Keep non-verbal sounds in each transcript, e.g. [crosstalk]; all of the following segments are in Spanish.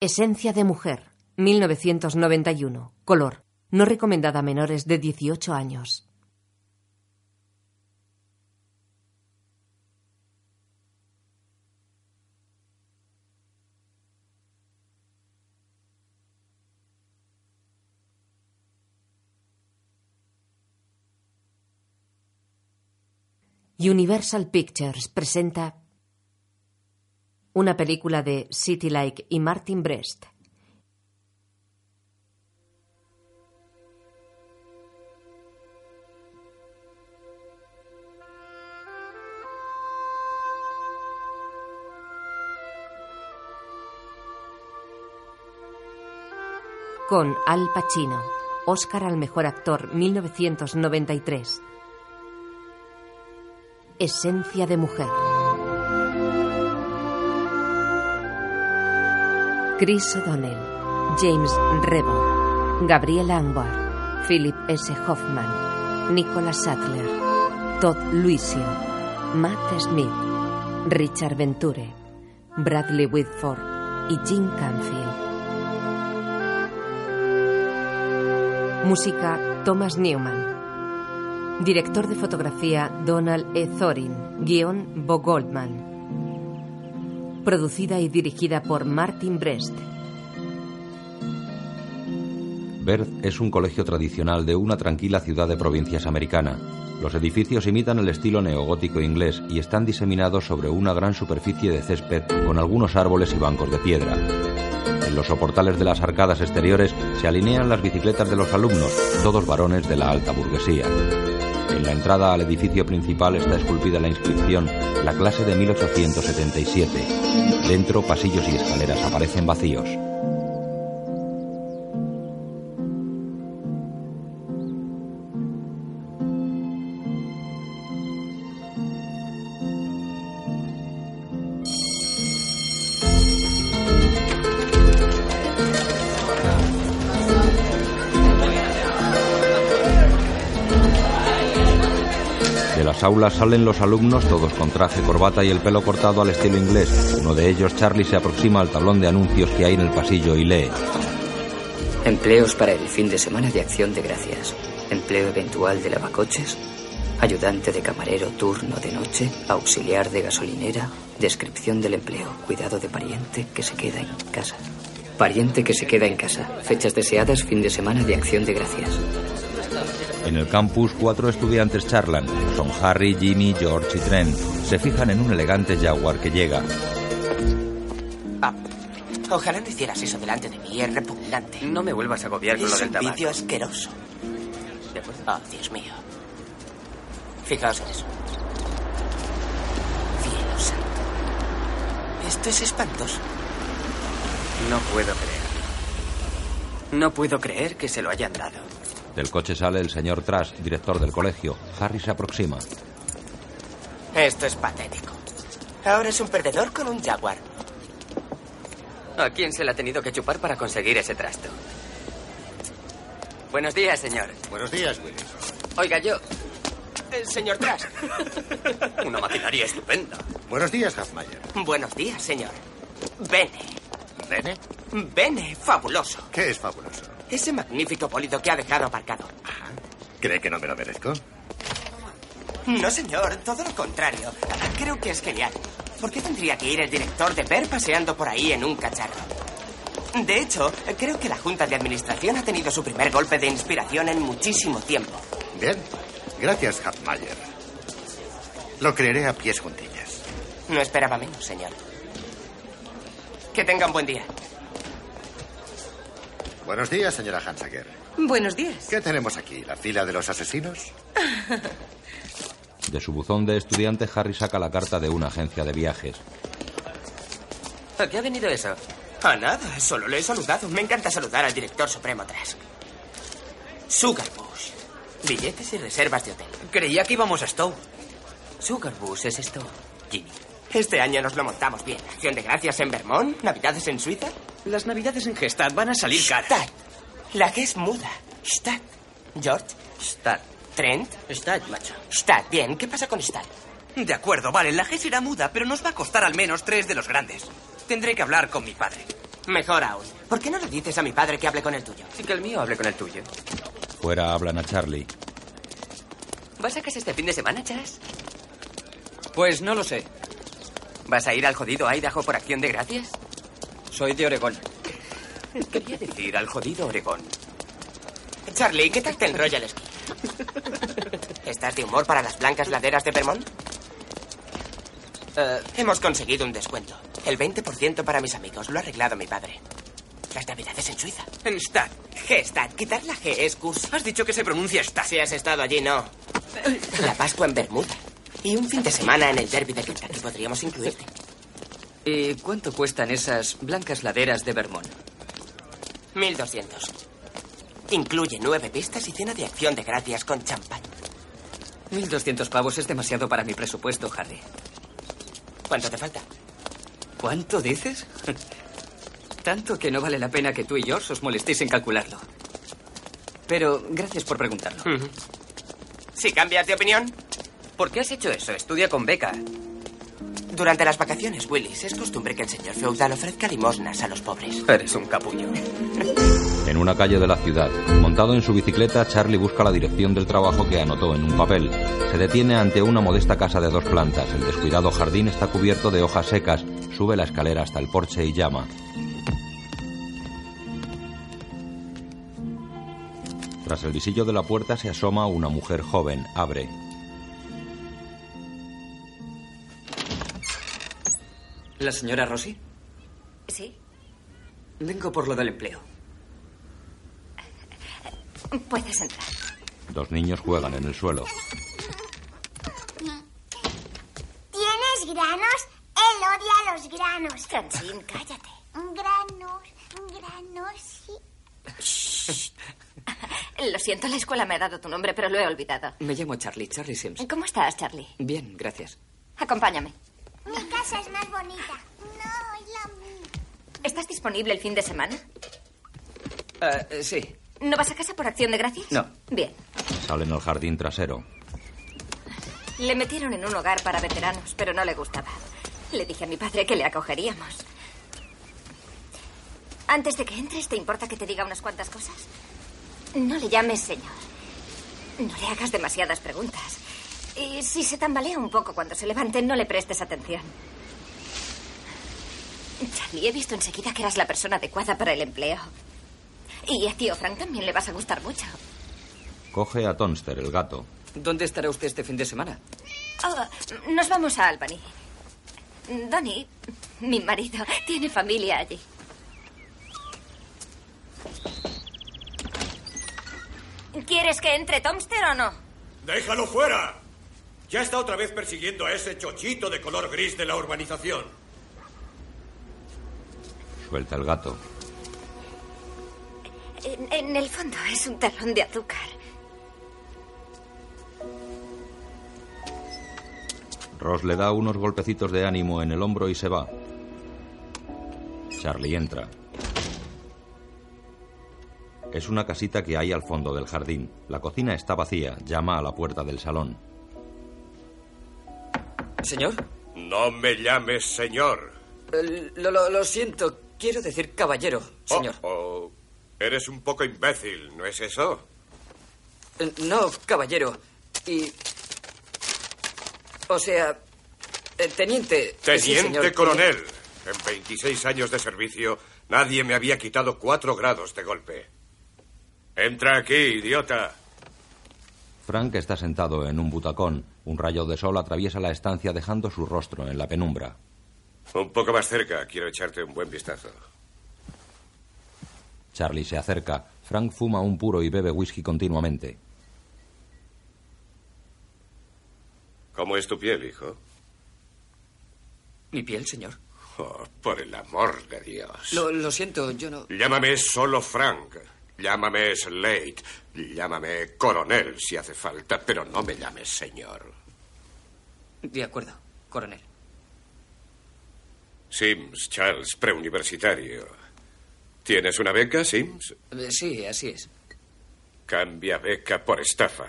Esencia de mujer, 1991. Color. No recomendada a menores de 18 años. Universal Pictures presenta una película de City Like y Martin Brest. Con Al Pacino, Oscar al mejor actor 1993. Esencia de mujer. Chris O'Donnell, James Rebor, Gabriel Angbar, Philip S. Hoffman, Nicholas Sattler, Todd Luisio, Matt Smith, Richard Venture, Bradley Whitford y Jim Canfield. Música Thomas Newman. Director de fotografía Donald E. Thorin. Guión Bo Goldman. Producida y dirigida por Martin Brest. Berth es un colegio tradicional de una tranquila ciudad de provincias americana. Los edificios imitan el estilo neogótico inglés y están diseminados sobre una gran superficie de césped con algunos árboles y bancos de piedra. En los soportales de las arcadas exteriores se alinean las bicicletas de los alumnos, todos varones de la alta burguesía. En la entrada al edificio principal está esculpida la inscripción La clase de 1877. Dentro, pasillos y escaleras aparecen vacíos. Aulas salen los alumnos, todos con traje, corbata y el pelo cortado al estilo inglés. Uno de ellos, Charlie, se aproxima al tablón de anuncios que hay en el pasillo y lee. Empleos para el fin de semana de acción de gracias. Empleo eventual de lavacoches. Ayudante de camarero turno de noche. Auxiliar de gasolinera. Descripción del empleo. Cuidado de pariente que se queda en casa. Pariente que se queda en casa. Fechas deseadas fin de semana de acción de gracias. En el campus, cuatro estudiantes charlan. Son Harry, Jimmy, George y Trent. Se fijan en un elegante Jaguar que llega. Ah, ojalá no hicieras eso delante de mí, es repugnante. No me vuelvas a agobiar con es lo del un tabaco. vídeo asqueroso. ¿De acuerdo? Oh, Dios mío. Fijaos en eso. Cielo santo. Esto es espantoso. No puedo creer. No puedo creer que se lo hayan dado. Del coche sale el señor Trash, director del colegio. Harry se aproxima. Esto es patético. Ahora es un perdedor con un jaguar. ¿A quién se le ha tenido que chupar para conseguir ese trasto? Buenos días, señor. Buenos días, Willy. Oiga, yo. Eh, señor Trash. [laughs] Una maquinaria estupenda. Buenos días, Hafmayer. Buenos días, señor. Bene. ¿Bene? Bene, fabuloso. ¿Qué es fabuloso? Ese magnífico bólido que ha dejado aparcado. ¿Cree que no me lo merezco? No, señor, todo lo contrario. Creo que es genial. ¿Por qué tendría que ir el director de ver paseando por ahí en un cacharro? De hecho, creo que la Junta de Administración ha tenido su primer golpe de inspiración en muchísimo tiempo. Bien. Gracias, Hafmayer. Lo creeré a pies juntillas. No esperaba menos, señor. Que tengan buen día. Buenos días, señora Hansaker. Buenos días. ¿Qué tenemos aquí? ¿La fila de los asesinos? De su buzón de estudiante, Harry saca la carta de una agencia de viajes. ¿A qué ha venido eso? A nada, solo le he saludado. Me encanta saludar al director supremo Trask. Sugarbush. Billetes y reservas de hotel. Creía que íbamos a Stowe. Sugarbus es esto, Jimmy. Este año nos lo montamos bien. Acción de gracias en Vermont, Navidades en Suiza. Las navidades en Gestad van a salir caras. Stad. La que es muda. Stad. George. Stad. Trent. Stad, macho. Stad. Bien, ¿qué pasa con Stad? De acuerdo, vale, la G será muda, pero nos va a costar al menos tres de los grandes. Tendré que hablar con mi padre. Mejor aún. ¿Por qué no le dices a mi padre que hable con el tuyo? Y que el mío hable con el tuyo. Fuera hablan a Charlie. ¿Vas a casa este fin de semana, Chas? Pues no lo sé. ¿Vas a ir al jodido Idaho por acción de gracias? Soy de Oregón. Quería decir al jodido Oregón. Charlie, ¿qué tal te enrolla el esquí? ¿Estás de humor para las blancas laderas de Vermont? Eh, Hemos conseguido un descuento. El 20% para mis amigos. Lo ha arreglado mi padre. Las navidades en Suiza. en Stad. G-Stat. Quitar la G es curso. Has dicho que se pronuncia Stad. Si has estado allí, no. La Pascua en Bermuda. Y un fin de semana en el derby de Kentucky podríamos incluirte. ¿Y cuánto cuestan esas blancas laderas de Vermont? 1200. Incluye nueve pistas y cena de acción de gracias con champán. 1200 pavos es demasiado para mi presupuesto, Harry. ¿Cuánto te falta? ¿Cuánto dices? [laughs] Tanto que no vale la pena que tú y George os molestéis en calcularlo. Pero gracias por preguntarlo. Si cambias de opinión, ¿Por qué has hecho eso? Estudia con beca. durante las vacaciones, Willis, es costumbre que el señor feudal ofrezca limosnas a los pobres. Eres un capullo. En una calle de la ciudad, montado en su bicicleta, Charlie busca la dirección del trabajo que anotó en un papel. Se detiene ante una modesta casa de dos plantas. El descuidado jardín está cubierto de hojas secas. Sube la escalera hasta el porche y llama. Tras el visillo de la puerta se asoma una mujer joven. Abre. ¿La señora Rossi? Sí. Vengo por lo del empleo. Puedes entrar. Dos niños juegan en el suelo. ¿Tienes granos? Él odia los granos. Francine, cállate. Granos, granos, sí. Lo siento, la escuela me ha dado tu nombre, pero lo he olvidado. Me llamo Charlie, Charlie Sims. ¿Cómo estás, Charlie? Bien, gracias. Acompáñame. Mi casa es más bonita. No, es la mía. ¿Estás disponible el fin de semana? Eh, sí. ¿No vas a casa por acción de gracias? No. Bien. Salen al jardín trasero. Le metieron en un hogar para veteranos, pero no le gustaba. Le dije a mi padre que le acogeríamos. Antes de que entres, ¿te importa que te diga unas cuantas cosas? No le llames señor. No le hagas demasiadas preguntas. Y si se tambalea un poco cuando se levante, no le prestes atención. Charlie, he visto enseguida que eras la persona adecuada para el empleo. Y a tío Frank también le vas a gustar mucho. Coge a Tonster, el gato. ¿Dónde estará usted este fin de semana? Oh, nos vamos a Albany. Donnie, mi marido, tiene familia allí. ¿Quieres que entre Tomster o no? ¡Déjalo fuera! Ya está otra vez persiguiendo a ese chochito de color gris de la urbanización. Suelta el gato. En, en el fondo es un talón de azúcar. Ross le da unos golpecitos de ánimo en el hombro y se va. Charlie entra. Es una casita que hay al fondo del jardín. La cocina está vacía. Llama a la puerta del salón. ¿Señor? No me llames señor. Eh, Lo, lo- lo siento. Quiero decir caballero, señor. Oh, oh. Eres un poco imbécil, ¿no es eso? Eh, No, caballero. Y... O sea... eh, teniente. Sí, Teniente señor. coronel. En 26 años de servicio, nadie me había quitado cuatro grados de golpe. Entra aquí, idiota. Frank está sentado en un butacón. Un rayo de sol atraviesa la estancia dejando su rostro en la penumbra. Un poco más cerca, quiero echarte un buen vistazo. Charlie se acerca. Frank fuma un puro y bebe whisky continuamente. ¿Cómo es tu piel, hijo? ¿Mi piel, señor? Oh, por el amor de Dios. Lo, lo siento, yo no... Llámame solo Frank. Llámame Slade. Llámame coronel si hace falta, pero no me llames señor. De acuerdo, coronel. Sims, Charles, preuniversitario. ¿Tienes una beca, Sims? Eh, Sí, así es. Cambia beca por estafa.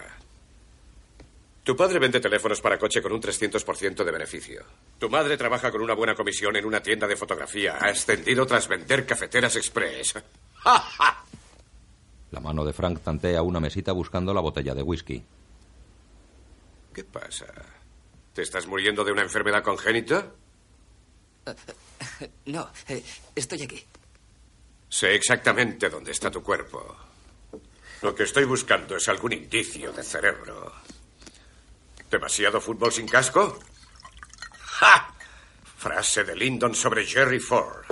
Tu padre vende teléfonos para coche con un 300% de beneficio. Tu madre trabaja con una buena comisión en una tienda de fotografía. Ha ascendido tras vender cafeteras express. [laughs] La mano de Frank tantea una mesita buscando la botella de whisky. ¿Qué pasa? ¿Te estás muriendo de una enfermedad congénita? No, eh, estoy aquí. Sé exactamente dónde está tu cuerpo. Lo que estoy buscando es algún indicio de cerebro. ¿Demasiado fútbol sin casco? ¡Ja! Frase de Lyndon sobre Jerry Ford.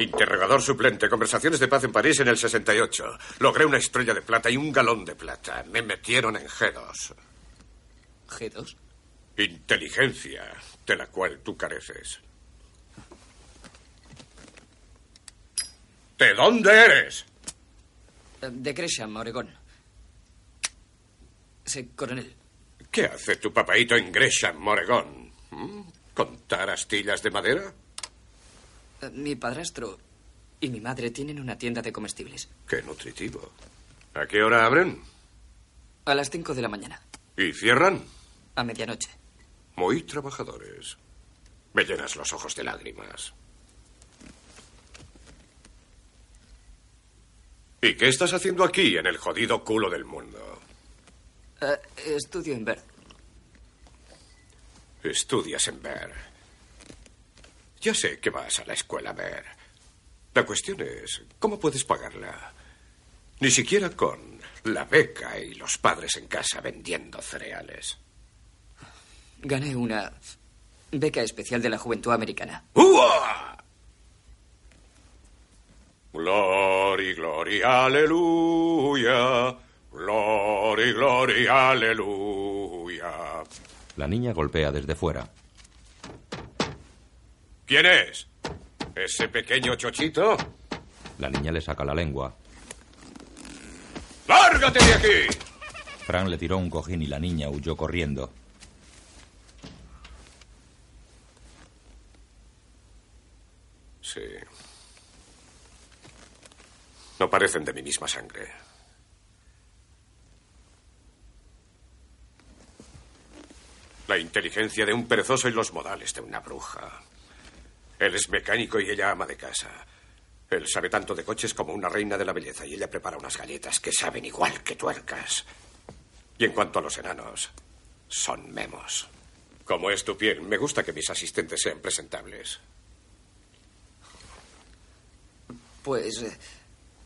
Interrogador suplente, conversaciones de paz en París en el 68. Logré una estrella de plata y un galón de plata. Me metieron en G2. ¿G2? Inteligencia, de la cual tú careces. ¿De dónde eres? De Gresham, Oregón. Sí, coronel. ¿Qué hace tu papaito en Gresham, Oregón? ¿Mm? ¿Contar astillas de madera? Mi padrastro y mi madre tienen una tienda de comestibles. Qué nutritivo. ¿A qué hora abren? A las 5 de la mañana. ¿Y cierran? A medianoche. Muy trabajadores. Me llenas los ojos de lágrimas. ¿Y qué estás haciendo aquí, en el jodido culo del mundo? Eh, estudio en Berth. Estudias en Ver. Ya sé que vas a la escuela Ver. La cuestión es, ¿cómo puedes pagarla? Ni siquiera con la beca y los padres en casa vendiendo cereales. Gané una beca especial de la Juventud Americana. ¡Ua! Glory, glory, aleluya. Glory, glory, aleluya. La niña golpea desde fuera. ¿Quién es? ¿Ese pequeño chochito? La niña le saca la lengua. ¡Lárgate de aquí! Frank le tiró un cojín y la niña huyó corriendo. Sí. No parecen de mi misma sangre. La inteligencia de un perezoso y los modales de una bruja. Él es mecánico y ella ama de casa. Él sabe tanto de coches como una reina de la belleza y ella prepara unas galletas que saben igual que tuercas. Y en cuanto a los enanos, son memos. Como es tu piel, me gusta que mis asistentes sean presentables. Pues eh,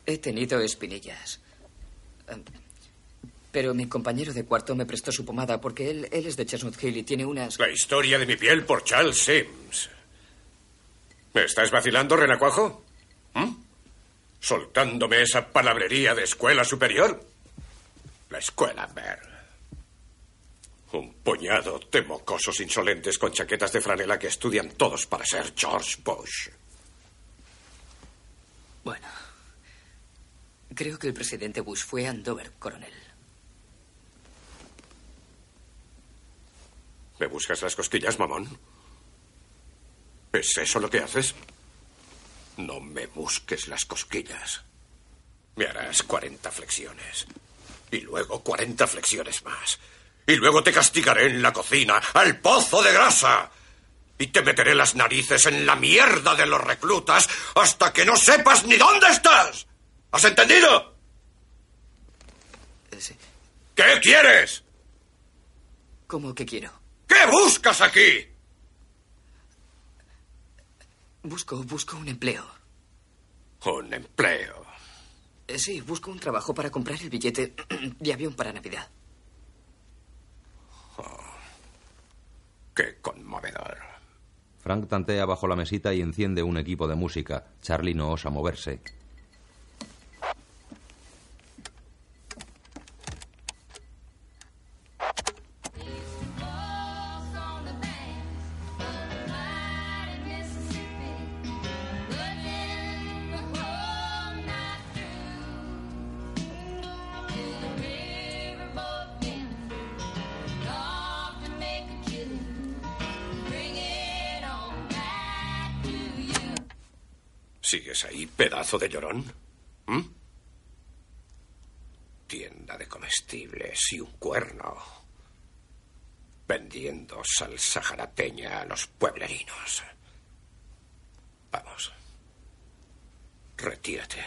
he tenido espinillas. Eh, Pero mi compañero de cuarto me prestó su pomada porque él, él es de Chestnut Hill y tiene unas... La historia de mi piel por Charles Sims. ¿Me estás vacilando, renacuajo? ¿Mm? ¿Soltándome esa palabrería de escuela superior? La escuela Ver. Un puñado de mocosos insolentes con chaquetas de franela que estudian todos para ser George Bush. Bueno, creo que el presidente Bush fue Andover, coronel. ¿Me buscas las cosquillas, mamón? ¿Es eso lo que haces? No me busques las cosquillas. Me harás 40 flexiones. Y luego 40 flexiones más. Y luego te castigaré en la cocina, al pozo de grasa. Y te meteré las narices en la mierda de los reclutas hasta que no sepas ni dónde estás. ¿Has entendido? Eh, sí. ¿Qué quieres? ¿Cómo que quiero? ¿Qué buscas aquí? Busco, busco un empleo. Un empleo. Eh, Sí, busco un trabajo para comprar el billete [clears throat] de avión para Navidad. Qué conmovedor. Frank tantea bajo la mesita y enciende un equipo de música. Charlie no osa moverse. De llorón? ¿Mm? tienda de comestibles y un cuerno. Vendiendo salsa jalapeña a los pueblerinos. Vamos. Retírate.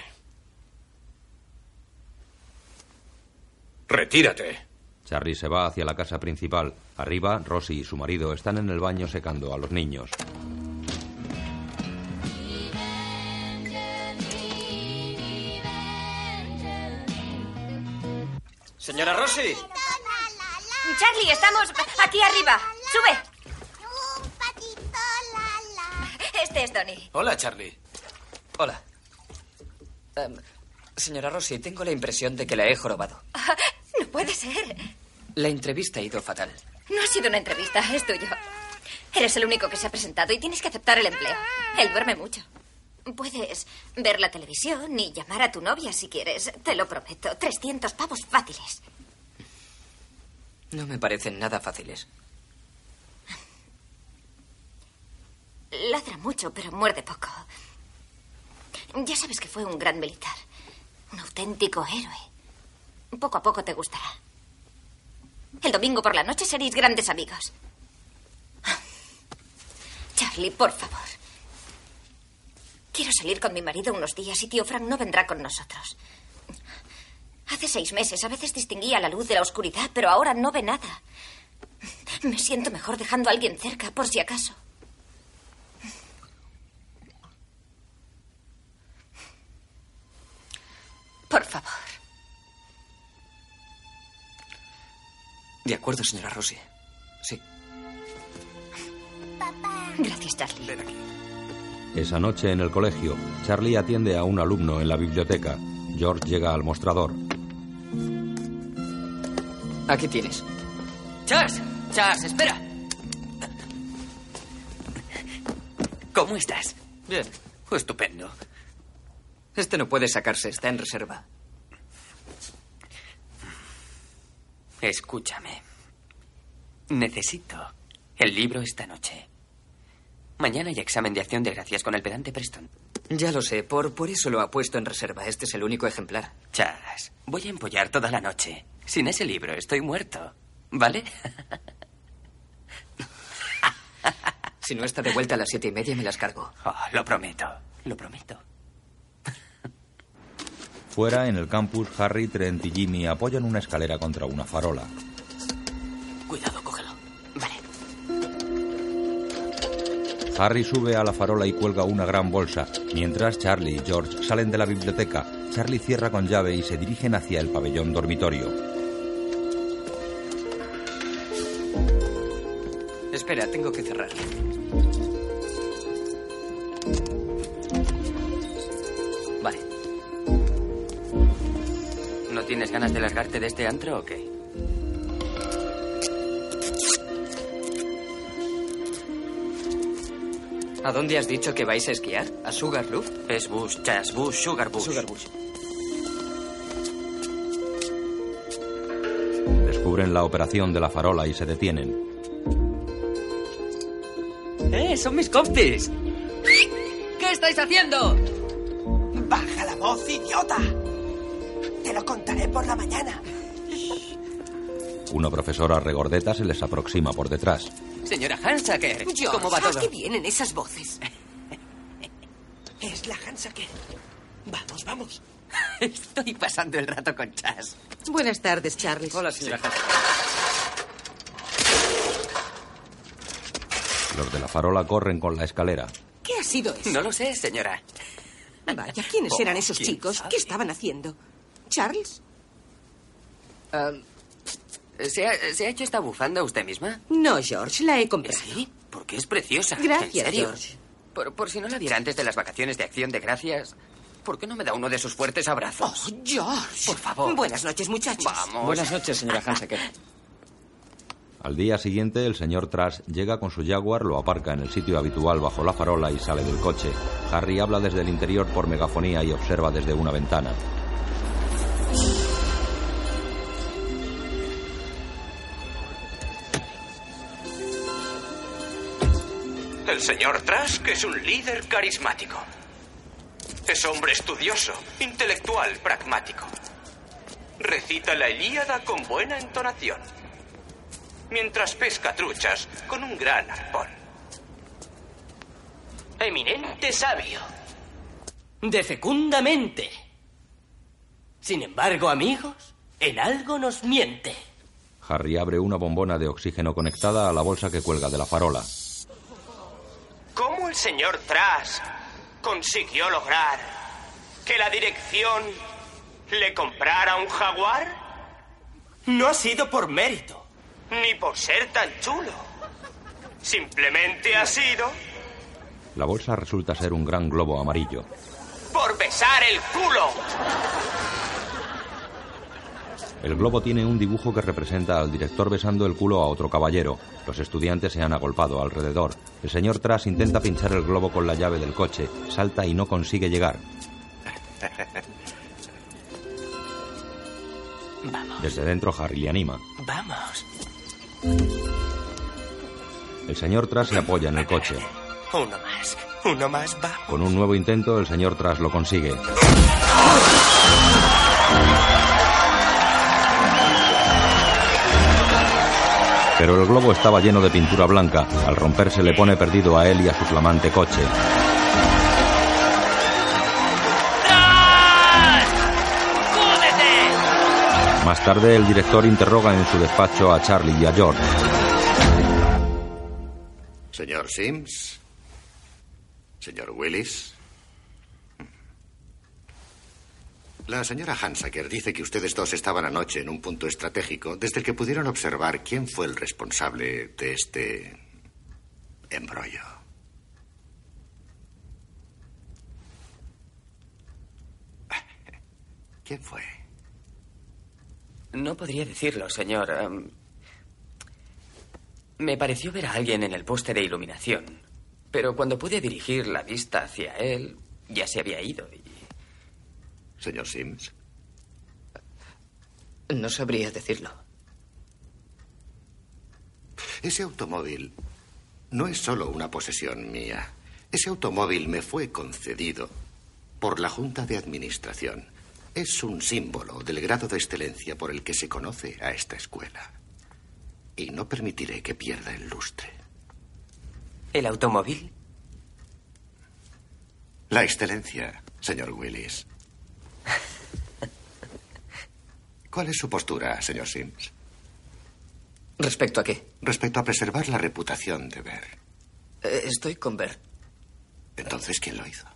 Retírate. Charlie se va hacia la casa principal. Arriba, Rosie y su marido están en el baño secando a los niños. Señora Rossi. Charlie, estamos aquí arriba. Sube. Este es Donnie. Hola, Charlie. Hola. Em, señora Rossi, tengo la impresión de que la he jorobado. [laughs] No puede ser. La entrevista ha ido fatal. No ha sido una entrevista, es tuyo. Eres el único que se ha presentado y tienes que aceptar el empleo. Él duerme mucho. Puedes ver la televisión y llamar a tu novia si quieres. Te lo prometo. 300 pavos fáciles. No me parecen nada fáciles. Ladra mucho, pero muerde poco. Ya sabes que fue un gran militar. Un auténtico héroe. Poco a poco te gustará. El domingo por la noche seréis grandes amigos. Charlie, por favor. Quiero salir con mi marido unos días y tío Frank no vendrá con nosotros. Hace seis meses a veces distinguía la luz de la oscuridad, pero ahora no ve nada. Me siento mejor dejando a alguien cerca, por si acaso. Por favor. De acuerdo, señora Rossi. Sí. Gracias, Charlie. Ven aquí. Esa noche en el colegio, Charlie atiende a un alumno en la biblioteca. George llega al mostrador. Aquí tienes. Chas, Chas, espera. ¿Cómo estás? Bien. Estupendo. Este no puede sacarse, está en reserva. Escúchame. Necesito el libro esta noche. Mañana hay examen de acción de gracias con el pedante Preston. Ya lo sé, por, por eso lo ha puesto en reserva. Este es el único ejemplar. Chas, voy a empollar toda la noche. Sin ese libro estoy muerto. ¿Vale? [laughs] si no está de vuelta a las siete y media, me las cargo. Oh, lo prometo, lo prometo. Fuera, en el campus, Harry, Trent y Jimmy apoyan una escalera contra una farola. Harry sube a la farola y cuelga una gran bolsa, mientras Charlie y George salen de la biblioteca. Charlie cierra con llave y se dirigen hacia el pabellón dormitorio. Espera, tengo que cerrar. Vale. ¿No tienes ganas de largarte de este antro o qué? ¿A dónde has dicho que vais a esquiar? ¿A Sugarloaf? Es Bush, Chas Bush, Sugar Bush. Sugar Bush. Descubren la operación de la farola y se detienen. ¡Eh, son mis compis! ¿Qué estáis haciendo? Baja la voz, idiota. Te lo contaré por la mañana. Una profesora regordeta se les aproxima por detrás. Señora Hansaker, ¿cómo va ¿a todo? qué vienen esas voces? [laughs] Es la Hansaker. Vamos, vamos. [laughs] Estoy pasando el rato con Chas. Buenas tardes, Charles. Hola, señora Hansaker. Los de la farola corren con la escalera. ¿Qué ha sido eso? No lo sé, señora. Vaya, ¿quiénes Oh, eran esos ¿quién chicos? sabe? ¿Qué estaban haciendo? ¿Charles? Um, ¿se, ha, se ha hecho esta bufanda usted misma? No, George, la he comprado. ¿Sí? Porque es preciosa. Gracias, ¿En serio? George. Por, por si no la viera antes de las vacaciones de acción de gracias, ¿por qué no me da uno de sus fuertes abrazos? Oh, George. Por favor. Buenas noches, muchachos. Vamos. Buenas noches, señora Hansaker. Al día siguiente, el señor Trash llega con su Jaguar, lo aparca en el sitio habitual bajo la farola y sale del coche. Harry habla desde el interior por megafonía y observa desde una ventana. El señor Trask es un líder carismático. Es hombre estudioso, intelectual, pragmático. recita la Ilíada con buena entonación, mientras pesca truchas con un gran arpón. Eminente sabio. De fecundamente. Sin embargo, amigos, en algo nos miente. Harry abre una bombona de oxígeno conectada a la bolsa que cuelga de la farola. ¿Cómo el señor Trask consiguió lograr que la dirección le comprara un jaguar? No ha sido por mérito. Ni por ser tan chulo. Simplemente ha sido La bolsa resulta ser un gran globo amarillo. por besar el culo. El globo tiene un dibujo que representa al director besando el culo a otro caballero. Los estudiantes se han agolpado alrededor. El señor Trask intenta pinchar el globo con la llave del coche. Salta y no consigue llegar. Vamos, Desde dentro Harry le anima. vamos. El señor Trask se apoya en el coche. Uno más. Uno más va. Con un nuevo intento, el señor Trask lo consigue. Pero el globo estaba lleno de pintura blanca. Al romperse le pone perdido a él y a su flamante coche. Más tarde, el director interroga en su despacho a Charlie y a George. Señor Sims. Señor Willis. La señora Hansaker dice que ustedes dos estaban anoche en un punto estratégico desde el que pudieron observar quién fue el responsable de este embrollo. [laughs] ¿Quién fue? No podría decirlo, señor. Em, me pareció ver a alguien en el poste de iluminación, pero cuando pude dirigir la vista hacia él, ya se había ido. y- Señor Sims. No sabría decirlo. Ese automóvil no es solo una posesión mía. Ese automóvil me fue concedido por la Junta de Administración. Es un símbolo del grado de excelencia por el que se conoce a esta escuela. Y no permitiré que pierda el lustre. ¿El automóvil? La excelencia, señor Willis. ¿Cuál es su postura, señor Sims? ¿Respecto a qué? Respecto a preservar la reputación de Ver. Eh, estoy con Bert. Entonces, ¿quién lo hizo?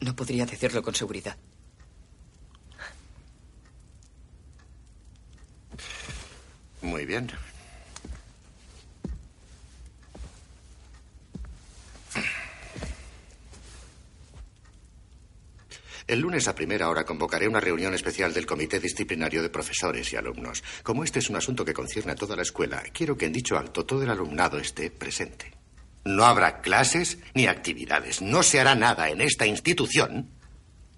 No podría decirlo con seguridad. Muy bien. El lunes a primera hora convocaré una reunión especial del Comité Disciplinario de Profesores y Alumnos. Como este es un asunto que concierne a toda la escuela, quiero que en dicho acto todo el alumnado esté presente. No habrá clases ni actividades. No se hará nada en esta institución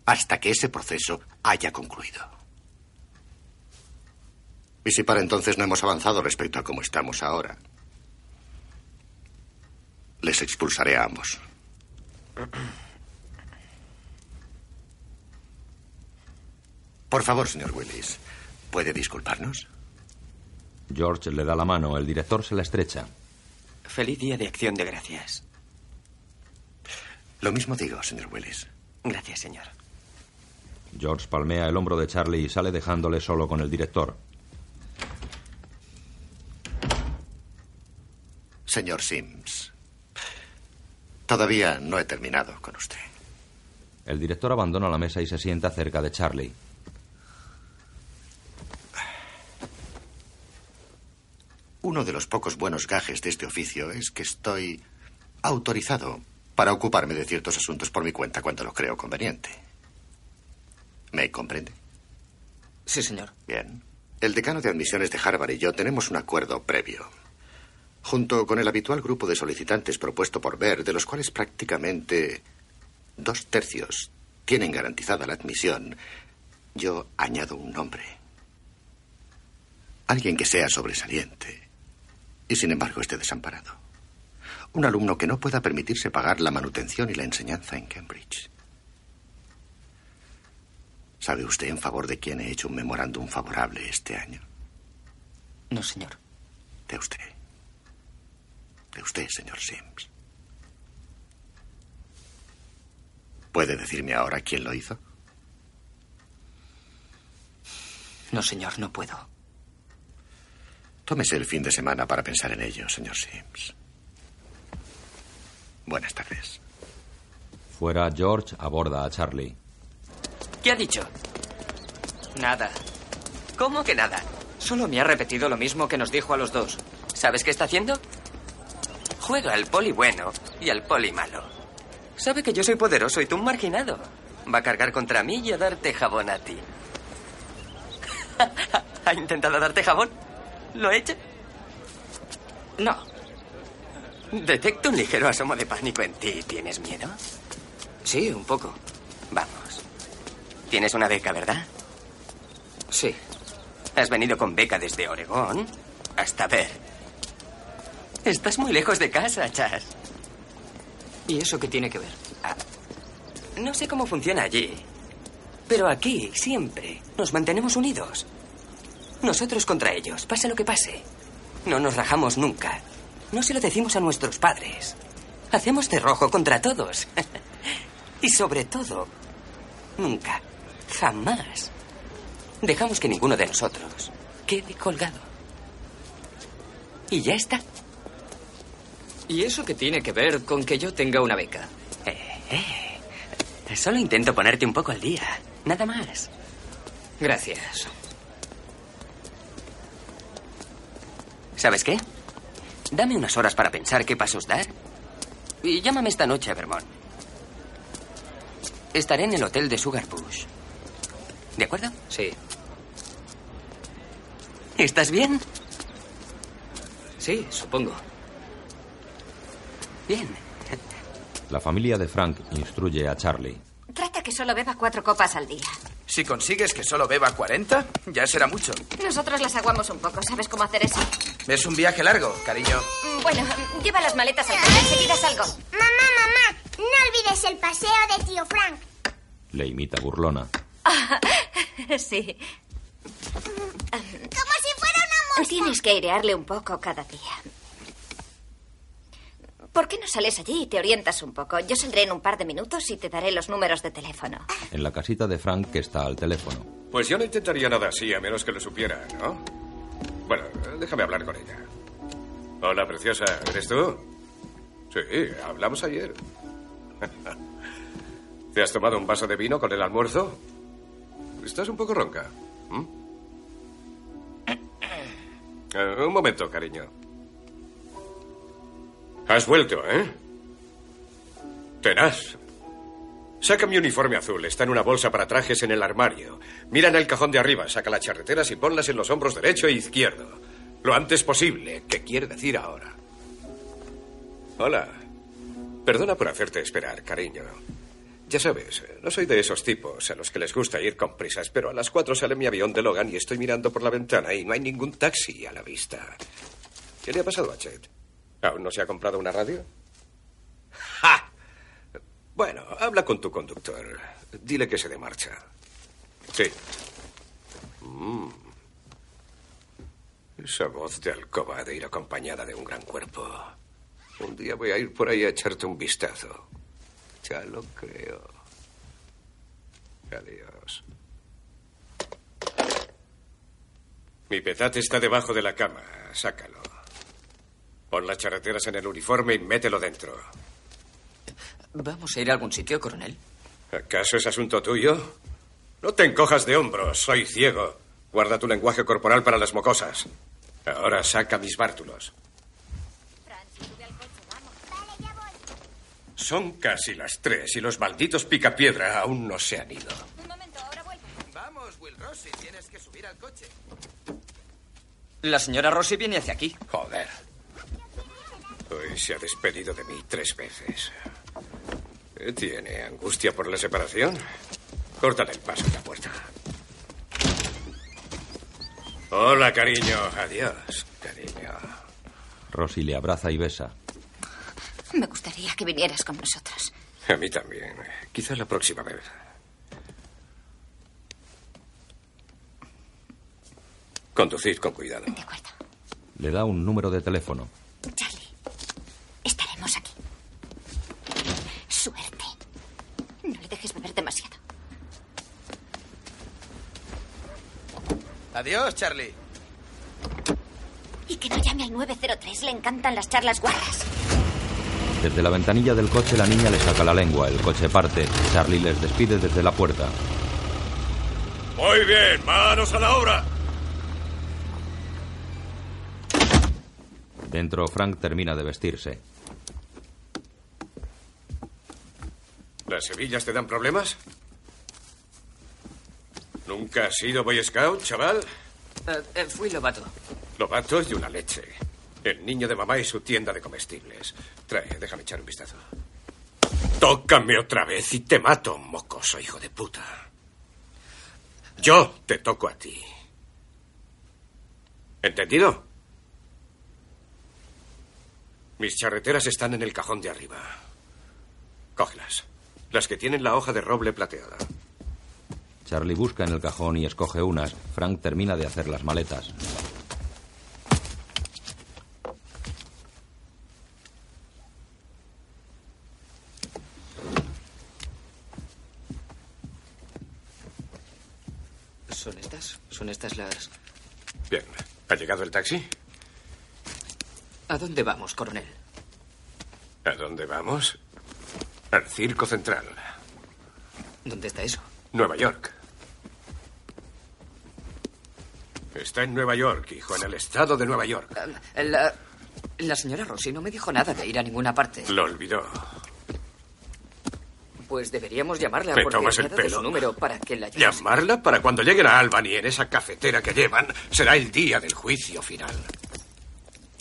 hasta que ese proceso haya concluido. Y si para entonces no hemos avanzado respecto a cómo estamos ahora, les expulsaré a ambos. Por favor, señor Willis, ¿puede disculparnos? George le da la mano, el director se la estrecha. Feliz día de acción de gracias. Lo mismo digo, señor Willis. Gracias, señor. George palmea el hombro de Charlie y sale dejándole solo con el director. Señor Sims, todavía no he terminado con usted. El director abandona la mesa y se sienta cerca de Charlie. Uno de los pocos buenos gajes de este oficio es que estoy autorizado para ocuparme de ciertos asuntos por mi cuenta cuando lo creo conveniente. ¿Me comprende? Sí, señor. Bien. El decano de admisiones de Harvard y yo tenemos un acuerdo previo. Junto con el habitual grupo de solicitantes propuesto por Ver, de los cuales prácticamente dos tercios tienen garantizada la admisión, yo añado un nombre. Alguien que sea sobresaliente y sin embargo esté desamparado. Un alumno que no pueda permitirse pagar la manutención y la enseñanza en Cambridge. ¿Sabe usted en favor de quién he hecho un memorándum favorable este año? No, señor. De usted. De usted, señor Sims. ¿Puede decirme ahora quién lo hizo? No, señor, no puedo. Tómese el fin de semana para pensar en ello, señor Sims. Buenas tardes. Fuera, George aborda a Charlie. ¿Qué ha dicho? Nada. ¿Cómo que nada? Solo me ha repetido lo mismo que nos dijo a los dos. ¿Sabes qué está haciendo? Juega al poli bueno y al poli malo. Sabe que yo soy poderoso y tú un marginado. Va a cargar contra mí y a darte jabón a ti. [laughs] ¿Ha intentado darte jabón? ¿Lo ha hecho? No. Detecto un ligero asomo de pánico en ti. ¿Tienes miedo? Sí, un poco. Vamos. Tienes una beca, ¿verdad? Sí. Has venido con beca desde Oregón hasta ver. Estás muy lejos de casa, Chas. ¿Y eso qué tiene que ver? Ah, no sé cómo funciona allí. Pero aquí, siempre, nos mantenemos unidos. Nosotros contra ellos, pase lo que pase. No nos rajamos nunca. No se lo decimos a nuestros padres. Hacemos cerrojo contra todos. [laughs] y sobre todo, nunca, jamás, dejamos que ninguno de nosotros quede colgado. Y ya está. ¿Y eso qué tiene que ver con que yo tenga una beca? Eh, eh. Solo intento ponerte un poco al día. Nada más. Gracias. ¿Sabes qué? Dame unas horas para pensar qué pasos dar. Y llámame esta noche, Vermont. Estaré en el hotel de Sugar Bush. ¿De acuerdo? Sí. ¿Estás bien? Sí, supongo. Bien. La familia de Frank instruye a Charlie. Trata que solo beba cuatro copas al día. Si consigues que solo beba 40, ya será mucho. Nosotros las aguamos un poco. ¿Sabes cómo hacer eso? Es un viaje largo, cariño. Mm, Bueno, lleva las maletas al coche. Enseguida salgo. Mamá, mamá, no olvides el paseo de tío Frank. Le imita burlona. [laughs] sí. Como si fuera una mosca. Tienes que airearle un poco cada día. ¿Por qué no sales allí y te orientas un poco? Yo saldré en un par de minutos y te daré los números de teléfono. En la casita de Frank que está al teléfono. Pues yo no intentaría nada así, a menos que lo supiera, ¿no? Bueno, déjame hablar con ella. Hola, preciosa. ¿Eres tú? Sí, hablamos ayer. [laughs] ¿Te has tomado un vaso de vino con el almuerzo? Estás un poco ronca. ¿Mm? [clears throat] Eh, un momento, cariño. Has vuelto, ¿eh? Tenaz. Saca mi uniforme azul. Está en una bolsa para trajes en el armario. Mira en el cajón de arriba. Saca las charreteras y ponlas en los hombros derecho e izquierdo. Lo antes posible. ¿Qué quiere decir ahora? Hola. Perdona por hacerte esperar, cariño. Ya sabes, no soy de esos tipos a los que les gusta ir con prisas, pero a las cuatro sale mi avión de Logan y estoy mirando por la ventana y no hay ningún taxi a la vista. ¿Qué le ha pasado a Chet? ¿Aún no se ha comprado una radio? ¡Ja! Bueno, habla con tu conductor. Dile que se dé marcha. Sí. Mm. Esa voz de alcoba ha de ir acompañada de un gran cuerpo. Un día voy a ir por ahí a echarte un vistazo. Ya lo creo. Adiós. Mi petate está debajo de la cama. Sácalo. Pon las charreteras en el uniforme y mételo dentro. ¿Vamos a ir a algún sitio, coronel? ¿Acaso es asunto tuyo? No te encojas de hombros, soy ciego. Guarda tu lenguaje corporal para las mocosas. Ahora saca mis bártulos. Son casi las tres y los malditos picapiedra aún no se han ido. Vamos, Will Rossi, tienes que subir al coche. La señora Rossi viene hacia aquí. Joder muerto y se ha despedido de mí tres veces. ¿Tiene angustia por la separación? Córtale el paso a la puerta. Hola, cariño. Adiós, cariño. Rosy le abraza y besa. Me gustaría que vinieras con nosotros. A mí también. Quizás la próxima vez. Conducid con cuidado. De acuerdo. Le da un número de teléfono. Charlie estaremos aquí. Suerte. No le dejes beber demasiado. Adiós, Charlie. Y que no llame al 903. Le encantan las charlas guarras. Desde la ventanilla del coche la niña le saca la lengua. El coche parte. Charlie les despide desde la puerta. Muy bien, manos a la obra. Dentro Frank termina de vestirse. ¿Las hebillas te dan problemas? ¿Nunca has sido Boy Scout, chaval? Eh, eh, fui lobato. Lobato y una leche. El niño de mamá y su tienda de comestibles. Trae, déjame echar un vistazo. Tócame otra vez y te mato, mocoso hijo de puta. Yo te toco a ti. ¿Entendido? Mis charreteras están en el cajón de arriba. Cógelas. Las que tienen la hoja de roble plateada. Charlie busca en el cajón y escoge unas. Frank termina de hacer las maletas. ¿Son estas? ¿Son estas las...? Bien. ¿Ha llegado el taxi? ¿A dónde vamos, coronel? ¿A dónde vamos? Al Circo Central. ¿Dónde está eso? Nueva York. Está en Nueva York, hijo, en el estado de Nueva York. Eh, La, la señora Rossi no me dijo nada de ir a ninguna parte. Lo olvidó. Pues deberíamos llamarla Me porque tomas el pelo. su número para que la llame. Llamarla para cuando lleguen a Albany en esa cafetera que llevan, será el día del juicio final.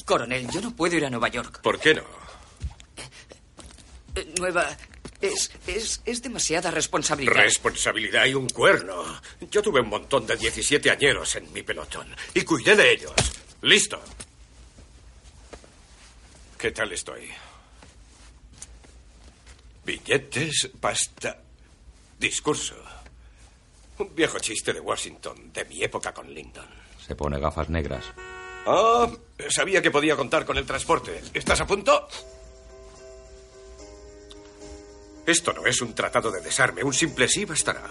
Coronel, yo no puedo ir a Nueva York. ¿Por qué no? Eh, Nueva... Es, es, es demasiada responsabilidad. Responsabilidad y un cuerno. Yo tuve un montón de 17 añeros en mi pelotón y cuidé de ellos. Listo. ¿Qué tal estoy? Billetes, pasta, discurso. Un viejo chiste de Washington, de mi época con Lyndon. Se pone gafas negras. Ah, sabía que podía contar con el transporte. ¿Estás a punto? Esto no es un tratado de desarme, un simple sí bastará.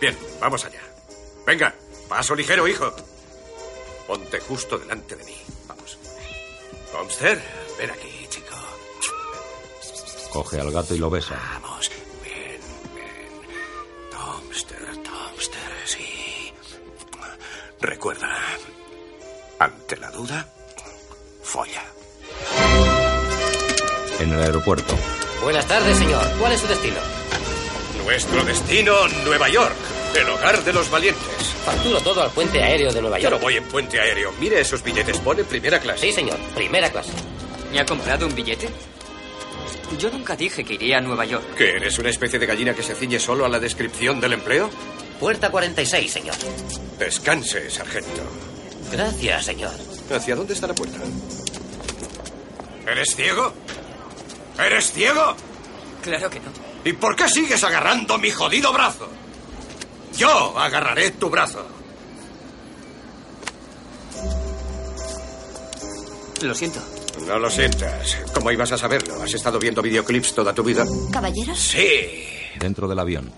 Bien, vamos allá. Venga, paso ligero, hijo. Ponte justo delante de mí. Vamos. Homster, ven aquí, chico. Coge al gato y lo besa. Vamos, ven, ven. Tomster, Tomster, sí. Recuerda, ante la duda, folla. En el aeropuerto. Buenas tardes, señor. ¿Cuál es su destino? Nuestro destino, Nueva York, el hogar de los valientes. Facturo todo al puente aéreo de Nueva Yo York. no voy en puente aéreo. Mire esos billetes, pone primera clase. Sí, señor. Primera clase. ¿Me ha comprado un billete? Yo nunca dije que iría a Nueva York. ¿Que eres una especie de gallina que se ciñe solo a la descripción del empleo? Puerta 46, señor. Descanse, sargento. Gracias, señor. ¿Hacia dónde está la puerta? ¿Eres ciego? ¿Eres ciego? Claro que no. ¿Y por qué sigues agarrando mi jodido brazo? Yo agarraré tu brazo. Lo siento. No lo sientas. ¿Cómo ibas a saberlo? ¿Has estado viendo videoclips toda tu vida? ¿Caballeros? Sí, Dentro del avión.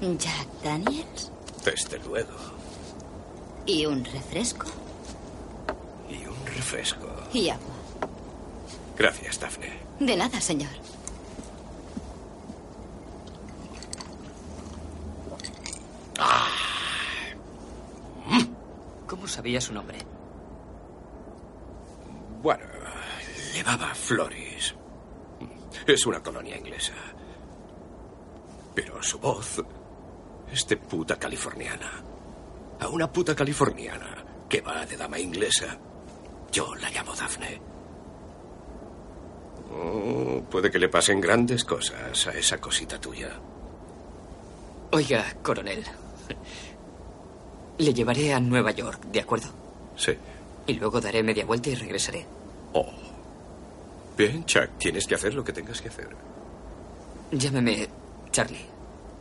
Jack Daniels. desde luego. Y un refresco. Y un refresco. Y agua. Gracias, Daphne. De nada, señor. ¿Cómo sabía su nombre? Bueno, llevaba Floris. Es una colonia inglesa. Pero su voz es de puta californiana. A una puta californiana que va de dama inglesa, yo la llamo Daphne. Oh, puede que le pasen grandes cosas a esa cosita tuya. Oiga, coronel. Le llevaré a Nueva York, ¿de acuerdo? Sí. Y luego daré media vuelta y regresaré. Oh. Bien, Chuck, tienes que hacer lo que tengas que hacer. Llámeme Charlie.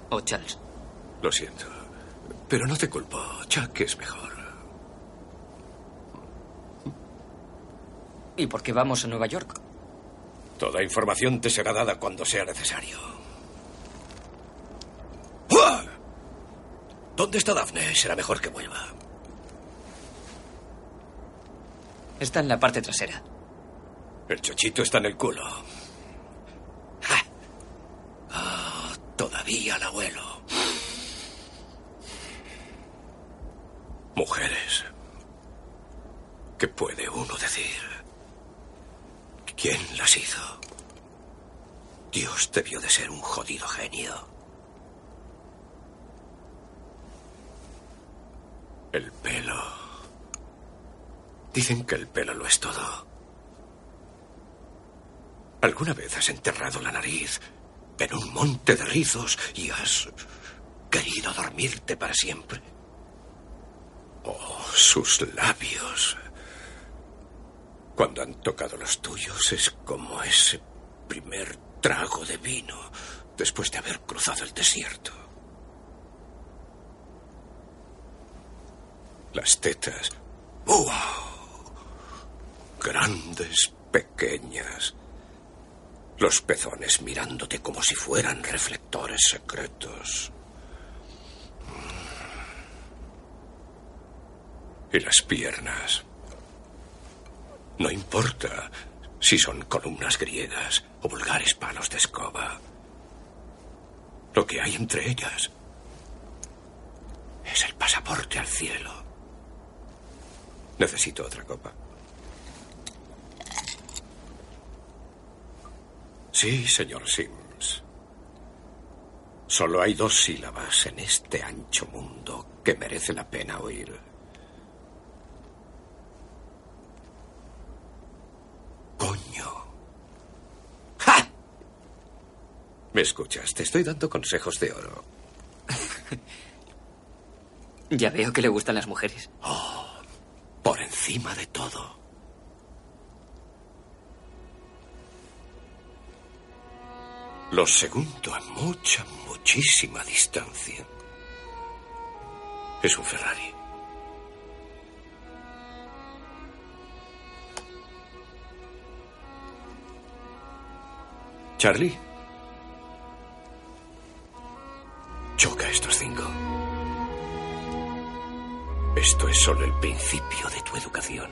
O Charles. Lo siento. Pero no te culpo. Chuck es mejor. ¿Y por qué vamos a Nueva York? Toda información te será dada cuando sea necesario. ¡Uah! ¿Dónde está Daphne? Será mejor que vuelva. Está en la parte trasera. El chochito está en el culo. ¡Ja! Ah, todavía el abuelo. Mujeres. ¿Qué puede uno decir? ¿Quién las hizo? Dios debió de ser un jodido genio. El pelo. Dicen que el pelo lo es todo. ¿Alguna vez has enterrado la nariz en un monte de rizos y has querido dormirte para siempre? Oh, sus labios. Cuando han tocado los tuyos es como ese primer trago de vino después de haber cruzado el desierto. Las tetas. ¡Wow! Grandes, pequeñas. Los pezones mirándote como si fueran reflectores secretos. Y las piernas. No importa si son columnas griegas o vulgares palos de escoba. Lo que hay entre ellas es el pasaporte al cielo. Necesito otra copa. Sí, señor Sims. Solo hay dos sílabas en este ancho mundo que merece la pena oír. Coño. ¡Ja! ¿Me escuchas? Te estoy dando consejos de oro. [laughs] Ya veo que le gustan las mujeres. Oh, por encima de todo. Lo segundo a mucha, muchísima distancia es un Ferrari. Charlie. Choca estos cinco. Esto es solo el principio de tu educación.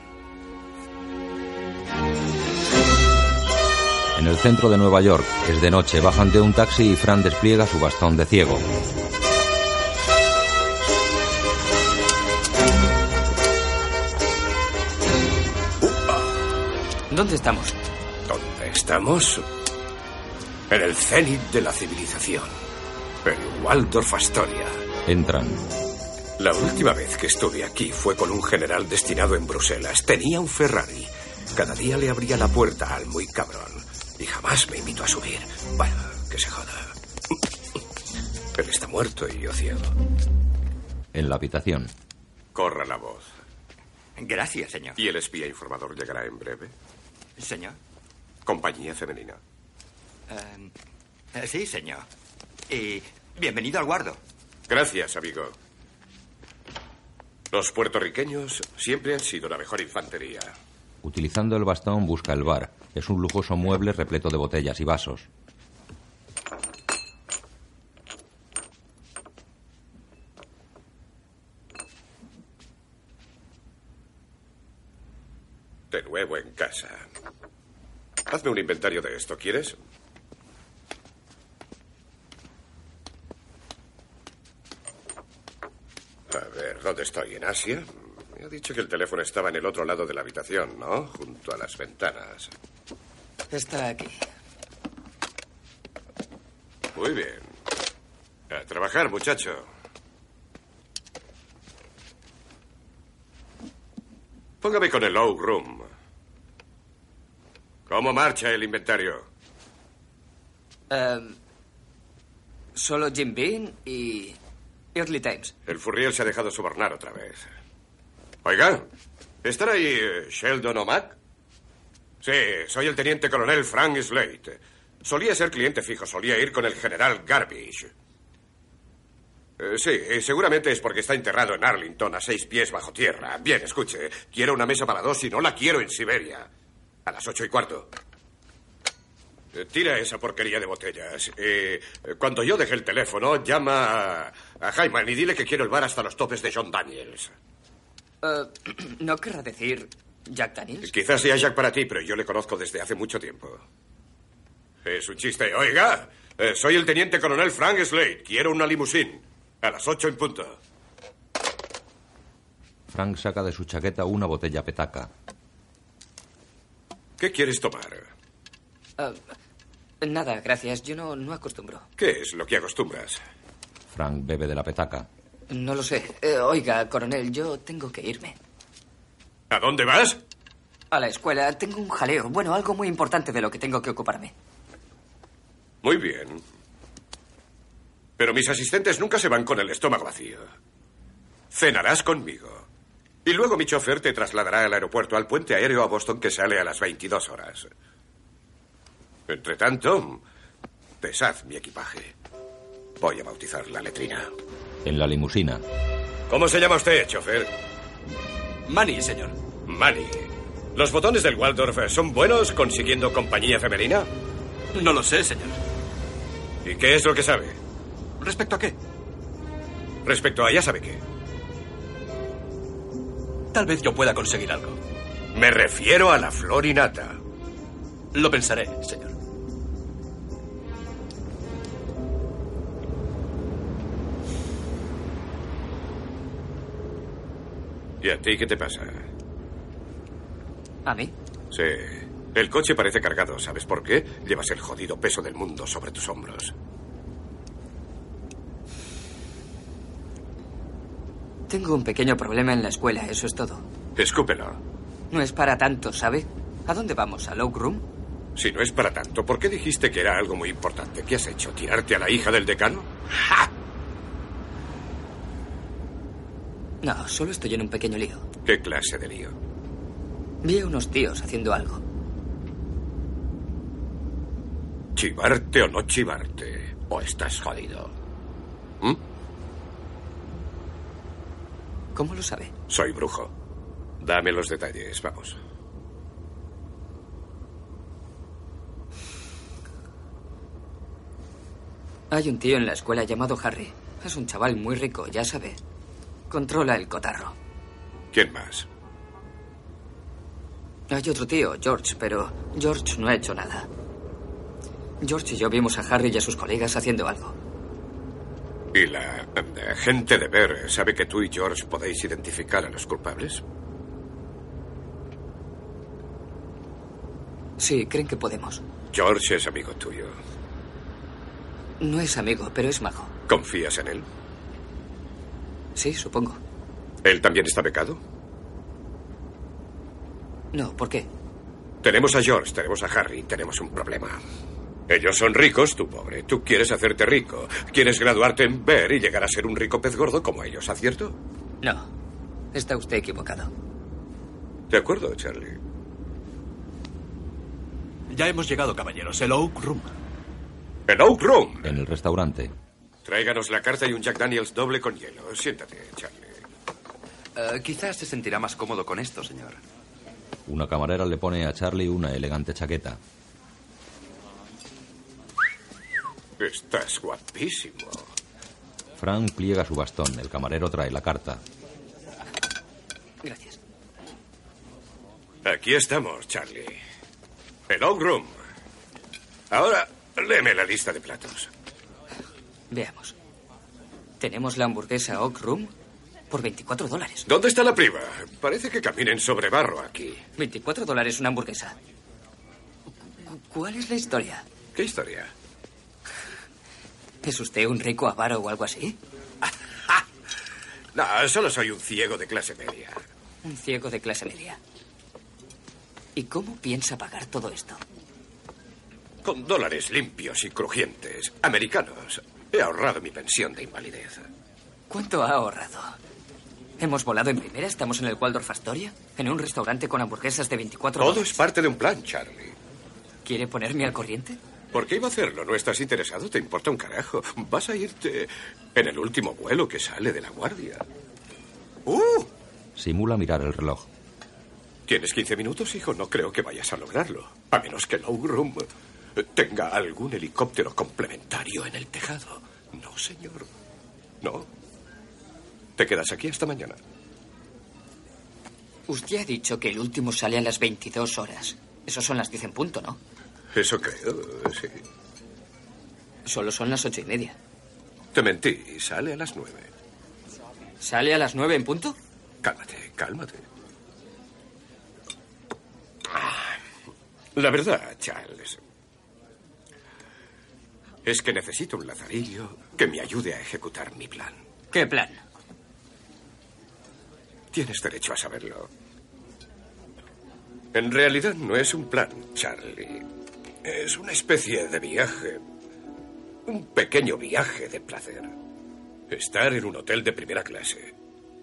En el centro de Nueva York, es de noche, bajan de un taxi y Fran despliega su bastón de ciego. ¿Dónde estamos? ¿Dónde estamos? En el cenit de la civilización. En Waldorf Astoria. Entran. La última vez que estuve aquí fue con un general destinado en Bruselas. Tenía un Ferrari. Cada día le abría la puerta al muy cabrón. Y jamás me invitó a subir. Bueno, que se joda. Él está muerto y yo ciego. En la habitación. Corra la voz. Gracias, señor. ¿Y el espía informador llegará en breve? Señor. Compañía femenina. Eh, eh, sí, señor. Y bienvenido al guardo. Gracias, amigo. Los puertorriqueños siempre han sido la mejor infantería. Utilizando el bastón busca el bar. Es un lujoso mueble repleto de botellas y vasos. De nuevo en casa. Hazme un inventario de esto, ¿quieres? A ver, ¿dónde estoy? ¿En Asia? Me ha dicho que el teléfono estaba en el otro lado de la habitación, ¿no? Junto a las ventanas. Está aquí. Muy bien. A trabajar, muchacho. Póngame con el low room. ¿Cómo marcha el inventario? Em, solo Jim Bean y El Furriel se ha dejado sobornar otra vez. Oiga, ¿estará ahí eh, Sheldon O'Mac? Sí, soy el teniente coronel Frank Slate. Solía ser cliente fijo, solía ir con el general Garbage. Eh, sí, seguramente es porque está enterrado en Arlington a seis pies bajo tierra. Bien, escuche. Quiero una mesa para dos y no la quiero en Siberia. A las ocho y cuarto. Tira esa porquería de botellas. Eh, cuando yo deje el teléfono, llama a, a Hyman y dile que quiero el bar hasta los topes de John Daniels. Eh, [clears throat] ¿No querrá decir Jack Daniels? Quizás sea Jack para ti, pero yo le conozco desde hace mucho tiempo. Es un chiste. Oiga, eh, soy el teniente coronel Frank Slade. Quiero una limusín. A las ocho en punto. Frank saca de su chaqueta una botella petaca. ¿Qué quieres tomar? Eh, nada, gracias. Yo no, no acostumbro. ¿Qué es lo que acostumbras? Frank bebe de la petaca. No lo sé. Eh, oiga, coronel, yo tengo que irme. ¿A dónde vas? A la escuela. Tengo un jaleo. Bueno, algo muy importante de lo que tengo que ocuparme. Muy bien. Pero mis asistentes nunca se van con el estómago vacío. Cenarás conmigo. Y luego mi chofer te trasladará al aeropuerto, al puente aéreo a Boston que sale a las 22 horas. Entre tanto, pesad mi equipaje. Voy a bautizar la letrina. En la limusina. ¿Cómo se llama usted, chofer? Manny, señor. Manny. ¿Los botones del Waldorf son buenos consiguiendo compañía femenina? No lo sé, señor. ¿Y qué es lo que sabe? ¿Respecto a qué? Respecto a ya sabe qué. Tal vez yo pueda conseguir algo. Me refiero a la florinata. Lo pensaré, señor. ¿Y a ti qué te pasa? ¿A mí? Sí. El coche parece cargado, ¿sabes por qué? Llevas el jodido peso del mundo sobre tus hombros. Tengo un pequeño problema en la escuela, eso es todo. Escúpelo. No es para tanto, ¿sabe? ¿A dónde vamos? ¿Al Oak Room? Si no es para tanto, ¿por qué dijiste que era algo muy importante? ¿Qué has hecho? ¿Tirarte a la hija del decano? No, solo estoy en un pequeño lío. ¿Qué clase de lío? Vi a unos tíos haciendo algo. ¿Chivarte o no chivarte? ¿O estás jodido? ¿Mm? ¿Cómo lo sabe? Soy brujo. Dame los detalles, vamos. Hay un tío en la escuela llamado Harry. Es un chaval muy rico, ya sabe. Controla el cotarro. ¿Quién más? Hay otro tío, George, pero George no ha hecho nada. George y yo vimos a Harry y a sus colegas haciendo algo. ¿Y la gente de Ver sabe que tú y George podéis identificar a los culpables? Sí, creen que podemos. George es amigo tuyo. No es amigo, pero es majo. ¿Confías en él? Sí, supongo. ¿Él también está becado? No, ¿por qué? Tenemos a George, tenemos a Harry, tenemos un problema. Ellos son ricos, tú pobre. Tú quieres hacerte rico. Quieres graduarte en Ver y llegar a ser un rico pez gordo como ellos, ¿acierto? No. Está usted equivocado. De acuerdo, Charlie. Ya hemos llegado, caballeros. El Oak Room. El Oak Room. En el restaurante. Tráiganos la carta y un Jack Daniels doble con hielo. Siéntate, Charlie. Eh, quizás se sentirá más cómodo con esto, señor. Una camarera le pone a Charlie una elegante chaqueta. Estás guapísimo. Frank pliega su bastón. El camarero trae la carta. Gracias. Aquí estamos, Charlie. El Oak Room. Ahora, léeme la lista de platos. Veamos. Tenemos la hamburguesa Oak Room por 24 dólares. ¿Dónde está la prima? Parece que caminen sobre barro aquí. 24 dólares una hamburguesa. ¿Cuál es la historia? ¿Qué historia? ¿Es usted un rico avaro o algo así? [laughs] No, solo soy un ciego de clase media. Un ciego de clase media. ¿Y cómo piensa pagar todo esto? Con dólares limpios y crujientes, americanos, he ahorrado mi pensión de invalidez. ¿Cuánto ha ahorrado? ¿Hemos volado en primera? ¿Estamos en el Waldorf Astoria? ¿En un restaurante con hamburguesas de 24 Todo dólares? es parte de un plan, Charlie. ¿Quiere ponerme al corriente? ¿Por qué iba a hacerlo? ¿No estás interesado? ¿Te importa un carajo? Vas a irte en el último vuelo que sale de la guardia. ¡Uh! Simula mirar el reloj. Tienes 15 minutos, hijo. No creo que vayas a lograrlo. A menos que Lowroom tenga algún helicóptero complementario en el tejado. No, señor. No. Te quedas aquí hasta mañana. Usted ha dicho que el último sale a las 22 horas. Eso son las 10 en punto, ¿no? Eso creo, sí. Solo son las ocho y media. Te mentí. Sale a las nueve. ¿Sale a las 9 en punto? Cálmate, cálmate. Ah, La verdad, Charles, es que necesito un lazarillo que me ayude a ejecutar mi plan. ¿Qué plan? Tienes derecho a saberlo. En realidad no es un plan, Charlie. Es una especie de viaje. Un pequeño viaje de placer. Estar en un hotel de primera clase.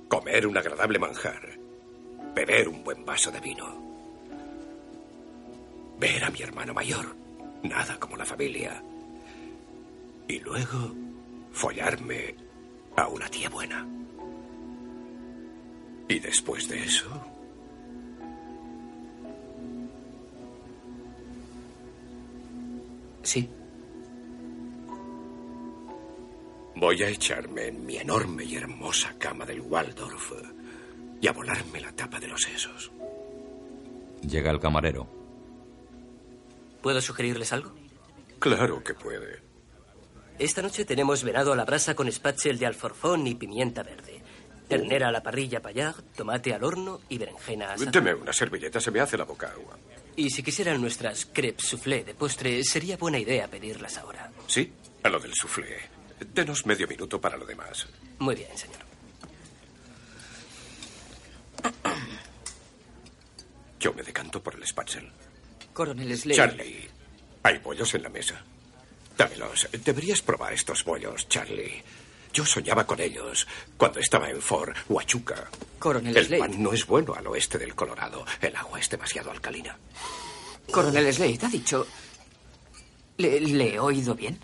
Comer un agradable manjar. Beber un buen vaso de vino. Ver a mi hermano mayor. Nada como la familia. Y luego follarme a una tía buena. Y después de eso... Sí. Voy a echarme en mi enorme y hermosa cama del Waldorf y a volarme la tapa de los sesos. Llega el camarero. ¿Puedo sugerirles algo? Claro que puede. Esta noche tenemos venado a la brasa con spatchel de alforfón y pimienta verde. Ternera a la parrilla payag, tomate al horno y berenjena asada. Deme una servilleta, se me hace la boca agua. Y si quisieran nuestras crepes soufflé de postre, sería buena idea pedirlas ahora. ¿Sí? A lo del soufflé. Denos medio minuto para lo demás. Muy bien, señor. Yo me decanto por el spatzel. Coronel Slade. Charlie, hay bollos en la mesa. Dámelos. Deberías probar estos bollos, Charlie. Yo soñaba con ellos cuando estaba en Fort Huachuca. Coronel El Slade. pan no es bueno al oeste del Colorado. El agua es demasiado alcalina. Coronel Slade ha dicho... ¿Le, le he oído bien?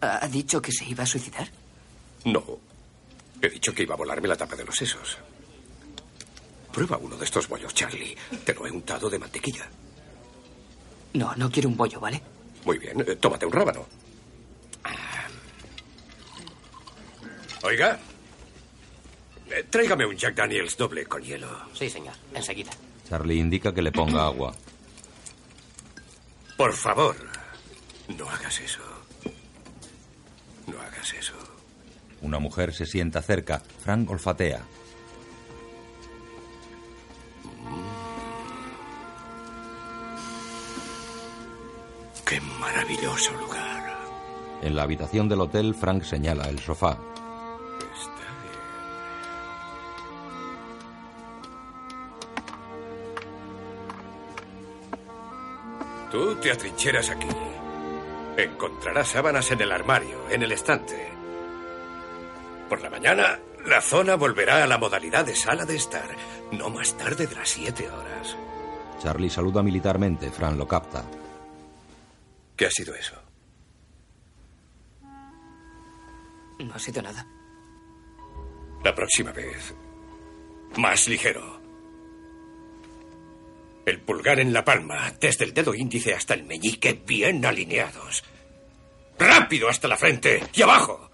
¿Ha ha dicho que se iba a suicidar? No. He dicho que iba a volarme la tapa de los sesos. Prueba uno de estos bollos, Charlie. Te lo he untado de mantequilla. No, no quiero un bollo, ¿vale? Muy bien, eh, tómate un rábano. Oiga. eh, Tráigame un Jack Daniels doble con hielo. Sí, señor. Enseguida. Charlie indica que le ponga agua. Por favor, no hagas eso. No hagas eso. Una mujer se sienta cerca. Frank olfatea. Qué maravilloso lugar. En la habitación del hotel, Frank señala el sofá. Tú te atrincheras aquí. Encontrarás sábanas en el armario, en el estante. Por la mañana, la zona volverá a la modalidad de sala de estar, no más tarde de las siete horas. Charlie saluda militarmente. Frank lo capta. ¿Qué ha sido eso? No ha sido nada. La próxima vez, más ligero. El pulgar en la palma, desde el dedo índice hasta el meñique, bien alineados. ¡Rápido hasta la frente y abajo!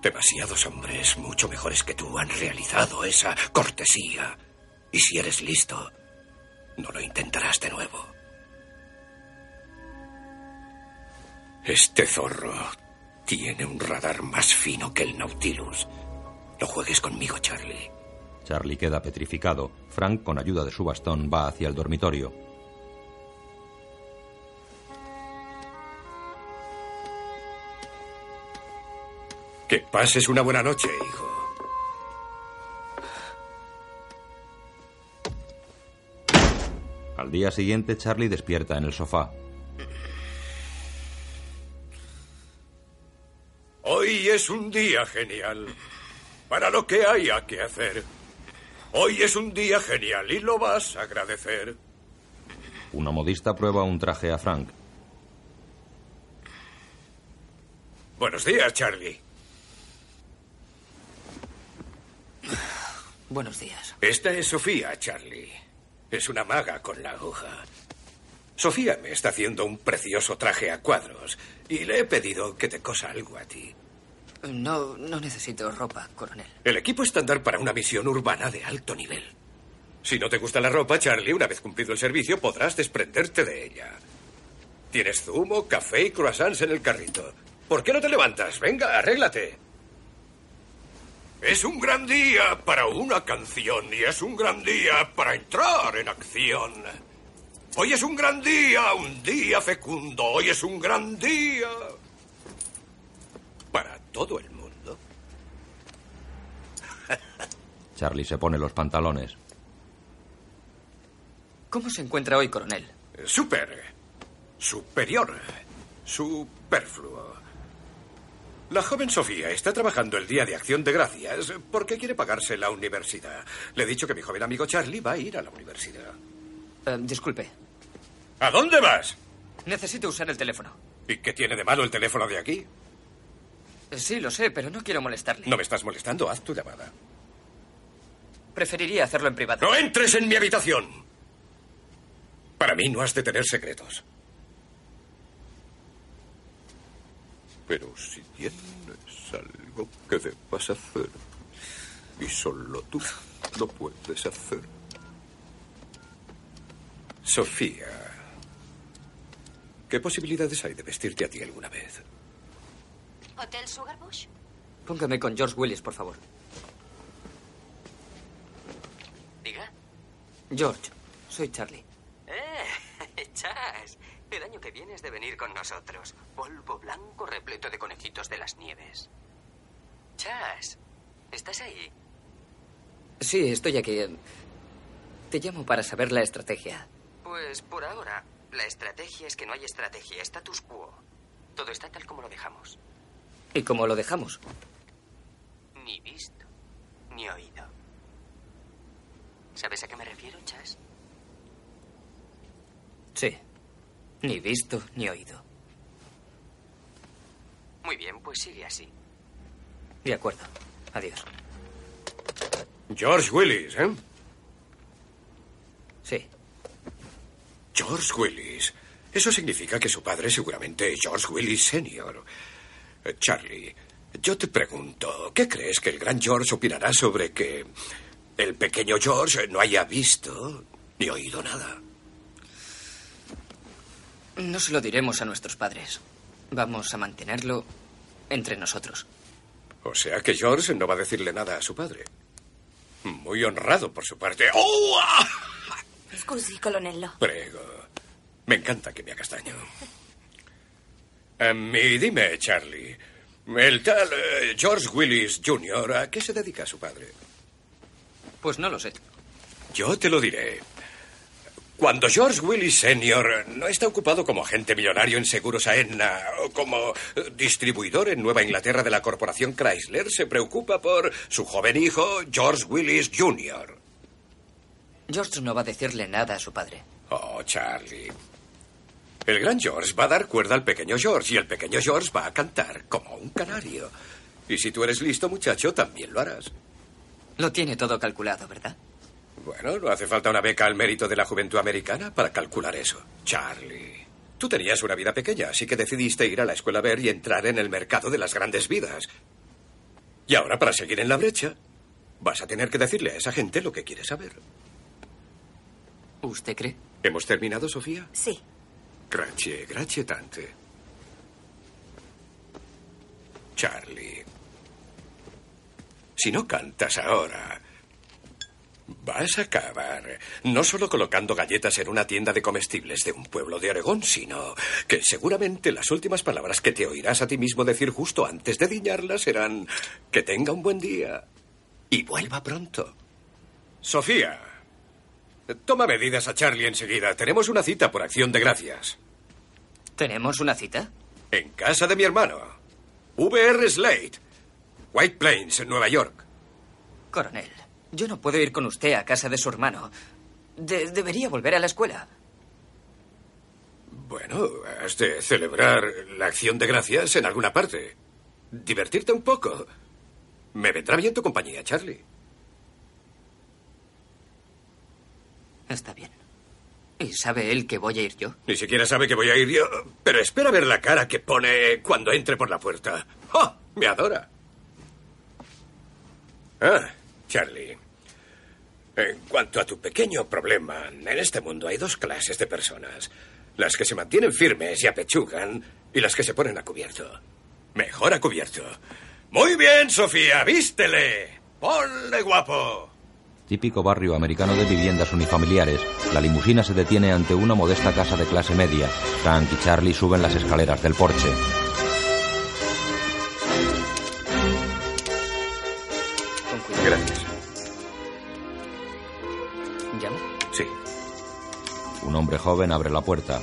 Demasiados hombres, mucho mejores que tú, han realizado esa cortesía. Y si eres listo, no lo intentarás de nuevo. Este zorro tiene un radar más fino que el Nautilus. No juegues conmigo, Charlie. Charlie queda petrificado. Frank, con ayuda de su bastón, va hacia el dormitorio. Que pases una buena noche, hijo. Al día siguiente, Charlie despierta en el sofá. Hoy es un día genial para lo que haya que hacer. Hoy es un día genial y lo vas a agradecer. Una modista prueba un traje a Frank. Buenos días, Charlie. Buenos días. Esta es Sofía, Charlie. Es una maga con la aguja. Sofía me está haciendo un precioso traje a cuadros y le he pedido que te cosa algo a ti. No, no necesito ropa, coronel. El equipo estándar para una misión urbana de alto nivel. Si no te gusta la ropa, Charlie, una vez cumplido el servicio podrás desprenderte de ella. Tienes zumo, café y croissants en el carrito. ¿Por qué no te levantas? Venga, arréglate. Es un gran día para una canción y es un gran día para entrar en acción. Hoy es un gran día, un día fecundo. Hoy es un gran día para todo el mundo. [laughs] Charlie se pone los pantalones. ¿Cómo se encuentra hoy, coronel? Super. Superior. Superfluo. La joven Sofía está trabajando el Día de Acción de Gracias porque quiere pagarse la universidad. Le he dicho que mi joven amigo Charlie va a ir a la universidad. Eh, disculpe. ¿A dónde vas? Necesito usar el teléfono. ¿Y qué tiene de malo el teléfono de aquí? Sí, lo sé, pero no quiero molestarle. No me estás molestando, haz tu llamada. Preferiría hacerlo en privado. ¡No entres en mi habitación! Para mí no has de tener secretos. Pero si tienes algo que debas hacer y solo tú lo puedes hacer. Sofía, ¿qué posibilidades hay de vestirte a ti alguna vez? ¿Hotel Sugarbush? Póngame con George Willis, por favor. Diga. George, soy Charlie. Eh, [laughs] Chas. El año que viene es de venir con nosotros. Polvo blanco repleto de conejitos de las nieves. Chas, ¿estás ahí? Sí, estoy aquí. Te llamo para saber la estrategia. Pues por ahora, la estrategia es que no hay estrategia, status quo. Todo está tal como lo dejamos. ¿Y cómo lo dejamos? Ni visto, ni oído. ¿Sabes a qué me refiero, Chas? Sí. Ni visto ni oído. Muy bien, pues sigue así. De acuerdo. Adiós. George Willis, ¿eh? Sí. George Willis. Eso significa que su padre seguramente es George Willis Senior. Eh, Charlie, yo te pregunto, ¿qué crees que el gran George opinará sobre que el pequeño George no haya visto ni oído nada? No se lo diremos a nuestros padres. Vamos a mantenerlo entre nosotros. O sea que George no va a decirle nada a su padre. Muy honrado por su parte. ¡Oh! ah! Scusi, colonnello. Prego. Me encanta que me hagas daño. Y dime, Charlie, el tal eh, George Willis Jr., ¿a qué se dedica su padre? Pues no lo sé. Yo te lo diré. Cuando George Willis Sr. no está ocupado como agente millonario en seguros Aetna o como eh, distribuidor en Nueva Inglaterra de la corporación Chrysler, se preocupa por su joven hijo, George Willis Jr. George no va a decirle nada a su padre. Oh, Charlie. El gran George va a dar cuerda al pequeño George y el pequeño George va a cantar como un canario. Y si tú eres listo, muchacho, también lo harás. Lo tiene todo calculado, ¿verdad? Bueno, no hace falta una beca al mérito de la juventud americana para calcular eso. Charlie, tú tenías una vida pequeña, así que decidiste ir a la escuela ver y entrar en el mercado de las grandes vidas. Y ahora, para seguir en la brecha, vas a tener que decirle a esa gente lo que quieres saber. ¿Usted cree? ¿Hemos terminado, Sofía? Sí. Grazie, grazie tante. Charlie, si no cantas ahora, vas a acabar no solo colocando galletas en una tienda de comestibles de un pueblo de Oregón, sino que seguramente las últimas palabras que te oirás a ti mismo decir justo antes de diñarlas serán que tenga un buen día y vuelva pronto. Sofía, toma medidas a Charlie enseguida. Tenemos una cita por acción de gracias. ¿Tenemos una cita? En casa de mi hermano. VR Slade. White Plains, en Nueva York. Coronel, Yo no puedo ir con usted a casa de su hermano. De- debería volver a la escuela. Bueno, has de celebrar la acción de gracias en alguna parte. Divertirte un poco. Me vendrá bien tu compañía, Charlie. Está bien. ¿Y sabe él que voy a ir yo? Ni siquiera sabe que voy a ir yo. Pero espera ver la cara que pone cuando entre por la puerta. ¡Oh! Me adora. Ah, Charlie. En cuanto a tu pequeño problema, en este mundo hay dos clases de personas. Las que se mantienen firmes y apechugan y las que se ponen a cubierto. Mejor a cubierto. Muy bien, Sofía, vístele. Ponle guapo. Típico barrio americano de viviendas unifamiliares, la limusina se detiene ante una modesta casa de clase media. Frank y Charlie suben las escaleras del porche. Un hombre joven abre la puerta.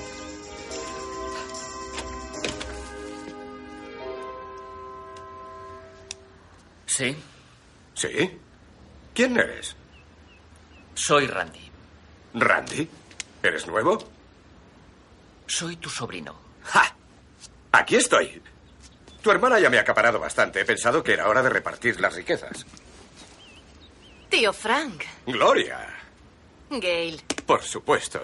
Sí. ¿Sí? ¿Quién eres? Soy Randy. ¿Randy? ¿Eres nuevo? Soy tu sobrino. ¡Ja! Aquí estoy. Tu hermana ya me ha acaparado bastante. He pensado que era hora de repartir las riquezas. Tío Frank. Gloria. Gail. Por supuesto.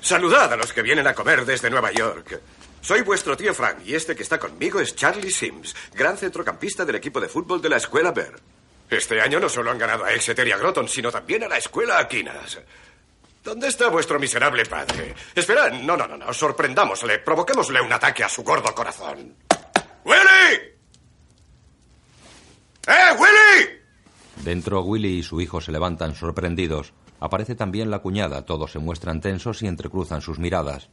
Saludad a los que vienen a comer desde Nueva York. Soy vuestro tío Frank y este que está conmigo es Charlie Sims, gran centrocampista del equipo de fútbol de la escuela Bear. Este año no solo han ganado a Exeter y Groton, sino también a la escuela Aquinas. ¿Dónde está vuestro miserable padre? Esperad, no, no, no, no, sorprendámosle, provoquémosle un ataque a su gordo corazón. ¡Willy! ¡Eh, Willy! Dentro, Willy y su hijo se levantan sorprendidos. Aparece también la cuñada. Todos se muestran tensos y entrecruzan sus miradas.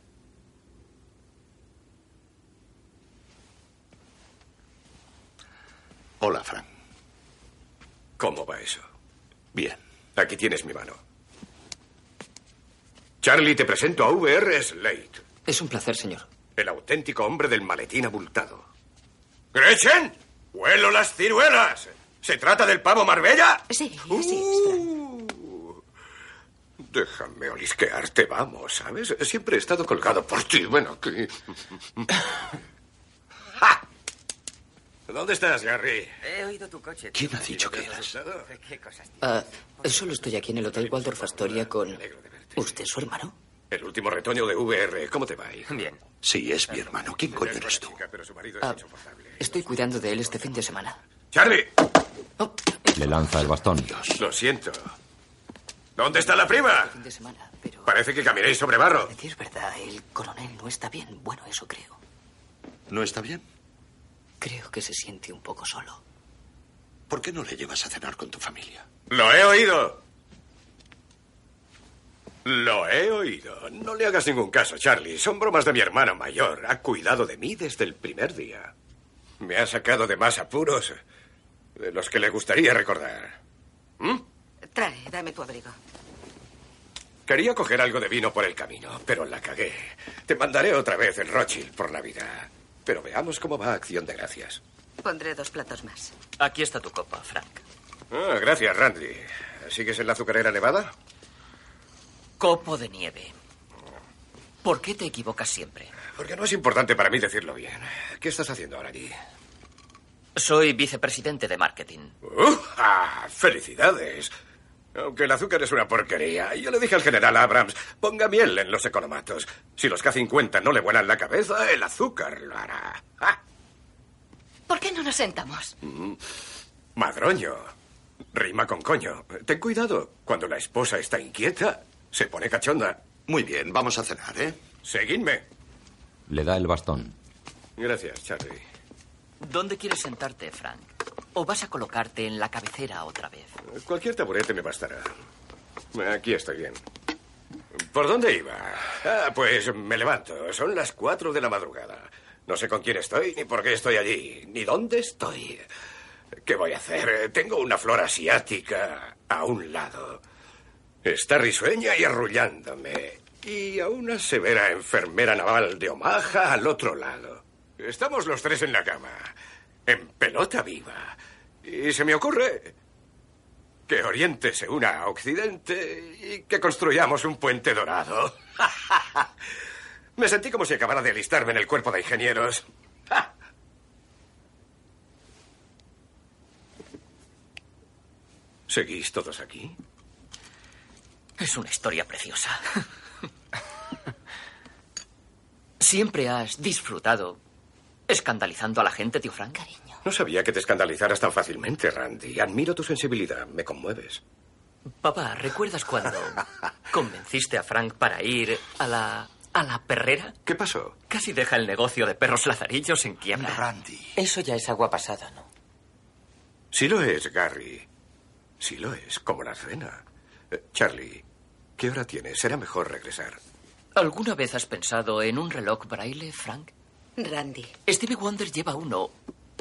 Hola, Frank. ¿Cómo va eso? Bien. Aquí tienes mi mano. Charlie, te presento a VR Slate. Es un placer, señor. El auténtico hombre del maletín abultado. ¡Gretchen! ¡Huelo las ciruelas! ¿Se trata del pavo Marbella? Sí, Uh, Déjame olisquearte, vamos, ¿sabes? Siempre he estado colgado por ti. Bueno, aquí. [laughs] ¡Ja! ¿Dónde estás, Gary? He oído tu coche. ¿Quién ha dicho que eras? ¿Qué cosas? Ah, solo estoy aquí en el Hotel Waldorf Astoria con... ¿Usted es su hermano? El último retoño de VR. ¿Cómo te va ahí? Bien. Sí, es mi hermano. ¿Quién coño eres tú? Pero su marido es Ah, estoy cuidando de él este fin de semana. ¡Charlie! Le lanza el bastón. Lo siento. ¿Dónde está la prima? Fin de semana, pero... Parece que caminéis sobre barro. decir verdad, el coronel no está bien. Bueno, eso creo. ¿No está bien? Creo que se siente un poco solo. ¿Por qué no le llevas a cenar con tu familia? Lo he oído. Lo he oído. No le hagas ningún caso, Charlie. Son bromas de mi hermano mayor. Ha cuidado de mí desde el primer día. Me ha sacado de más apuros de los que le gustaría recordar. ¿Mm? Trae, dame tu abrigo. Quería coger algo de vino por el camino, pero la cagué. Te mandaré otra vez el Rothschild por Navidad. Pero veamos cómo va Acción de Gracias. Pondré dos platos más. Aquí está tu copa, Frank. Ah, gracias, Randy. ¿Sigues en la azucarera nevada? Copo de nieve. ¿Por qué te equivocas siempre? Porque no es importante para mí decirlo bien. ¿Qué estás haciendo ahora allí? Soy vicepresidente de marketing. ¡Uh! ah, ¡Felicidades! Aunque el azúcar es una porquería, yo le dije al general Abrams, ponga miel en los economatos. Si los K-50 no le vuelan la cabeza, el azúcar lo hará. ¡Ah! ¿Por qué no nos sentamos? Mm. Madroño. Rima con coño. Ten cuidado. Cuando la esposa está inquieta, se pone cachonda. Muy bien, vamos a cenar, ¿eh? Seguidme. Le da el bastón. Gracias, Charlie. ¿Dónde quieres sentarte, Frank? ¿O vas a colocarte en la cabecera otra vez? Cualquier taburete me bastará. Aquí estoy bien. ¿Por dónde iba? Ah, pues me levanto. Son las cuatro de la madrugada. No sé con quién estoy, ni por qué estoy allí, ni dónde estoy. ¿Qué voy a hacer? Tengo una flor asiática a un lado. Está risueña y arrullándome. Y a una severa enfermera naval de Omaha al otro lado. Estamos los tres en la cama, en pelota viva. Y se me ocurre Que Oriente se una a Occidente y que construyamos un puente dorado. [laughs] Me sentí como si acabara de alistarme en el cuerpo de ingenieros. [laughs] ¿Seguís todos aquí? Es una historia preciosa. [laughs] ¿Siempre has disfrutado escandalizando a la gente, tío Frank? No sabía que te escandalizaras tan fácilmente, Randy. Admiro tu sensibilidad. Me conmueves. Papá, ¿recuerdas cuando [laughs] convenciste a Frank para ir a la a la perrera? ¿Qué pasó? Casi deja el negocio de perros lazarillos en quiebra. Randy. Eso ya es agua pasada, ¿no? Sí lo es, Gary. Sí lo es, como la cena. Eh, Charlie, ¿qué hora tienes? Será mejor regresar. ¿Alguna vez has pensado en un reloj braille, Frank? Randy. Stevie Wonder lleva uno.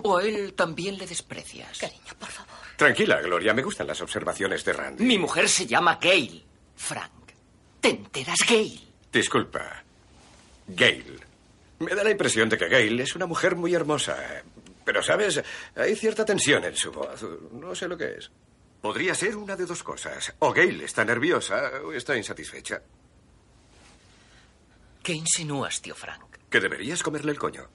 ¿O a él también le desprecias? Cariño, por favor. Tranquila, Gloria. Me gustan las observaciones de Randy. Mi mujer se llama Gail. Frank. ¿Te enteras, Gail? Disculpa. Gail. Me da la impresión de que Gail es una mujer muy hermosa. Pero, ¿sabes? Hay cierta tensión en su voz. No sé lo que es. Podría ser una de dos cosas. O Gail está nerviosa o está insatisfecha. ¿Qué insinúas, tío Frank? Que deberías comerle el coño.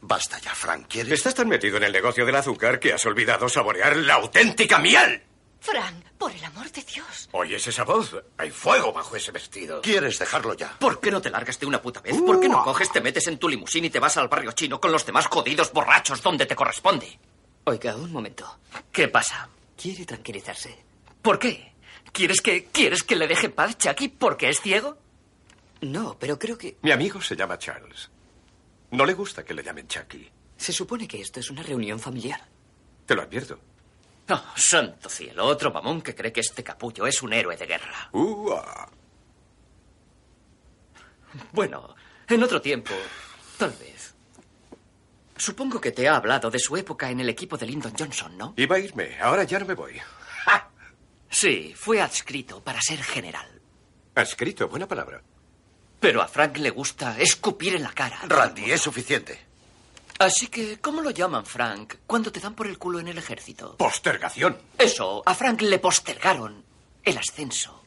Basta ya, Frank. ¿Quieres? Estás tan metido en el negocio del azúcar que has olvidado saborear la auténtica miel. Frank, por el amor de Dios. ¿Oyes esa voz? Hay fuego bajo ese vestido. ¿Quieres dejarlo ya? ¿Por qué no te largas de una puta vez? ¿Por qué no coges, te metes en tu limusín y te vas al barrio chino con los demás jodidos borrachos donde te corresponde? Oiga, un momento. ¿Qué pasa? Quiere tranquilizarse. ¿Por qué? ¿Quieres que, ¿Quieres que le deje en paz, Chucky, porque es ciego? No, pero creo que... Mi amigo se llama Charles. No le gusta que le llamen Chucky. Se supone que esto es una reunión familiar. Te lo advierto. Oh, santo cielo, otro mamón que cree que este capullo es un héroe de guerra. Ua. Bueno, en otro tiempo, tal vez. Supongo que te ha hablado de su época en el equipo de Lyndon Johnson, ¿no? Iba a irme, ahora ya no me voy. Sí, fue adscrito para ser general. Adscrito, buena palabra. Pero a Frank le gusta escupir en la cara. Randy, es suficiente. Así que, ¿cómo lo llaman, Frank, cuando te dan por el culo en el ejército? Postergación. Eso, a Frank le postergaron el ascenso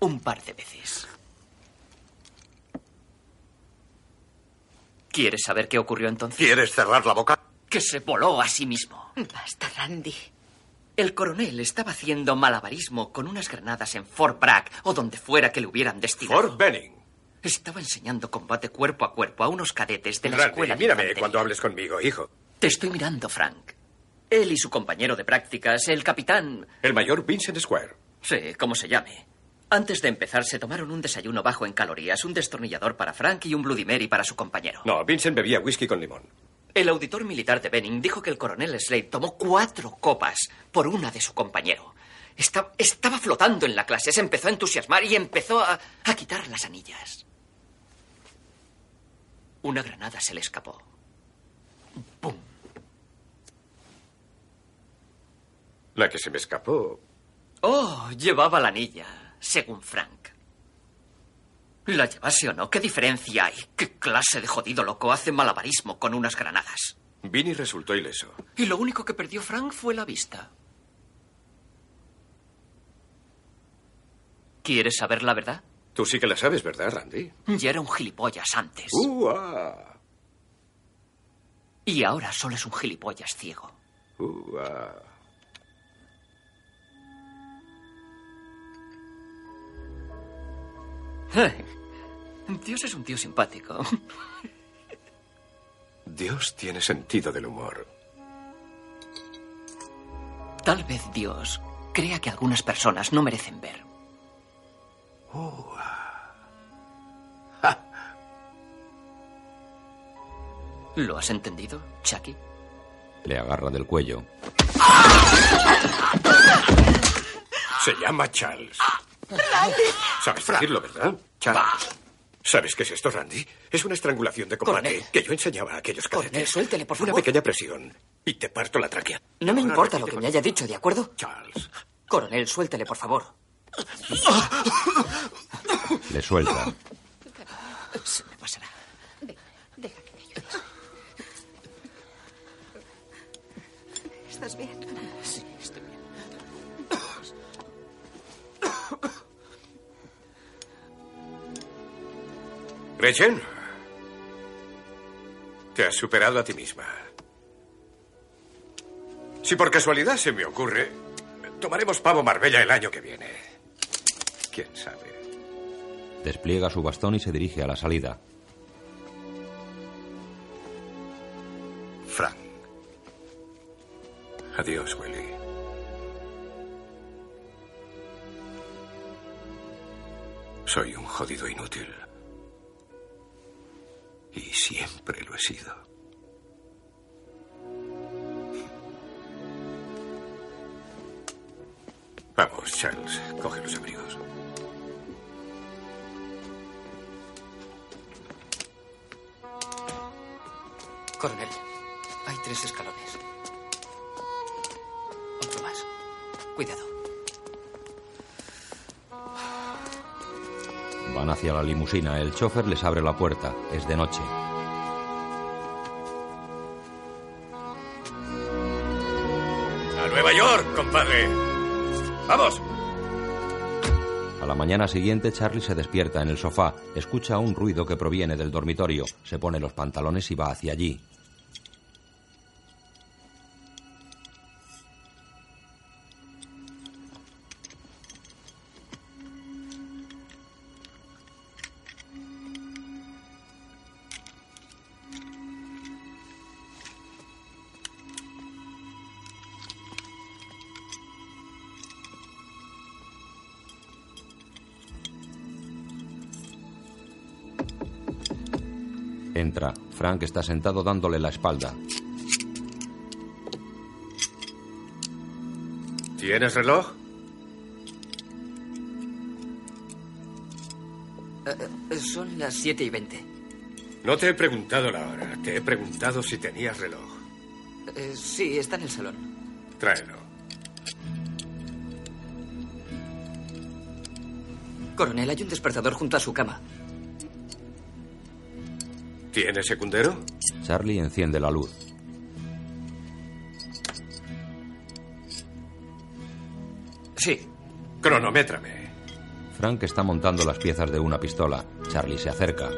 un par de veces. ¿Quieres saber qué ocurrió entonces? ¿Quieres cerrar la boca? Que se voló a sí mismo. Basta, Randy. El coronel estaba haciendo malabarismo con unas granadas en Fort Bragg o donde fuera que le hubieran destinado. Fort Benning. Estaba enseñando combate cuerpo a cuerpo a unos cadetes de la Randy, escuela. de mírame infantería. cuando hables conmigo, hijo. Te estoy mirando, Frank. Él y su compañero de prácticas, el capitán. El mayor Vincent Square. Sí, como se llame. Antes de empezar, se tomaron un desayuno bajo en calorías, un destornillador para Frank y un Bloody Mary para su compañero. No, Vincent bebía whisky con limón. El auditor militar de Benning dijo que el coronel Slade tomó cuatro copas por una de su compañero. Esta- estaba flotando en la clase, se empezó a entusiasmar y empezó a, a quitar las anillas. Una granada se le escapó. ¡Pum! La que se me escapó. Oh, llevaba la anilla, según Frank. La llevase o no, ¿qué diferencia hay? ¿Qué clase de jodido loco hace malabarismo con unas granadas? Vinny resultó ileso. Y lo único que perdió Frank fue la vista. ¿Quieres saber la verdad? Tú sí que la sabes, ¿verdad, Randy? Ya era un gilipollas antes. Ua. Y ahora solo es un gilipollas ciego. Ua. Dios es un tío simpático. Dios tiene sentido del humor. Tal vez Dios crea que algunas personas no merecen ver. [laughs] ¿Lo has entendido, Chucky? Le agarra del cuello. Se llama Charles. ¿Sabes decirlo, verdad? Charles. ¿Sabes qué es esto, Randy? Es una estrangulación de combate Coronel. que yo enseñaba a aquellos Coronel, cadetes. suéltele, por Una favor. pequeña presión y te parto la tráquea. No me Ahora importa lo que me haya dicho, ¿de acuerdo? Charles. Coronel, suéltele, por favor. Le suelta. Se me pasará. Ven, deja que te ayude. ¿Estás bien? Sí, estoy bien. Gretchen, te has superado a ti misma. Si por casualidad se me ocurre, tomaremos pavo Marbella el año que viene. ¿Quién sabe? Despliega su bastón y se dirige a la salida. Frank. Adiós, Willy. Soy un jodido inútil. Y siempre lo he sido. Vamos, Charles, coge los abrigos. Coronel, hay tres escalones. Otro más. Cuidado. Van hacia la limusina. El chofer les abre la puerta. Es de noche. ¡A Nueva York, compadre! ¡Vamos! A la mañana siguiente, Charlie se despierta en el sofá. Escucha un ruido que proviene del dormitorio. Se pone los pantalones y va hacia allí. Frank está sentado dándole la espalda. ¿Tienes reloj? Eh, eh, son las 7 y 20. No te he preguntado la hora. Te he preguntado si tenías reloj. Eh, sí, está en el salón. Tráelo. Coronel, hay un despertador junto a su cama. ¿Tienes secundero? Charlie enciende la luz. Sí. Cronométrame. Frank está montando las piezas de una pistola. Charlie se acerca.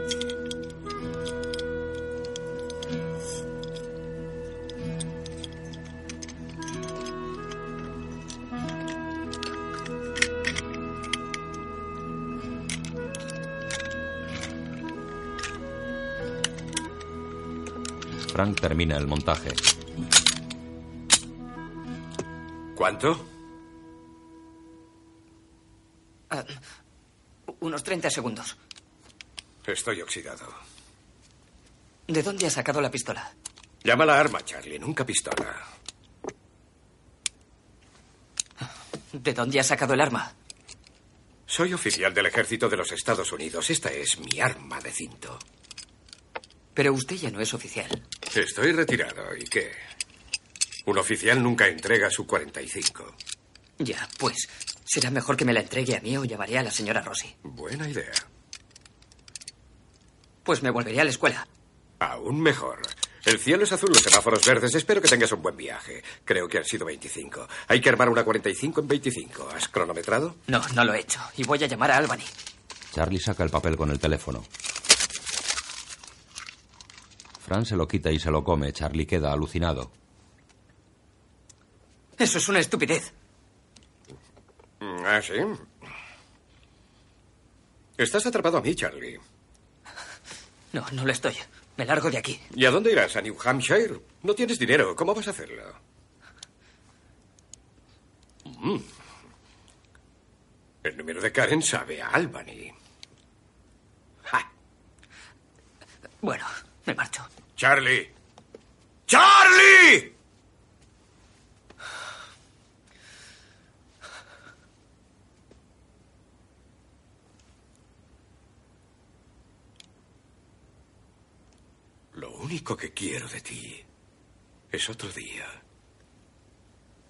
Frank termina el montaje. ¿Cuánto? Ah, unos 30 segundos. Estoy oxidado. ¿De dónde ha sacado la pistola? Llama la arma, Charlie, nunca pistola. ¿De dónde ha sacado el arma? Soy oficial del ejército de los Estados Unidos. Esta es mi arma de cinto. Pero usted ya no es oficial. Estoy retirado. ¿Y qué? Un oficial nunca entrega su 45. Ya, pues será mejor que me la entregue a mí o llamaré a la señora Rossi. Buena idea. Pues me volveré a la escuela. Aún mejor. El cielo es azul, los semáforos verdes. Espero que tengas un buen viaje. Creo que han sido 25. Hay que armar una 45 en 25. ¿Has cronometrado? No, no lo he hecho. Y voy a llamar a Albany. Charlie saca el papel con el teléfono. Fran se lo quita y se lo come. Charlie queda alucinado. Eso es una estupidez. ¿Ah, sí? Estás atrapado a mí, Charlie. No, no lo estoy. Me largo de aquí. ¿Y a dónde irás? ¿A New Hampshire? No tienes dinero. ¿Cómo vas a hacerlo? Mm. El número de Karen sabe a Albany. Bueno, me marcho. Charlie. ¡Charlie! Lo único que quiero de ti es otro día.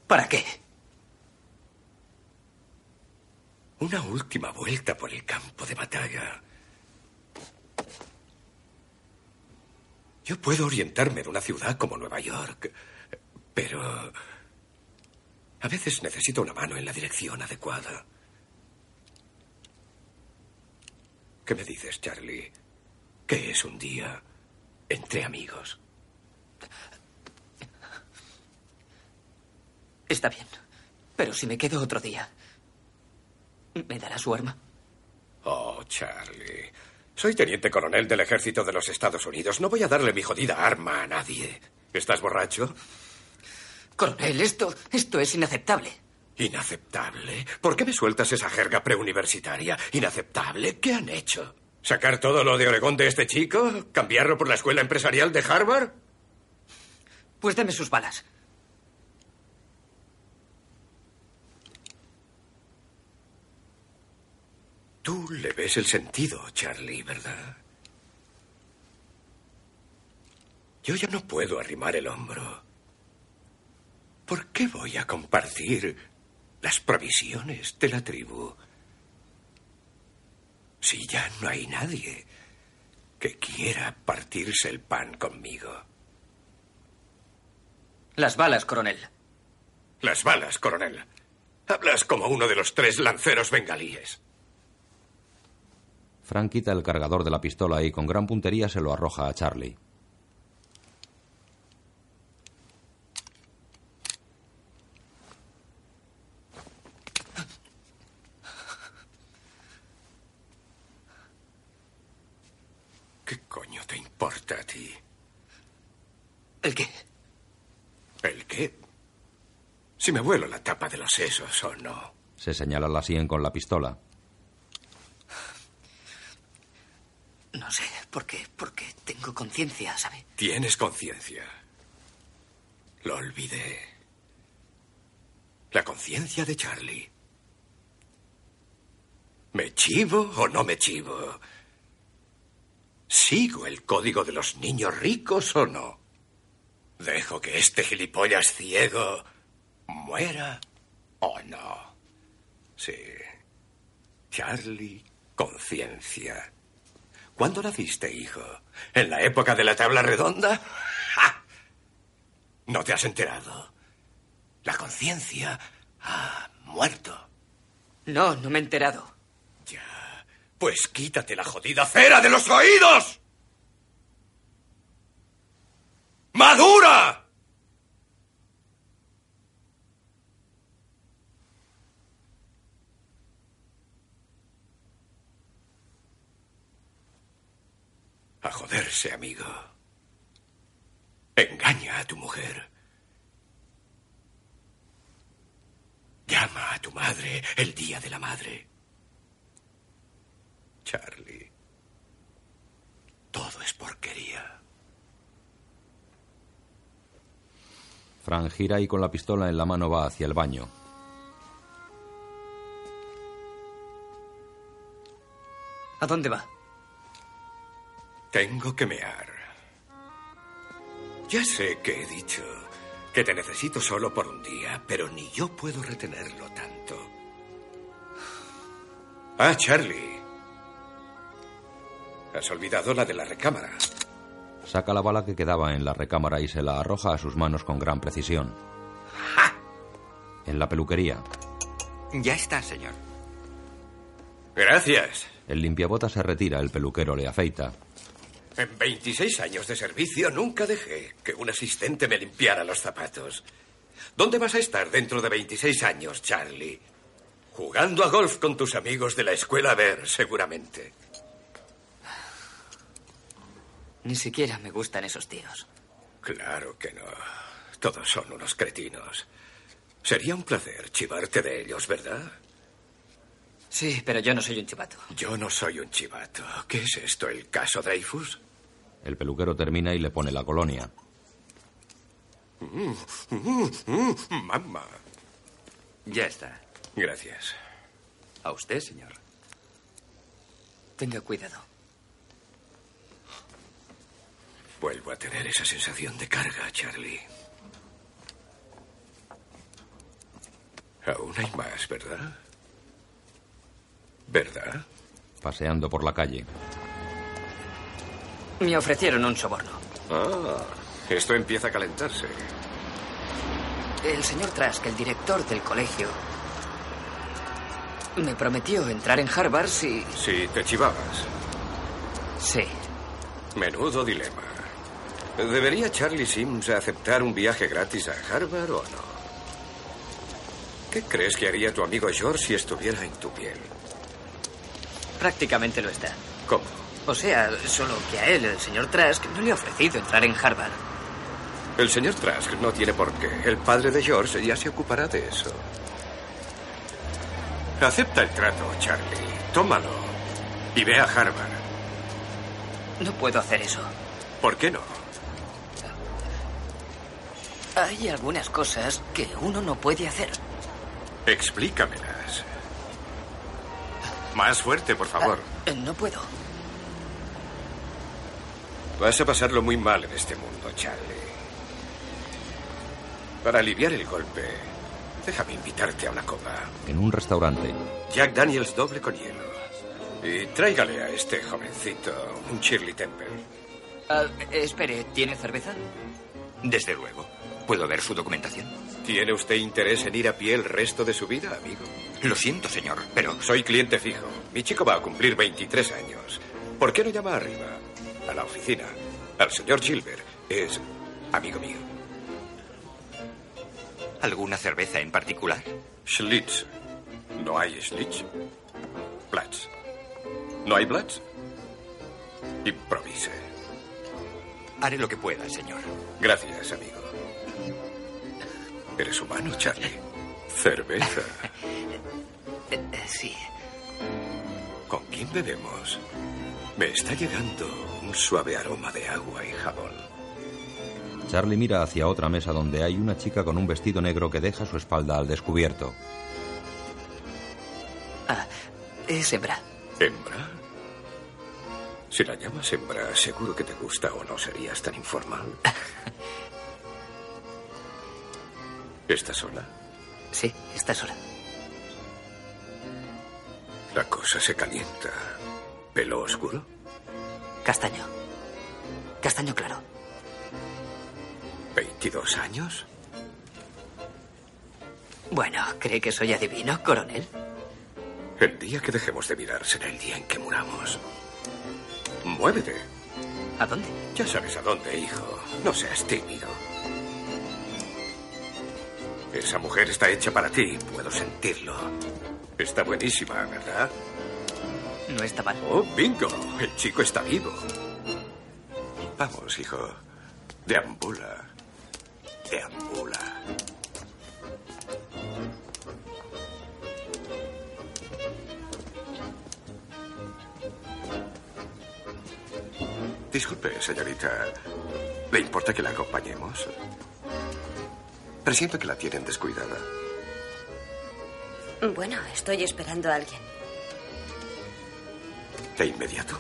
¿Para qué? Una última vuelta por el campo de batalla. Yo puedo orientarme de una ciudad como Nueva York, pero a veces necesito una mano en la dirección adecuada. ¿Qué me dices, Charlie? ¿Qué es un día entre amigos? Está bien. Pero si me quedo otro día, ¿me dará su arma? Oh, Charlie. Soy teniente coronel del ejército de los Estados Unidos. No voy a darle mi jodida arma a nadie. ¿Estás borracho? Coronel, esto, esto es inaceptable. ¿Inaceptable? ¿Por qué me sueltas esa jerga preuniversitaria? ¿Inaceptable? ¿Qué han hecho? ¿Sacar todo lo de Oregón de este chico? ¿Cambiarlo por la escuela empresarial de Harvard? Pues deme sus balas. Tú le ves el sentido, Charlie, ¿verdad? Yo ya no puedo arrimar el hombro. ¿Por qué voy a compartir las provisiones de la tribu? Si ya no hay nadie que quiera partirse el pan conmigo. Las balas, coronel. Las balas, coronel. Hablas como uno de los tres lanceros bengalíes. Frank quita el cargador de la pistola y con gran puntería se lo arroja a Charlie. ¿Qué coño te importa a ti? ¿El qué? ¿El qué? Si me vuelo la tapa de los sesos o no. Se señala la sien con la pistola. No sé, ¿por qué? Porque tengo conciencia, ¿sabe? Tienes conciencia. Lo olvidé. La conciencia de Charlie. ¿Me chivo o no me chivo? ¿Sigo el código de los niños ricos o no? ¿Dejo que este gilipollas ciego muera o no? Sí. Charlie, conciencia. ¿Cuándo naciste, hijo? ¿En la época de la tabla redonda? [laughs] ¡Ja! ¿No te has enterado? La conciencia ha muerto. No, no me he enterado. Ya. Pues quítate la jodida cera de los oídos. ¡Madura! A joderse, amigo. Engaña a tu mujer. Llama a tu madre el día de la madre. Charlie. Todo es porquería. Frank gira y con la pistola en la mano va hacia el baño. ¿A dónde va? Tengo que mear. Ya sé que he dicho que te necesito solo por un día, pero ni yo puedo retenerlo tanto. Ah, Charlie. Has olvidado la de la recámara. Saca la bala que quedaba en la recámara y se la arroja a sus manos con gran precisión. En la peluquería, Ya está, señor. Gracias. el limpiabotas se retira, el peluquero le afeita. En 26 años de servicio nunca dejé que un asistente me limpiara los zapatos. ¿Dónde vas a estar dentro de 26 años, Charlie? Jugando a golf con tus amigos de la escuela Ver, seguramente. Ni siquiera me gustan esos tíos. Claro que no. Todos son unos cretinos. Sería un placer chivarte de ellos, ¿verdad? Sí, pero yo no soy un chivato. Yo no soy un chivato. ¿Qué es esto, el caso Dreyfus? El peluquero termina y le pone la colonia. Mamá. Ya está. Gracias. A usted, señor. Tenga cuidado. Vuelvo a tener esa sensación de carga, Charlie. Aún hay más, ¿verdad? ¿Verdad? Paseando por la calle. Me ofrecieron un soborno. Ah, esto empieza a calentarse. El señor Trask, el director del colegio, me prometió entrar en Harvard si... Si te chivabas. Sí. Menudo dilema. ¿Debería Charlie Sims aceptar un viaje gratis a Harvard o no? ¿Qué crees que haría tu amigo George si estuviera en tu piel? Prácticamente lo está. ¿Cómo? O sea, solo que a él, el señor Trask, no le ha ofrecido entrar en Harvard. El señor Trask no tiene por qué. El padre de George ya se ocupará de eso. Acepta el trato, Charlie. Tómalo. Y ve a Harvard. No puedo hacer eso. ¿Por qué no? Hay algunas cosas que uno no puede hacer. Explícamelas. Más fuerte, por favor. Eh, No puedo. Vas a pasarlo muy mal en este mundo, Charlie. Para aliviar el golpe, déjame invitarte a una copa. En un restaurante, Jack Daniels doble con hielo. Y tráigale a este jovencito un Shirley Temple. Ah, espere, ¿tiene cerveza? Desde luego. ¿Puedo ver su documentación? ¿Tiene usted interés en ir a pie el resto de su vida, amigo? Lo siento, señor, pero... Soy cliente fijo. Mi chico va a cumplir 23 años. ¿Por qué no llama arriba? A la oficina. Al señor Gilbert. Es amigo mío. ¿Alguna cerveza en particular? Schlitz. ¿No hay Schlitz? Platz. ¿No hay Platz? Improvise. Haré lo que pueda, señor. Gracias, amigo. ¿Eres humano, Charlie? Cerveza. [laughs] Sí. ¿Con quién bebemos? Me está llegando un suave aroma de agua y jabón. Charlie mira hacia otra mesa donde hay una chica con un vestido negro que deja su espalda al descubierto. Ah, es hembra. ¿Hembra? Si la llamas hembra, seguro que te gusta o no serías tan informal. [laughs] ¿Estás sola? Sí, está sola. La cosa se calienta. ¿Pelo oscuro? Castaño. Castaño claro. ¿22 años? Bueno, ¿cree que soy adivino, coronel? El día que dejemos de mirar será el día en que muramos. Muévete. ¿A dónde? Ya sabes a dónde, hijo. No seas tímido. Esa mujer está hecha para ti, puedo sentirlo. Está buenísima, ¿verdad? No está mal. Oh, bingo. El chico está vivo. Vamos, hijo. Deambula. Deambula. Disculpe, señorita. ¿Le importa que la acompañemos? Presiento que la tienen descuidada. Bueno, estoy esperando a alguien. ¿De inmediato?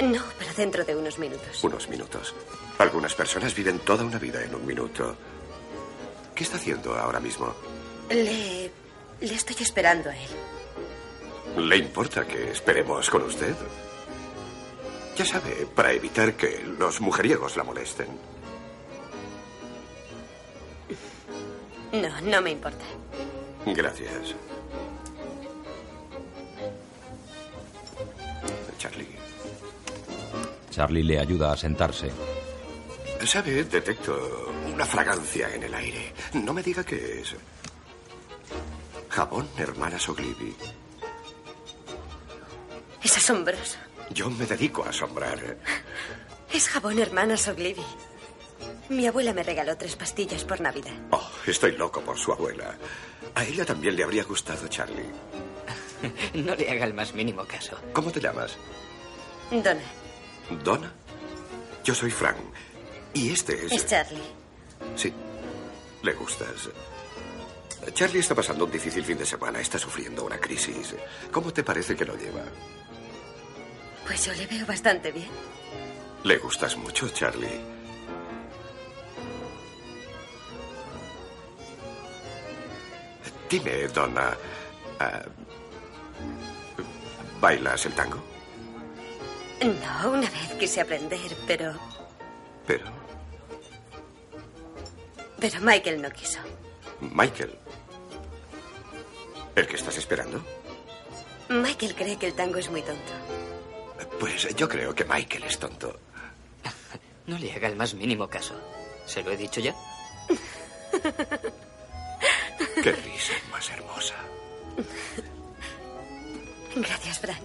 No, pero dentro de unos minutos. Unos minutos. Algunas personas viven toda una vida en un minuto. ¿Qué está haciendo ahora mismo? Le. le estoy esperando a él. ¿Le importa que esperemos con usted? Ya sabe, para evitar que los mujeriegos la molesten. No, no me importa. Gracias. Charlie. Charlie le ayuda a sentarse. ¿Sabe? Detecto una fragancia en el aire. No me diga qué es. Jabón, hermana Soglibi. Es asombroso. Yo me dedico a asombrar. Es jabón hermana Soglibi. Mi abuela me regaló tres pastillas por Navidad. Oh, estoy loco por su abuela. A ella también le habría gustado Charlie. [laughs] No le haga el más mínimo caso. ¿Cómo te llamas? Donna, ¿Donna? Yo soy Frank. Y este es... es Charlie. Sí. Le gustas. Charlie está pasando un difícil fin de semana. Está sufriendo una crisis. ¿Cómo te parece que lo lleva? Pues yo le veo bastante bien. ¿Le gustas mucho, Charlie? Dime, Donna. ah, ¿Bailas el tango? No, una vez quise aprender, pero. Pero, Pero Michael no quiso. Michael. ¿El que estás esperando? Michael cree que el tango es muy tonto. Pues yo creo que Michael es tonto. [laughs] No le haga el más mínimo caso. ¿Se lo he dicho ya? [laughs] Qué risa más hermosa. [laughs] Gracias, Frank.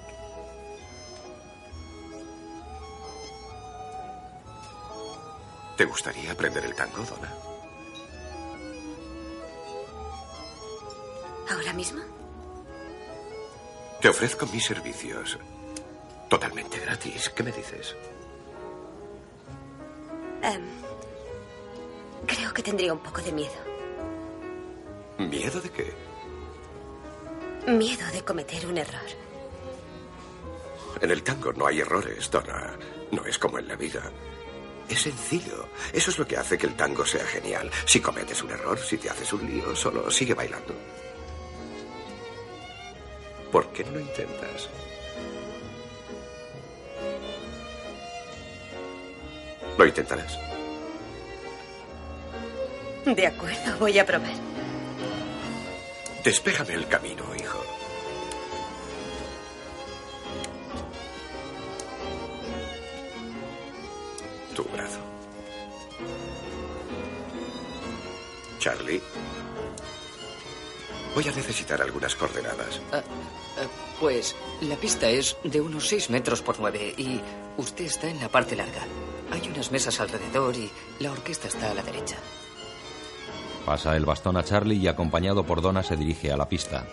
¿Te gustaría aprender el tango, Donna? ¿Ahora mismo? Te ofrezco mis servicios. Totalmente gratis. ¿Qué me dices? Em, creo que tendría un poco de miedo. ¿Miedo de qué? Miedo de cometer un error. En el tango no hay errores, Donna. No es como en la vida. Es sencillo. Eso es lo que hace que el tango sea genial. Si cometes un error, si te haces un lío, solo sigue bailando. ¿Por qué no lo intentas? ¿Lo intentarás? De acuerdo, voy a probar. Despéjame el camino, hijo. Charlie. Voy a necesitar algunas coordenadas. Ah, ah, pues la pista es de unos 6 metros por 9 y usted está en la parte larga. Hay unas mesas alrededor y la orquesta está a la derecha. Pasa el bastón a Charlie y acompañado por Donna se dirige a la pista.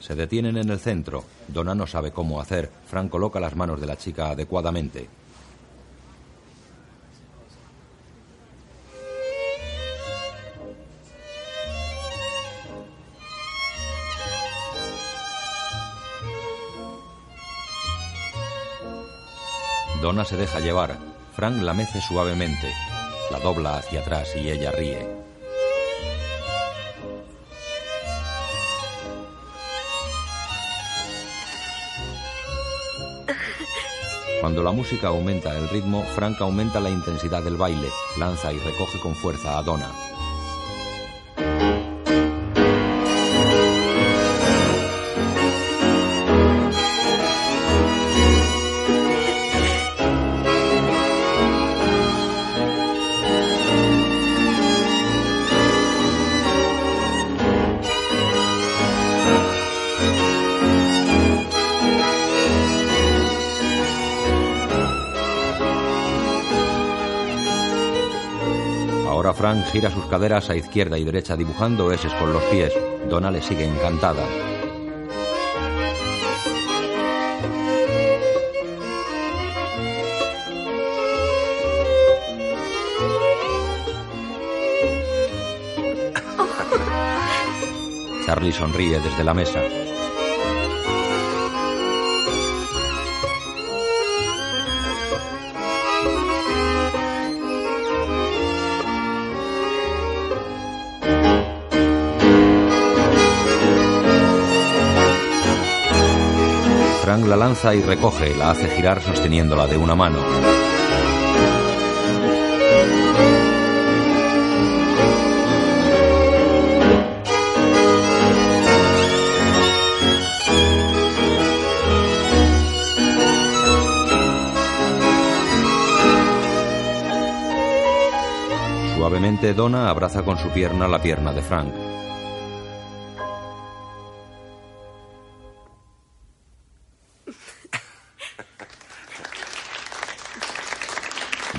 Se detienen en el centro. Donna no sabe cómo hacer. Frank coloca las manos de la chica adecuadamente. Donna se deja llevar. Frank la mece suavemente. La dobla hacia atrás y ella ríe. Cuando la música aumenta el ritmo, Frank aumenta la intensidad del baile, lanza y recoge con fuerza a Donna. Gira sus caderas a izquierda y derecha dibujando S con los pies. Donna le sigue encantada. [laughs] Charlie sonríe desde la mesa. Frank la lanza y recoge, la hace girar sosteniéndola de una mano. Suavemente Donna abraza con su pierna la pierna de Frank.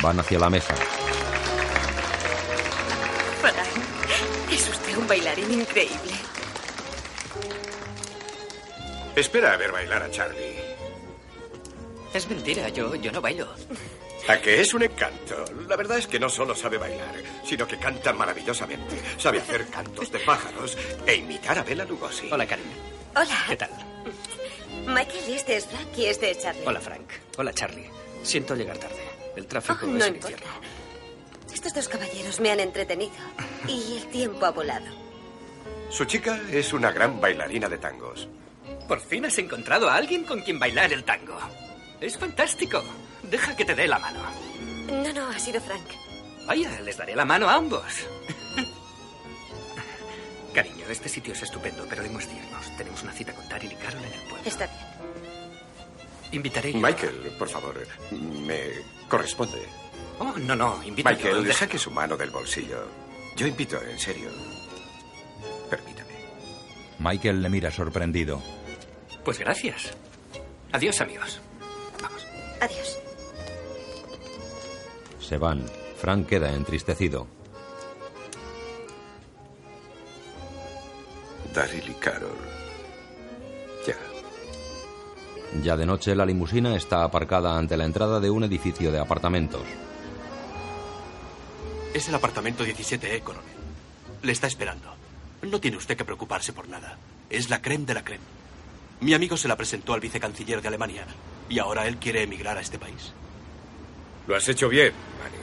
Van hacia la mesa. Frank, es usted un bailarín increíble. Espera a ver bailar a Charlie. Es mentira, yo, yo no bailo. ¿A que es un encanto? La verdad es que no solo sabe bailar, sino que canta maravillosamente. Sabe hacer cantos de pájaros e imitar a Bela Lugosi. Hola, cariño. Hola. ¿Qué tal? Michael, este es Frank y este es Charlie. Hola, Frank. Hola, Charlie. Siento llegar tarde. El tráfico Oh, no es importa. infierno. Estos dos caballeros me han entretenido y el tiempo ha volado. Su chica es una gran bailarina de tangos. Por fin has encontrado a alguien con quien bailar el tango. Es fantástico. Deja que te dé la mano. No, no, ha sido Frank. Vaya, les daré la mano a ambos. Cariño, este sitio es estupendo, pero hemos de irnos. tenemos una cita con Daryl y Carol en el pueblo. Está bien. Invitaré yo. Michael, por favor, me corresponde. Oh, no, no, invita Michael, yo. Deja- saque su mano del bolsillo. Yo invito, en serio. Permítame. Michael le mira sorprendido. Pues gracias. Adiós, amigos. Adiós. Se van. Frank queda entristecido. Daryl y Carol. Ya de noche la limusina está aparcada ante la entrada de un edificio de apartamentos. Es el apartamento 17E, coronel. Le está esperando. No tiene usted que preocuparse por nada. Es la creme de la creme. Mi amigo se la presentó al vicecanciller de Alemania y ahora él quiere emigrar a este país. Lo has hecho bien, Manny.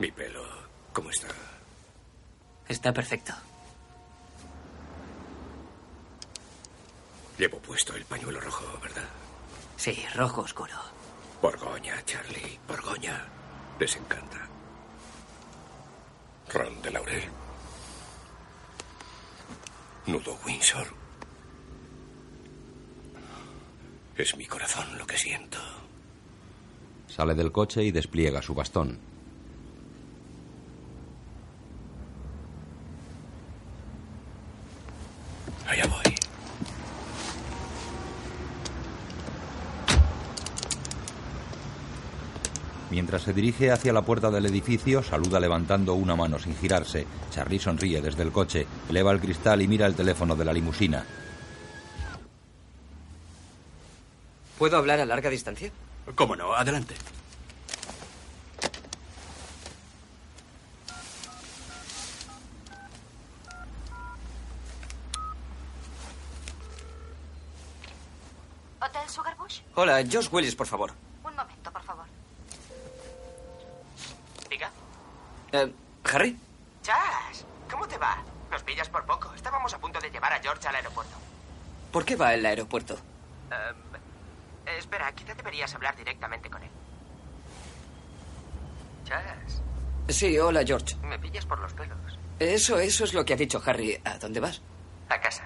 Mi pelo, ¿cómo está? Está perfecto. Llevo puesto el pañuelo rojo, ¿verdad? Sí, rojo oscuro. Borgoña, Charlie, Borgoña. Les encanta. Ron de Laurel. Nudo Windsor. Es mi corazón lo que siento. Sale del coche y despliega su bastón. Allá voy. Mientras se dirige hacia la puerta del edificio, saluda levantando una mano sin girarse. Charlie sonríe desde el coche, eleva el cristal y mira el teléfono de la limusina. ¿Puedo hablar a larga distancia? ¿Cómo no? Adelante. ¿Hotel Sugarbush? Hola, Josh Willis, por favor. Un momento, por favor. Diga. Eh, ¿Harry? Chas, ¿cómo te va? Nos pillas por poco. Estábamos a punto de llevar a George al aeropuerto. ¿Por qué va al aeropuerto? Eh, espera, quizá deberías hablar directamente con él. Chas. Sí, hola, George. Me pillas por los pelos. Eso, eso es lo que ha dicho Harry. ¿A dónde vas? A casa.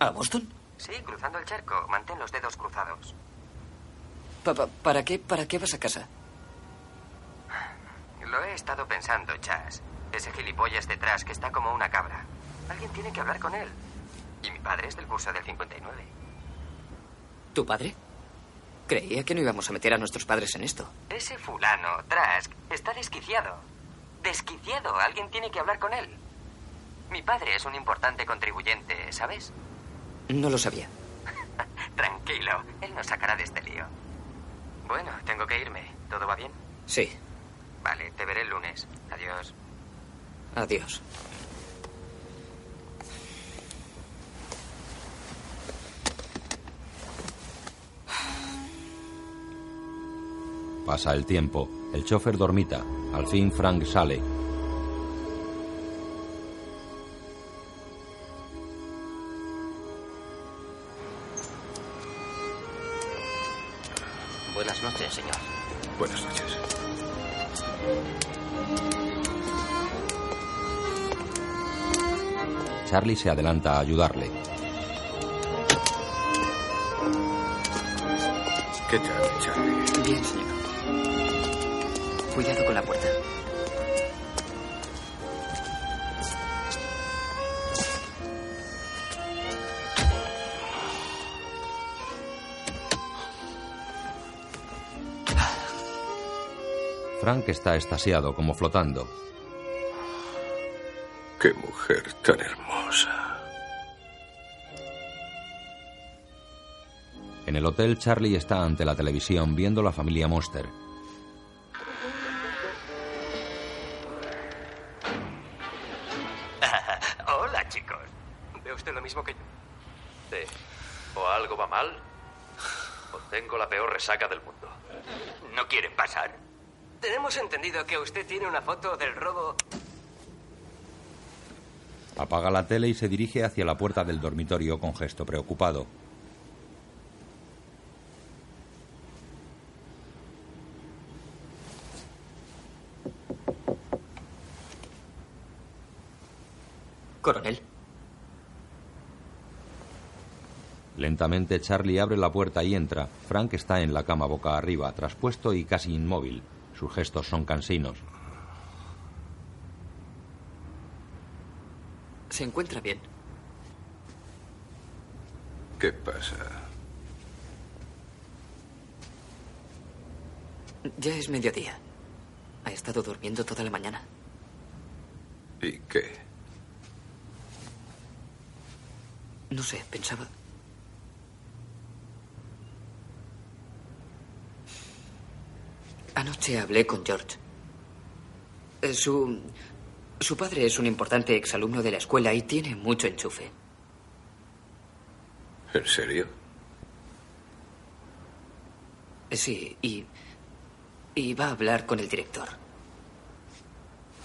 ¿A Boston? Sí, cruzando el charco. Mantén los dedos cruzados. Pa- pa- ¿Para qué, ¿Para qué vas a casa? Lo he estado pensando, Chas. Ese gilipollas detrás que está como una cabra. Alguien tiene que hablar con él. Y mi padre es del curso del 59. ¿Tu padre? Creía que no íbamos a meter a nuestros padres en esto. Ese fulano, Trask, está desquiciado. Desquiciado. Alguien tiene que hablar con él. Mi padre es un importante contribuyente, ¿sabes? No lo sabía. [laughs] Tranquilo, él nos sacará de este lío. Bueno, tengo que irme. ¿Todo va bien? Sí. Vale, te veré el lunes. Adiós. Adiós. Pasa el tiempo. El chofer dormita. Al fin Frank sale. Buenas noches, señor. Buenas noches. Charlie se adelanta a ayudarle. ¿Qué tal, Charlie? Bien, señor. Cuidado con la puerta. Frank está estasiado, como flotando. Qué mujer tan hermosa. En el hotel, Charlie está ante la televisión viendo la familia Monster. Una foto del robo. Apaga la tele y se dirige hacia la puerta del dormitorio con gesto preocupado. Coronel. Lentamente Charlie abre la puerta y entra. Frank está en la cama boca arriba, traspuesto y casi inmóvil. Sus gestos son cansinos. Se encuentra bien. ¿Qué pasa? Ya es mediodía. Ha estado durmiendo toda la mañana. ¿Y qué? No sé, pensaba. Anoche hablé con George. Eh, Su. Su padre es un importante exalumno de la escuela y tiene mucho enchufe. ¿En serio? Eh, Sí, y. Y va a hablar con el director.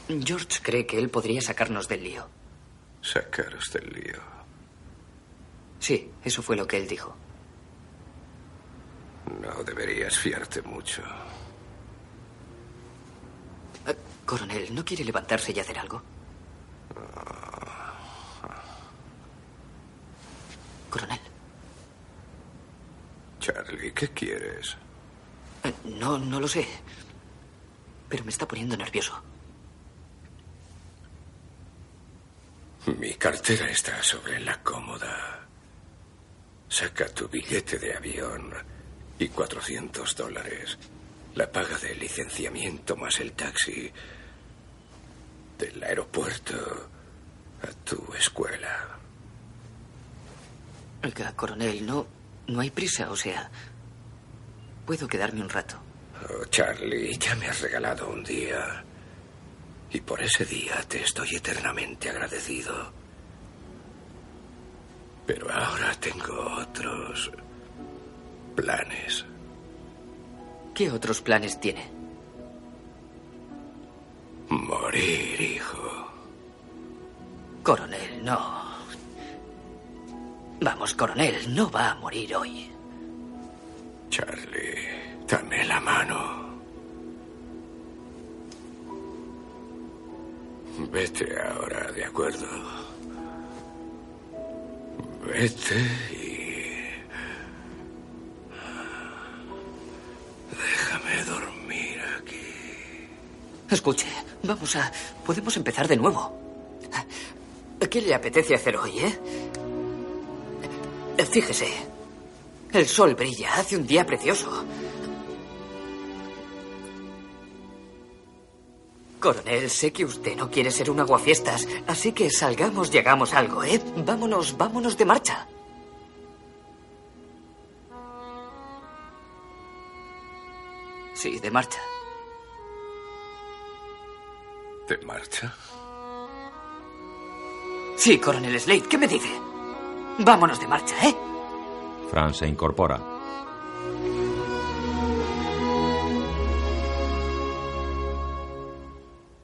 George cree que él podría sacarnos del lío. Sacaros del lío. Sí, eso fue lo que él dijo. No deberías fiarte mucho. Coronel, ¿no quiere levantarse y hacer algo? Coronel. Charlie, ¿qué quieres? Eh, No, no lo sé. Pero me está poniendo nervioso. Mi cartera está sobre la cómoda. Saca tu billete de avión y 400 dólares. La paga de licenciamiento más el taxi del aeropuerto a tu escuela. Oiga, coronel, no, no hay prisa, o sea, puedo quedarme un rato. Oh, Charlie, ya me has regalado un día. Y por ese día te estoy eternamente agradecido. Pero ahora tengo otros planes. ¿Qué otros planes tiene? Morir, hijo. Coronel, no. Vamos, coronel, no va a morir hoy. Charlie, dame la mano. Vete ahora, ¿de acuerdo? Vete y... Déjame dormir aquí. Escuche, vamos a... Podemos empezar de nuevo. ¿Qué le apetece hacer hoy, eh? Fíjese. El sol brilla, hace un día precioso. Coronel, sé que usted no quiere ser un aguafiestas, así que salgamos y hagamos algo, ¿eh? Vámonos, vámonos de marcha. Sí, de marcha. ¿De marcha? Sí, coronel Slade, ¿qué me dice? Vámonos de marcha, ¿eh? Fran se incorpora.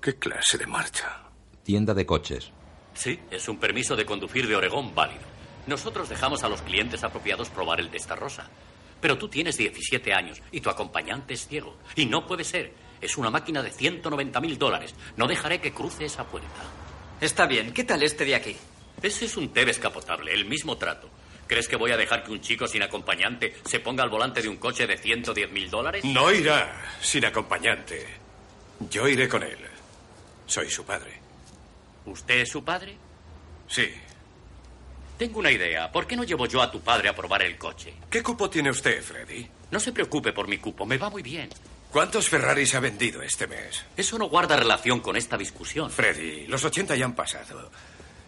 ¿Qué clase de marcha? Tienda de coches. Sí, es un permiso de conducir de Oregón válido. Nosotros dejamos a los clientes apropiados probar el de esta rosa. Pero tú tienes 17 años y tu acompañante es ciego. Y no puede ser. Es una máquina de 190 mil dólares. No dejaré que cruce esa puerta. Está bien. ¿Qué tal este de aquí? Ese es un té descapotable, el mismo trato. ¿Crees que voy a dejar que un chico sin acompañante se ponga al volante de un coche de 110 mil dólares? No irá sin acompañante. Yo iré con él. Soy su padre. ¿Usted es su padre? Sí. Tengo una idea. ¿Por qué no llevo yo a tu padre a probar el coche? ¿Qué cupo tiene usted, Freddy? No se preocupe por mi cupo, me va muy bien. ¿Cuántos Ferraris ha vendido este mes? Eso no guarda relación con esta discusión. Freddy, los 80 ya han pasado.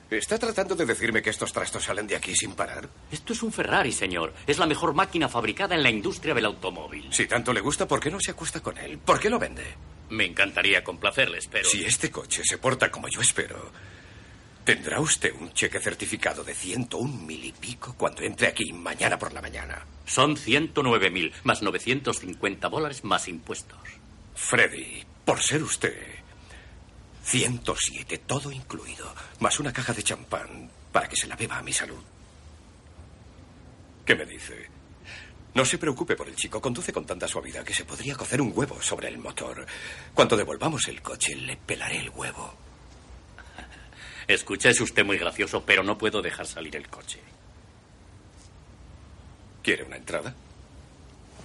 ¿Está tratando de decirme que estos trastos salen de aquí sin parar? Esto es un Ferrari, señor. Es la mejor máquina fabricada en la industria del automóvil. Si tanto le gusta, ¿por qué no se acuesta con él? ¿Por qué lo vende? Me encantaría complacerles, pero... Si este coche se porta como yo espero, tendrá usted un cheque certificado de 101 mil y pico cuando entre aquí mañana por la mañana. Son 109 mil, más 950 dólares más impuestos. Freddy, por ser usted 107, todo incluido, más una caja de champán para que se la beba a mi salud. ¿Qué me dice? No se preocupe por el chico, conduce con tanta suavidad que se podría cocer un huevo sobre el motor. Cuando devolvamos el coche, le pelaré el huevo. Escucha, es usted muy gracioso, pero no puedo dejar salir el coche. ¿Quiere una entrada?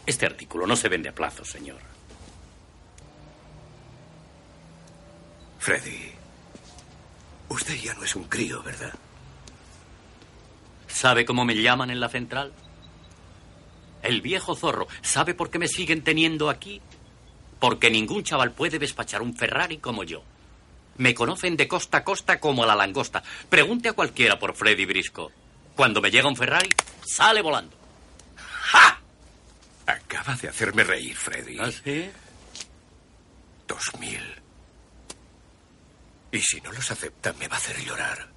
Este artículo no se vende a plazo, señor. Freddy, usted ya no es un crío, ¿verdad? ¿Sabe cómo me llaman en la central? El viejo zorro. ¿Sabe por qué me siguen teniendo aquí? Porque ningún chaval puede despachar un Ferrari como yo. Me conocen de costa a costa como a la langosta. Pregunte a cualquiera por Freddy Brisco. Cuando me llega un Ferrari, sale volando. ¡Ja! Acaba de hacerme reír, Freddy. ¿Ah, sí? Dos mil. Y si no los acepta, me va a hacer llorar.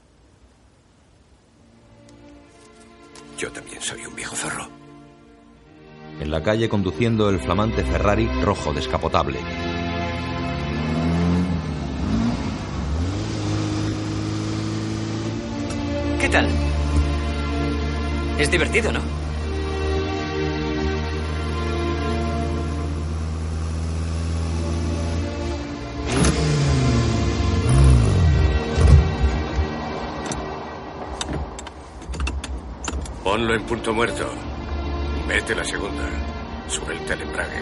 Yo también soy un viejo zorro. En la calle conduciendo el flamante Ferrari rojo descapotable. Tal? Es divertido, ¿no? Ponlo en punto muerto. Mete la segunda. Suelta el embrague.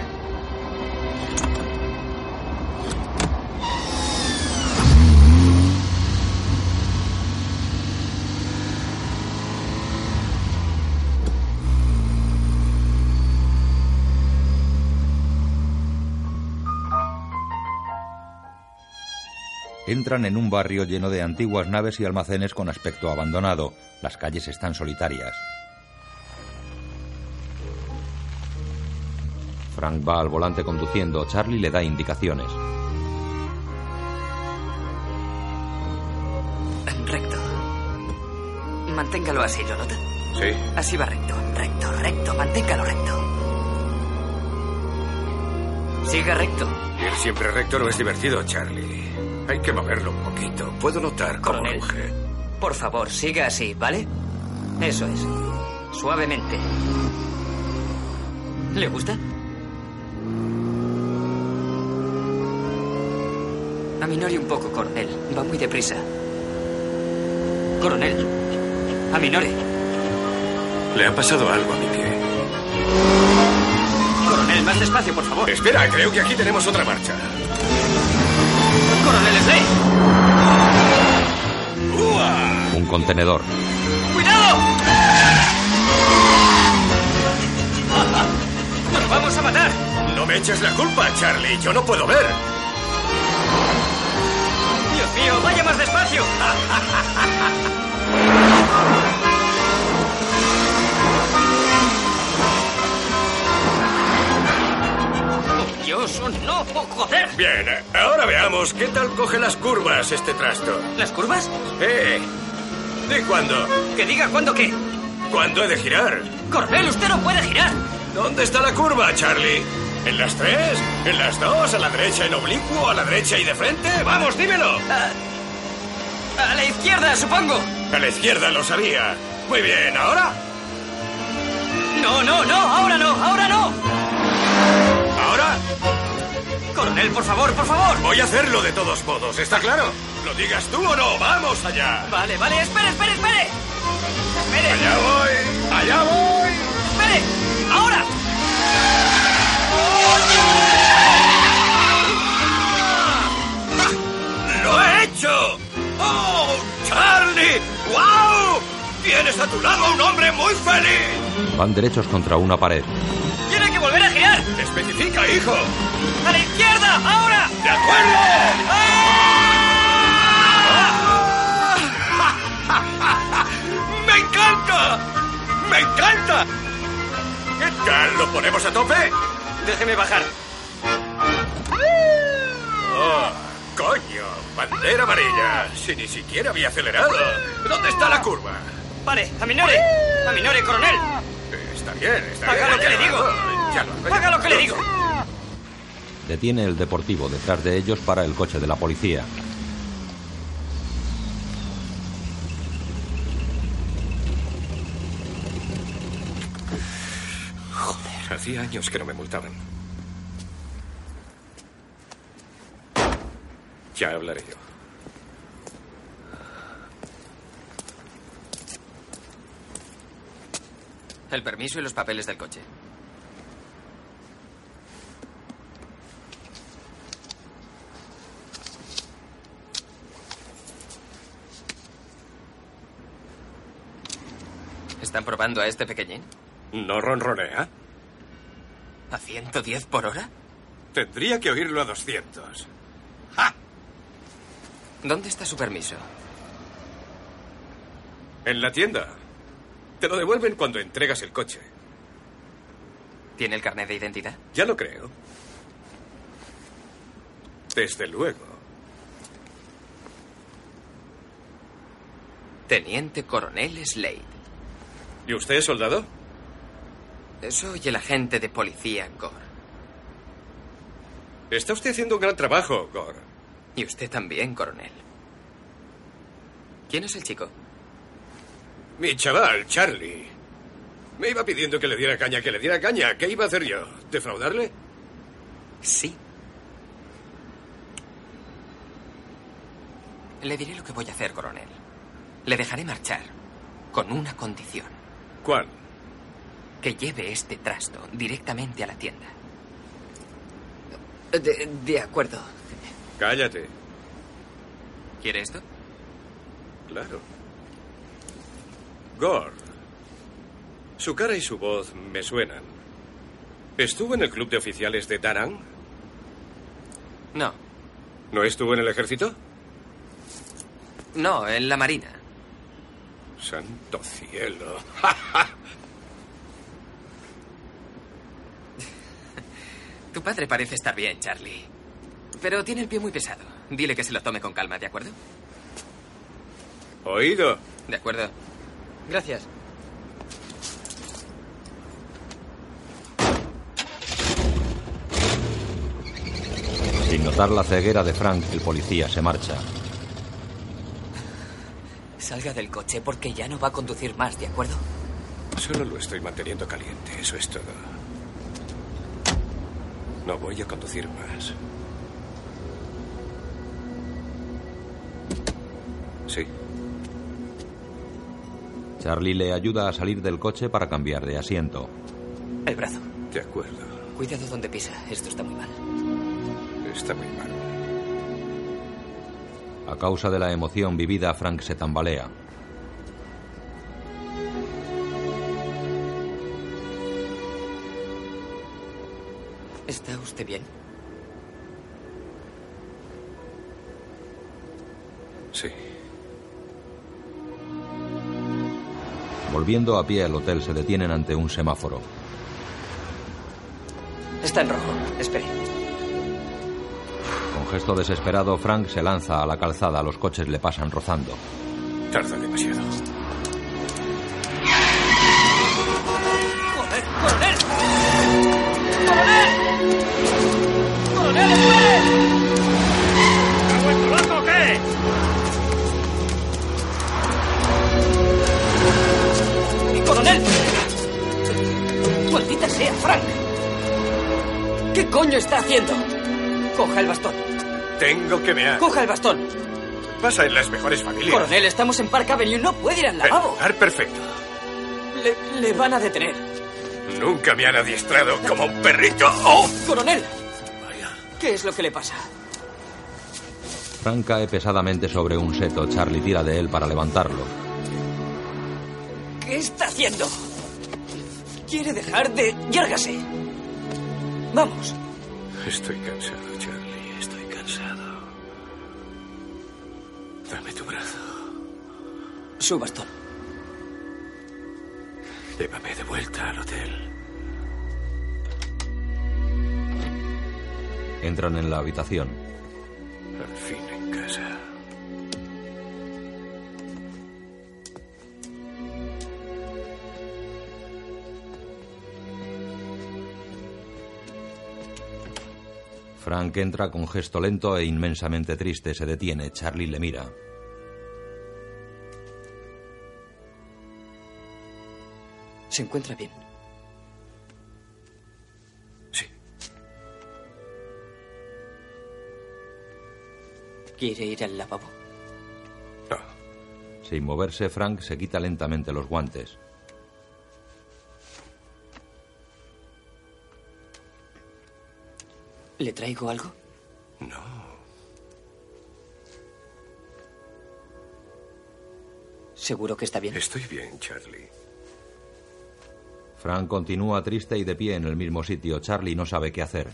Entran en un barrio lleno de antiguas naves y almacenes con aspecto abandonado. Las calles están solitarias. Frank va al volante conduciendo. Charlie le da indicaciones. Recto. Manténgalo así, ¿lo nota? Sí. Así va recto, recto, recto. Manténgalo recto. Siga recto. Ir siempre recto no es divertido, Charlie. Hay que moverlo un poquito. Puedo notar cómo Coronel. ruge. Por favor, siga así, ¿vale? Eso es. Suavemente. ¿Le gusta? Aminore un poco, coronel. Va muy deprisa. Coronel. Aminore. Le ha pasado algo a mi pie. Coronel, más despacio, por favor. Espera, creo que aquí tenemos otra marcha. Coronel Slade. Un contenedor. ¡Cuidado! ¡Nos vamos a matar! No me eches la culpa, Charlie. Yo no puedo ver. ¡Dios mío, vaya más despacio! [laughs] ¡Oh, Dios, oh, no! ¡Oh, joder! Bien, ahora veamos qué tal coge las curvas este trasto. ¿Las curvas? ¡Eh! ¿De cuándo? Que diga cuándo qué. ¿Cuándo he de girar? Coronel, usted no puede girar. ¿Dónde está la curva, Charlie? ¿En las tres? ¿En las dos? ¿A la derecha en oblicuo? ¿A la derecha y de frente? ¡Vamos, dímelo! A la izquierda, supongo. A la izquierda, lo sabía. Muy bien, ¿ahora? No, no, no, ahora no, ahora no. Coronel, por favor, por favor. Voy a hacerlo de todos modos, ¿está claro? ¿Lo digas tú o no? ¡Vamos allá! Vale, vale, espere, espere, espere. Espere. ¡Allá voy! ¡Allá voy! Espere. Ahora. ¡Lo he hecho! ¡Oh, Charlie! ¡Wow! Tienes a tu lado a un hombre muy feliz. Van derechos contra una pared. Especifica, hijo. A la izquierda, ahora. ¡De acuerdo! ¡Me encanta! ¡Me encanta! ¿Qué tal? ¿Lo ponemos a tope? Déjeme bajar. ¡Oh, coño! Bandera amarilla. Si ni siquiera había acelerado. ¿Dónde está la curva? Vale, Aminore. Aminore, coronel. Está bien, está Haga bien. lo que le digo. ¡Hágalo! ¡Haga lo que le digo! Detiene el deportivo. Detrás de ellos para el coche de la policía. Joder, hacía años que no me multaban. Ya hablaré yo. El permiso y los papeles del coche. ¿Están probando a este pequeñín? ¿No ronronea? ¿A 110 por hora? Tendría que oírlo a 200. ¿Dónde está su permiso? En la tienda. Te lo devuelven cuando entregas el coche. ¿Tiene el carnet de identidad? Ya lo creo. Desde luego. Teniente Coronel Slade. ¿Y usted, soldado? Soy el agente de policía Gore. Está usted haciendo un gran trabajo, Gore. Y usted también, coronel. ¿Quién es el chico? Mi chaval, Charlie. Me iba pidiendo que le diera caña, que le diera caña. ¿Qué iba a hacer yo? ¿Defraudarle? Sí. Le diré lo que voy a hacer, coronel. Le dejaré marchar con una condición. ¿Cuál? Que lleve este trasto directamente a la tienda. De, de acuerdo. Cállate. ¿Quiere esto? Claro. Gore. Su cara y su voz me suenan. ¿Estuvo en el club de oficiales de Darang? No. ¿No estuvo en el ejército? No, en la marina. Santo cielo. [laughs] Tu padre parece estar bien, Charlie. Pero tiene el pie muy pesado. Dile que se lo tome con calma, ¿de acuerdo? Oído. De acuerdo. Gracias. Sin notar la ceguera de Frank, el policía se marcha. Salga del coche porque ya no va a conducir más, ¿de acuerdo? Solo lo estoy manteniendo caliente, eso es todo. No voy a conducir más. Sí. Charlie le ayuda a salir del coche para cambiar de asiento. El brazo. De acuerdo. Cuidado donde pisa. Esto está muy mal. Está muy mal. A causa de la emoción vivida, Frank se tambalea. ¿Está usted bien? Sí. Volviendo a pie al hotel, se detienen ante un semáforo. Está en rojo. Espere. Gesto desesperado, Frank se lanza a la calzada. Los coches le pasan rozando. Tarda demasiado. ¡Joder, coronel! ¡Coronel! ¡Coronel, espere! ¿Ha vuelto loco o qué? ¡Coronel! ¡Maldita sea, Frank! ¿Qué coño está haciendo? Coja el bastón. Tengo que mear. Coja el bastón. Pasa en las mejores familias. Coronel, estamos en Park Avenue. No puede ir al El lavabo. lugar perfecto. Le, le van a detener. Nunca me han adiestrado como un perrito. ¡Oh! Coronel. ¿Qué es lo que le pasa? Frank cae pesadamente sobre un seto. Charlie tira de él para levantarlo. ¿Qué está haciendo? Quiere dejar de... ¡Yárgase! Vamos. Estoy cansado, Charlie. Dame tu brazo. Su bastón. Llévame de vuelta al hotel. Entran en la habitación. Al fin en casa. Frank entra con gesto lento e inmensamente triste. Se detiene. Charlie le mira. ¿Se encuentra bien? Sí. ¿Quiere ir al lavabo? No. Sin moverse, Frank se quita lentamente los guantes. ¿Le traigo algo? No. ¿Seguro que está bien? Estoy bien, Charlie. Frank continúa triste y de pie en el mismo sitio. Charlie no sabe qué hacer.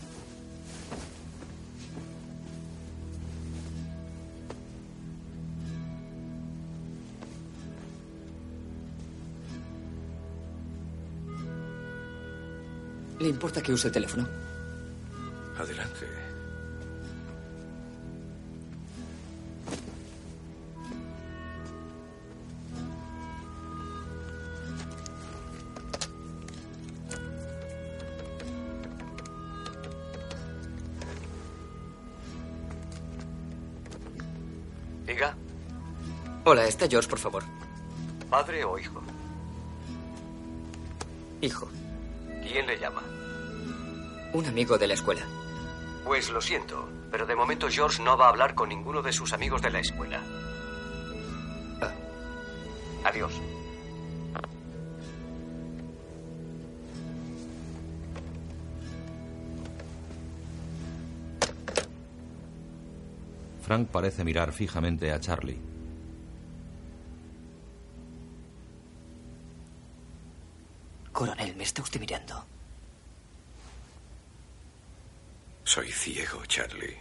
¿Le importa que use el teléfono? Adelante. Hola, ¿está George, por favor? padre o hijo. Hijo. ¿Quién le llama? Un amigo de la escuela. Pues lo siento, pero de momento George no va a hablar con ninguno de sus amigos de la escuela. Ah. Adiós. Frank parece mirar fijamente a Charlie. Coronel, ¿me está usted mirando? Soy ciego, Charlie.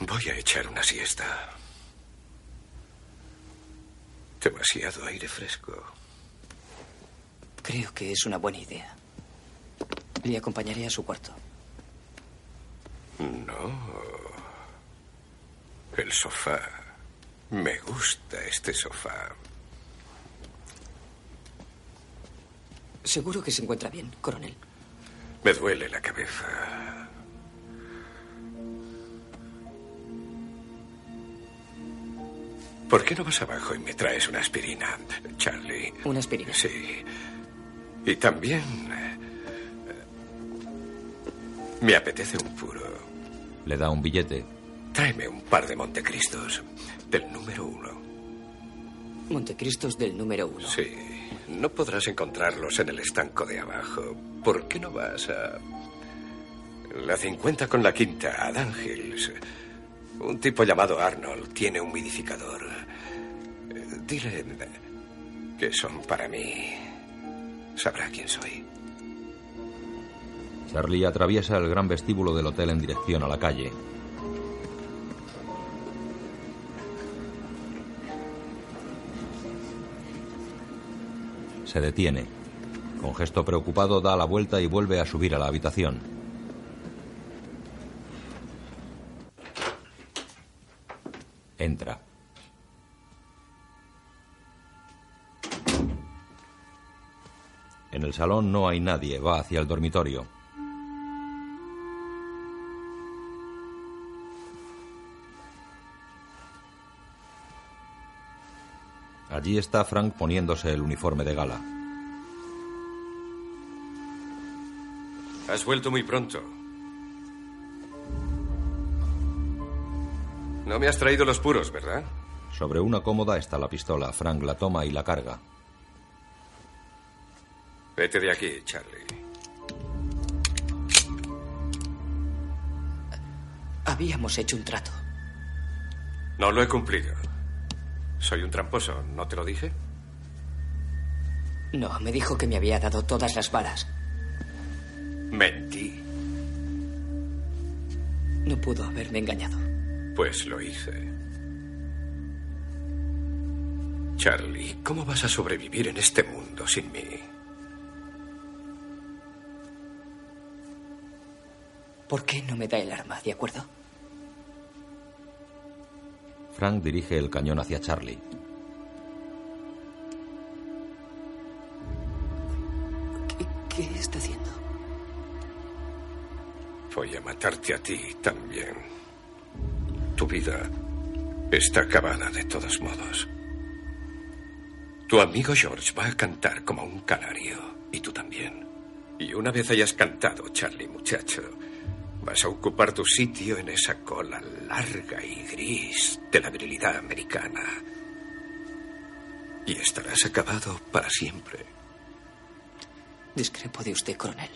Voy a echar una siesta. Demasiado aire fresco. Creo que es una buena idea. Le acompañaré a su cuarto. No. El sofá. Me gusta este sofá. Seguro que se encuentra bien, coronel. Me duele la cabeza. ¿Por qué no vas abajo y me traes una aspirina, Charlie? ¿Una aspirina? Sí. Y también... eh, Me apetece un puro. Le da un billete. Tráeme un par de Montecristos. Del número uno. Montecristos del número uno. Sí. No podrás encontrarlos en el estanco de abajo. ¿Por qué no vas a... La 50 con la quinta, a Dan Hills? Un tipo llamado Arnold tiene un humidificador. Dile que son para mí. Sabrá quién soy. Charlie atraviesa el gran vestíbulo del hotel en dirección a la calle. Se detiene. Con gesto preocupado da la vuelta y vuelve a subir a la habitación. Entra. En el salón no hay nadie. Va hacia el dormitorio. Allí está Frank poniéndose el uniforme de gala. Has vuelto muy pronto. No me has traído los puros, ¿verdad? Sobre una cómoda está la pistola. Frank la toma y la carga. Vete de aquí, Charlie. Habíamos hecho un trato. No lo he cumplido. Soy un tramposo, ¿no te lo dije? No, me dijo que me había dado todas las balas. Mentí. No pudo haberme engañado. Pues lo hice. Charlie, ¿cómo vas a sobrevivir en este mundo sin mí? ¿Por qué no me da el arma, de acuerdo? Frank dirige el cañón hacia Charlie. ¿Qué está haciendo? Voy a matarte a ti también. Tu vida está acabada de todos modos. Tu amigo George va a cantar como un canario, y tú también. Y una vez hayas cantado, Charlie, muchacho, vas a ocupar tu sitio en esa cola larga y gris de la virilidad americana. Y estarás acabado para siempre. Discrepo de usted, coronel.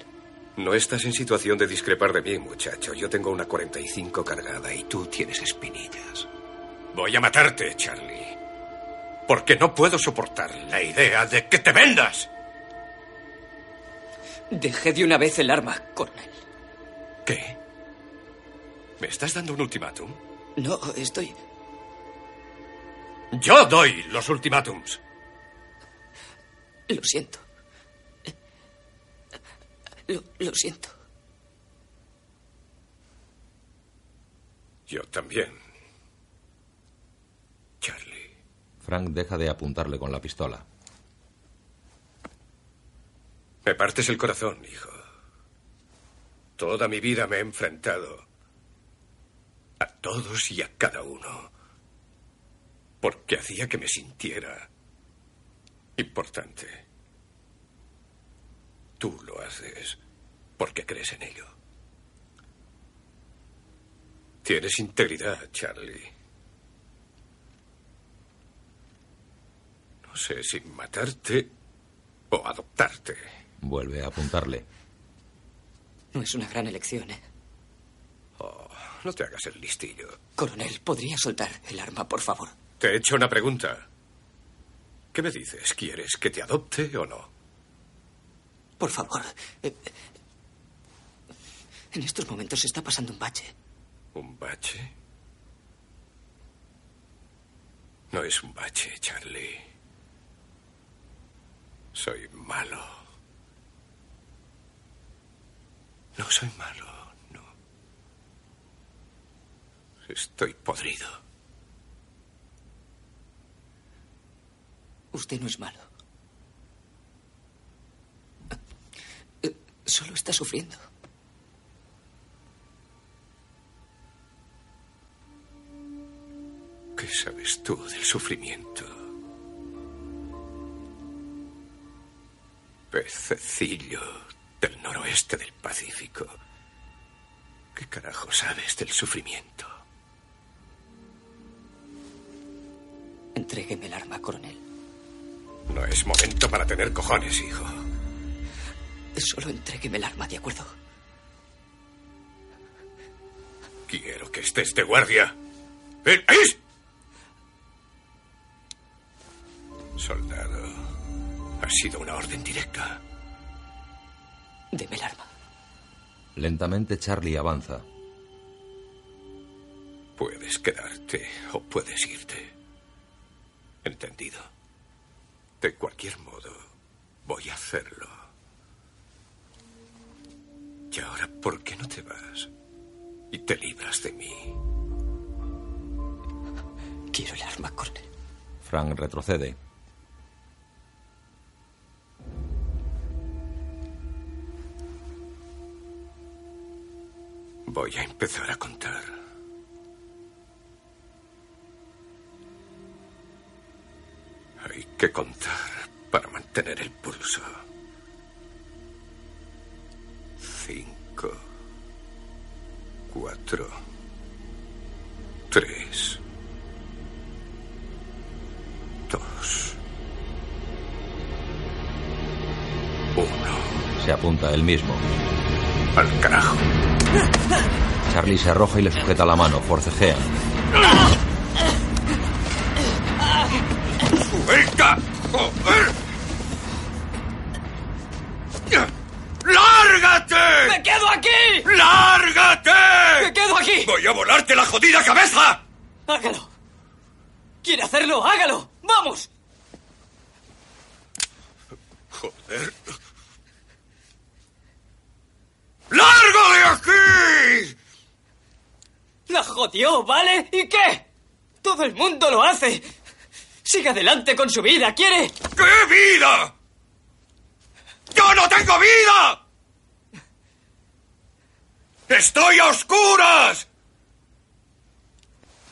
No estás en situación de discrepar de mí, muchacho. Yo tengo una 45 cargada y tú tienes espinillas. Voy a matarte, Charlie. Porque no puedo soportar la idea de que te vendas. Deje de una vez el arma, coronel. ¿Qué? ¿Me estás dando un ultimátum? No, estoy... Yo doy los ultimátums. Lo siento. Lo, lo siento. Yo también. Charlie. Frank deja de apuntarle con la pistola. Me partes el corazón, hijo. Toda mi vida me he enfrentado a todos y a cada uno. Porque hacía que me sintiera importante. Tú lo haces porque crees en ello. Tienes integridad, Charlie. No sé si matarte o adoptarte. Vuelve a apuntarle. No es una gran elección, ¿eh? No te hagas el listillo. Coronel, ¿podría soltar el arma, por favor? Te he hecho una pregunta. ¿Qué me dices? ¿Quieres que te adopte o no? Por favor. Eh, En estos momentos se está pasando un bache. ¿Un bache? No es un bache, Charlie. Soy malo. No soy malo, no. Estoy podrido. Usted no es malo. Eh, Solo está sufriendo. ¿Qué sabes tú del sufrimiento? Pececillo del noroeste del Pacífico. ¿Qué carajo sabes del sufrimiento? Entrégueme el arma, coronel. No es momento para tener cojones, hijo. Solo entrégueme el arma, ¿de acuerdo? Quiero que estés de guardia. ¡Eh, ¡Es! Soldado, ha sido una orden directa. Deme el arma. Lentamente Charlie avanza. Puedes quedarte o puedes irte. ¿Entendido? De cualquier modo, voy a hacerlo. Y ahora, ¿por qué no te vas? Y te libras de mí. Quiero el arma, coronel. Frank retrocede. Voy a empezar a contar. Hay que contar para mantener el pulso. Cinco. Cuatro. Tres. Dos. Uno. Se apunta él mismo. Al carajo. Charlie se arroja y le sujeta la mano. Forcejean. ¡Joder! ¡Lárgate! ¡Me quedo aquí! ¡Lárgate! ¡Me quedo aquí! ¡Voy a volarte la jodida cabeza! ¡Hágalo! ¿Quiere hacerlo? ¡Hágalo! ¡Vamos! Joder. ¡Largo de aquí! ¡La jodió, ¿vale? ¿Y qué? Todo el mundo lo hace. Siga adelante con su vida, ¿quiere? ¿Qué vida? ¡Yo no tengo vida! ¡Estoy a oscuras!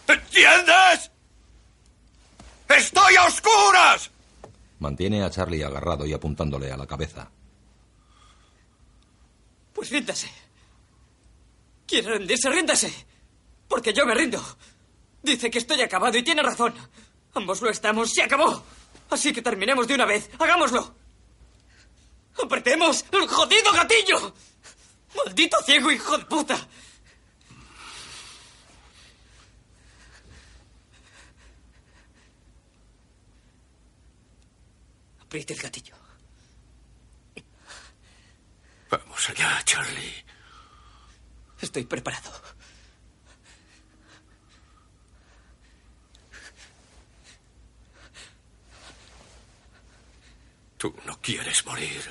¿Entiendes? ¡Estoy a oscuras! Mantiene a Charlie agarrado y apuntándole a la cabeza. Pues ríndase. ¿Quiere rendirse? Ríndase. Porque yo me rindo. Dice que estoy acabado y tiene razón. Ambos lo estamos. Se acabó. Así que terminemos de una vez. Hagámoslo. ¡Apretemos el jodido gatillo! ¡Maldito ciego hijo de puta! Apriete el gatillo. Vamos allá, Charlie. Estoy preparado. Tú no quieres morir.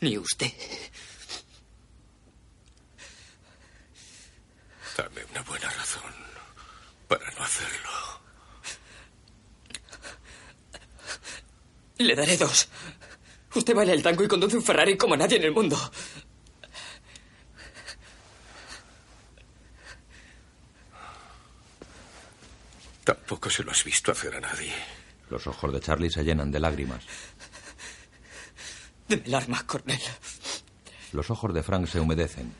Ni usted. Dame una buena razón para no hacerlo. Le daré dos. Usted baila el tango y conduce un Ferrari como nadie en el mundo. Tampoco se lo has visto hacer a nadie. Los ojos de Charlie se llenan de lágrimas. Deme el arma, Cornel. Los ojos de Frank se humedecen.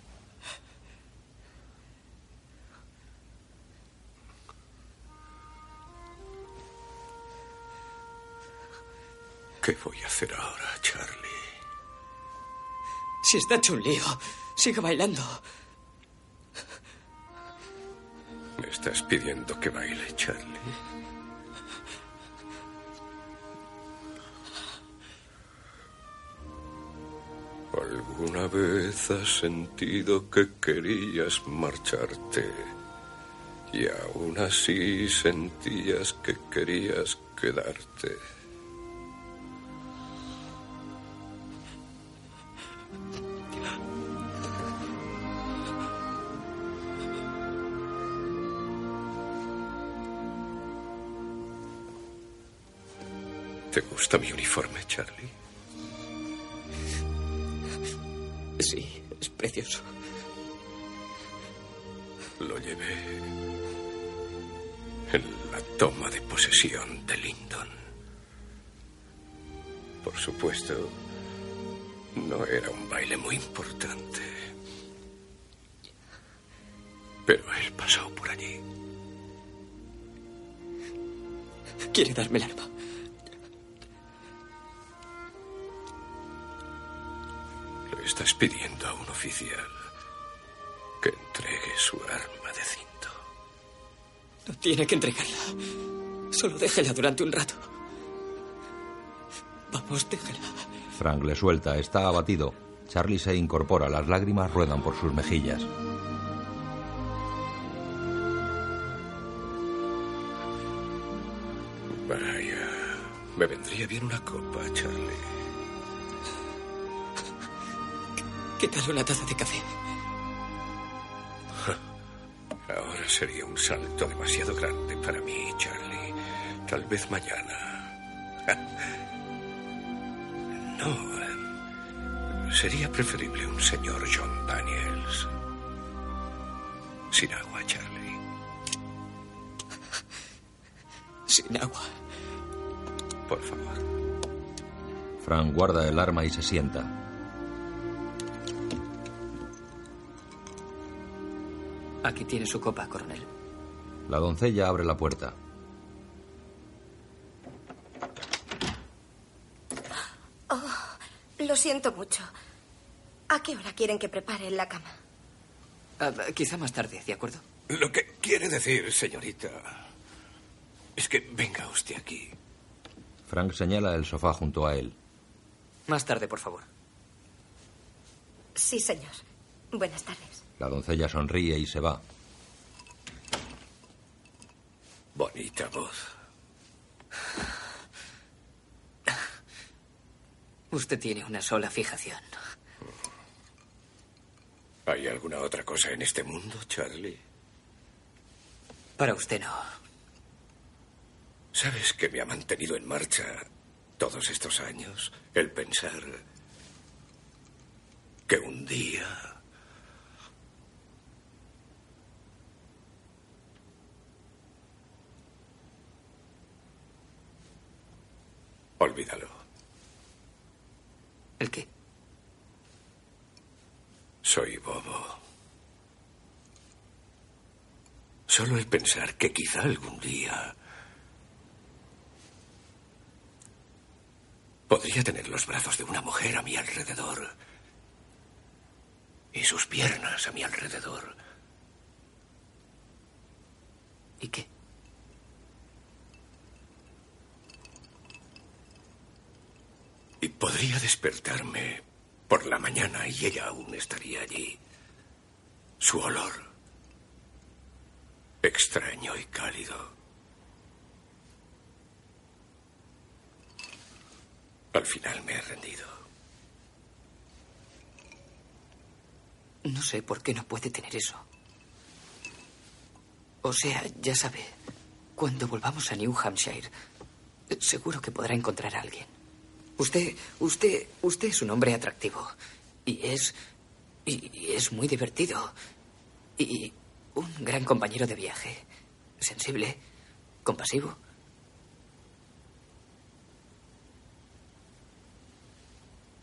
¿Qué voy a hacer ahora, Charlie? Si está hecho un lío, siga bailando. ¿Me estás pidiendo que baile, Charlie? ¿Alguna vez has sentido que querías marcharte y aún así sentías que querías quedarte? ¿Te gusta mi uniforme, Charlie? Sí, es precioso. Lo llevé en la toma de posesión de Lyndon. Por supuesto, no era un baile muy importante. Pero él pasó por allí. Quiere darme el arma. Estás pidiendo a un oficial que entregue su arma de cinto. No tiene que entregarla. Solo déjela durante un rato. Vamos, déjela. Frank le suelta, está abatido. Charlie se incorpora, las lágrimas ruedan por sus mejillas. Vaya, me vendría bien una copa, Charlie. ¿Qué tal una taza de café? [laughs] Ahora sería un salto demasiado grande para mí, Charlie. Tal vez mañana. [laughs] No. Sería preferible un señor John Daniels. Sin agua, Charlie. [laughs] Sin agua. Por favor. Frank guarda el arma y se sienta. Aquí tiene su copa, coronel. La doncella abre la puerta. Oh, lo siento mucho. ¿A qué hora quieren que prepare la cama? Ah, quizá más tarde, ¿de acuerdo? Lo que quiere decir, señorita, es que venga usted aquí. Frank señala el sofá junto a él. Más tarde, por favor. Sí, señor. Buenas tardes. La doncella sonríe y se va. Bonita voz. Usted tiene una sola fijación. ¿Hay alguna otra cosa en este mundo, Charlie? Para usted no. ¿Sabes que me ha mantenido en marcha todos estos años? El pensar que un día... Olvídalo. ¿El qué? Soy bobo. Solo el pensar que quizá algún día Podría tener los brazos de una mujer a mi alrededor. Y sus piernas a mi alrededor. ¿Y qué? Y podría despertarme por la mañana y ella aún estaría allí. Su olor. Extraño y cálido. Al final me he rendido. No sé por qué no puede tener eso. O sea, ya sabe, cuando volvamos a New Hampshire, seguro que podrá encontrar a alguien. Usted, usted, usted es un hombre atractivo. Y es. Y es muy divertido. Y un gran compañero de viaje. Sensible, compasivo.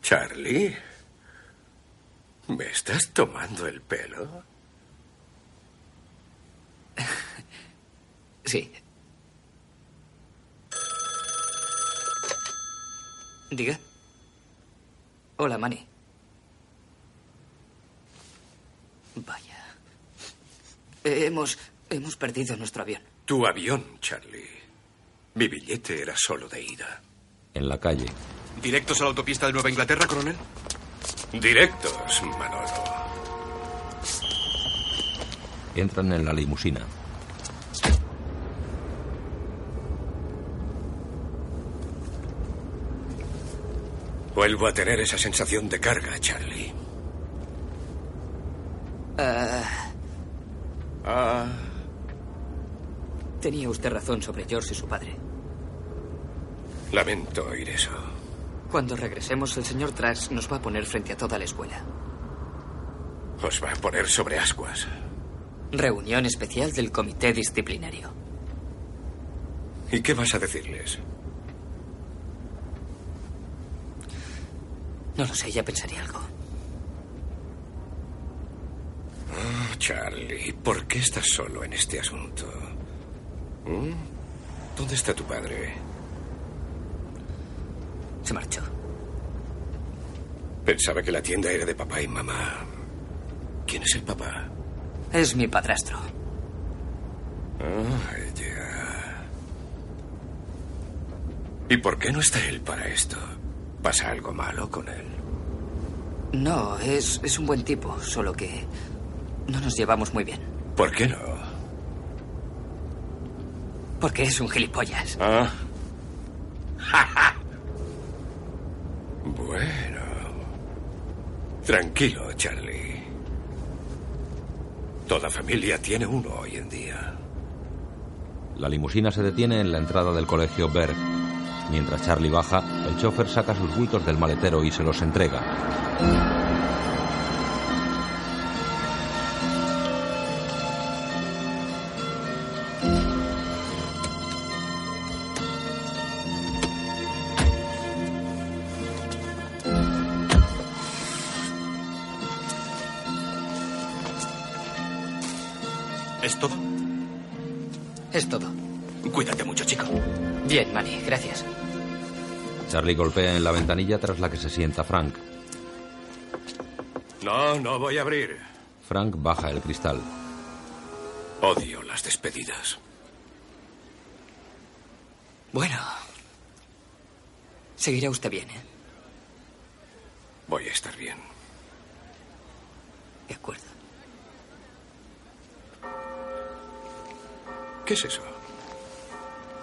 Charlie, ¿me estás tomando el pelo? [laughs] Sí. Diga. Hola, Manny. Vaya. Hemos. Hemos perdido nuestro avión. Tu avión, Charlie. Mi billete era solo de ida. En la calle. ¿Directos a la autopista de Nueva Inglaterra, coronel? Directos, Manolo. Entran en la limusina. Vuelvo a tener esa sensación de carga, Charlie. Ah, Ah, tenía usted razón sobre George y su padre. lamento oír eso. Cuando regresemos, el señor Trax nos va a poner frente a toda la escuela. Os va a poner sobre ascuas. Reunión especial del comité disciplinario. ¿Y qué vas a decirles? No lo sé, ya pensaré algo. Oh, Charlie, ¿por qué estás solo en este asunto? ¿Mm? ¿Dónde está tu padre? Se marchó. Pensaba que la tienda era de papá y mamá. ¿Quién es el papá? Es mi padrastro. Ah, ya. ¿Y por qué no está él para esto? ¿Pasa algo malo con él? No, es, es un buen tipo, solo que no nos llevamos muy bien. ¿Por qué no? Porque es un gilipollas. Ah. [laughs] bueno. Tranquilo, Charlie. Toda familia tiene uno hoy en día. La limusina se detiene en la entrada del colegio Berg. Mientras Charlie baja, el chofer saca sus bultos del maletero y se los entrega. Charlie golpea en la ventanilla tras la que se sienta Frank. No, no voy a abrir. Frank baja el cristal. Odio las despedidas. Bueno. Seguirá usted bien, ¿eh? Voy a estar bien. De acuerdo. ¿Qué es eso?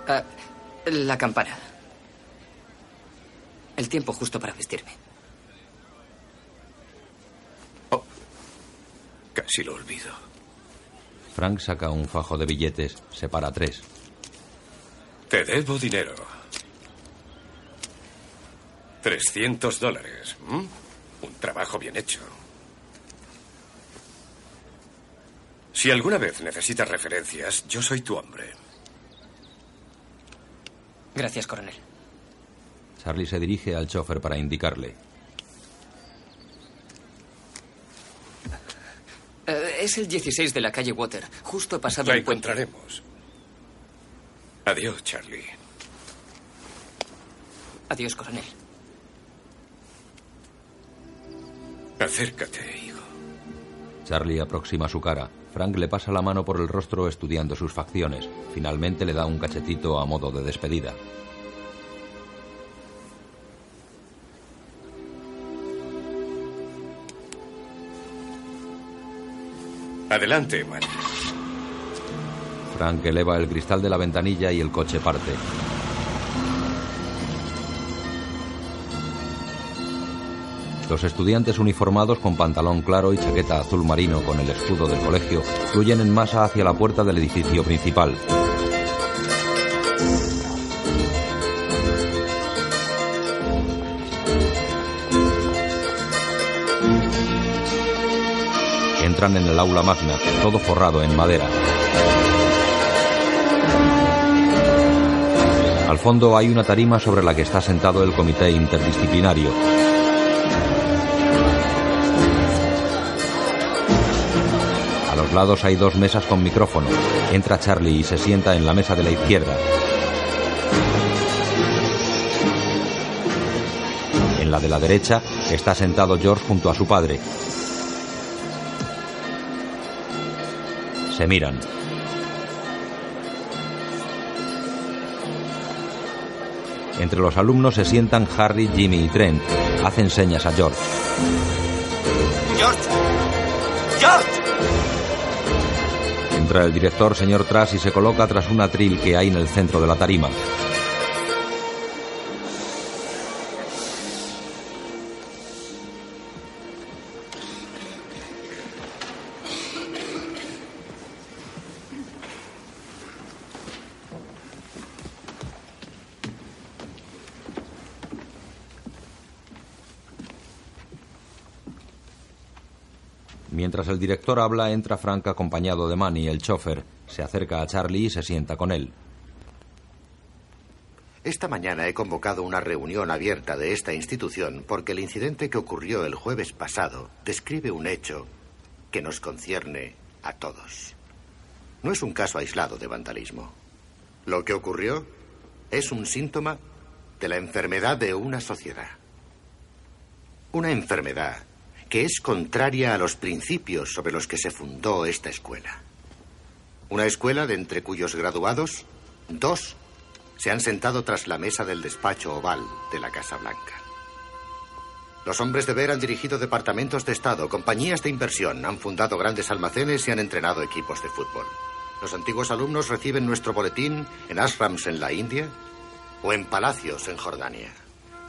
Ah, la campana. El tiempo justo para vestirme. Casi lo olvido. Frank saca un fajo de billetes, separa tres. Te debo dinero. 300 dólares. Un trabajo bien hecho. Si alguna vez necesitas referencias, yo soy tu hombre. Gracias, coronel. Charlie se dirige al chofer para indicarle. Eh, es el 16 de la calle Water, justo pasado la el puente. encontraremos. Adiós, Charlie. Adiós, coronel. Acércate, hijo. Charlie aproxima su cara. Frank le pasa la mano por el rostro estudiando sus facciones. Finalmente le da un cachetito a modo de despedida. Adelante, Manny. Frank eleva el cristal de la ventanilla y el coche parte. Los estudiantes uniformados con pantalón claro y chaqueta azul marino con el escudo del colegio fluyen en masa hacia la puerta del edificio principal. En el aula magna, todo forrado en madera. Al fondo hay una tarima sobre la que está sentado el comité interdisciplinario. A los lados hay dos mesas con micrófono. Entra Charlie y se sienta en la mesa de la izquierda. En la de la derecha está sentado George junto a su padre. Se miran. Entre los alumnos se sientan Harry, Jimmy y Trent. Hacen señas a George. ¡George! ¡George! Entra el director, señor Trash, y se coloca tras un atril que hay en el centro de la tarima. Mientras el director habla, entra Frank acompañado de Manny, el chofer. Se acerca a Charlie y se sienta con él. Esta mañana he convocado una reunión abierta de esta institución porque el incidente que ocurrió el jueves pasado describe un hecho que nos concierne a todos. No es un caso aislado de vandalismo. Lo que ocurrió es un síntoma de la enfermedad de una sociedad. Una enfermedad que es contraria a los principios sobre los que se fundó esta escuela. Una escuela de entre cuyos graduados, dos se han sentado tras la mesa del despacho oval de la Casa Blanca. Los hombres de Ver han dirigido departamentos de Estado, compañías de inversión, han fundado grandes almacenes y han entrenado equipos de fútbol. Los antiguos alumnos reciben nuestro boletín en ashrams en la India o en palacios en Jordania.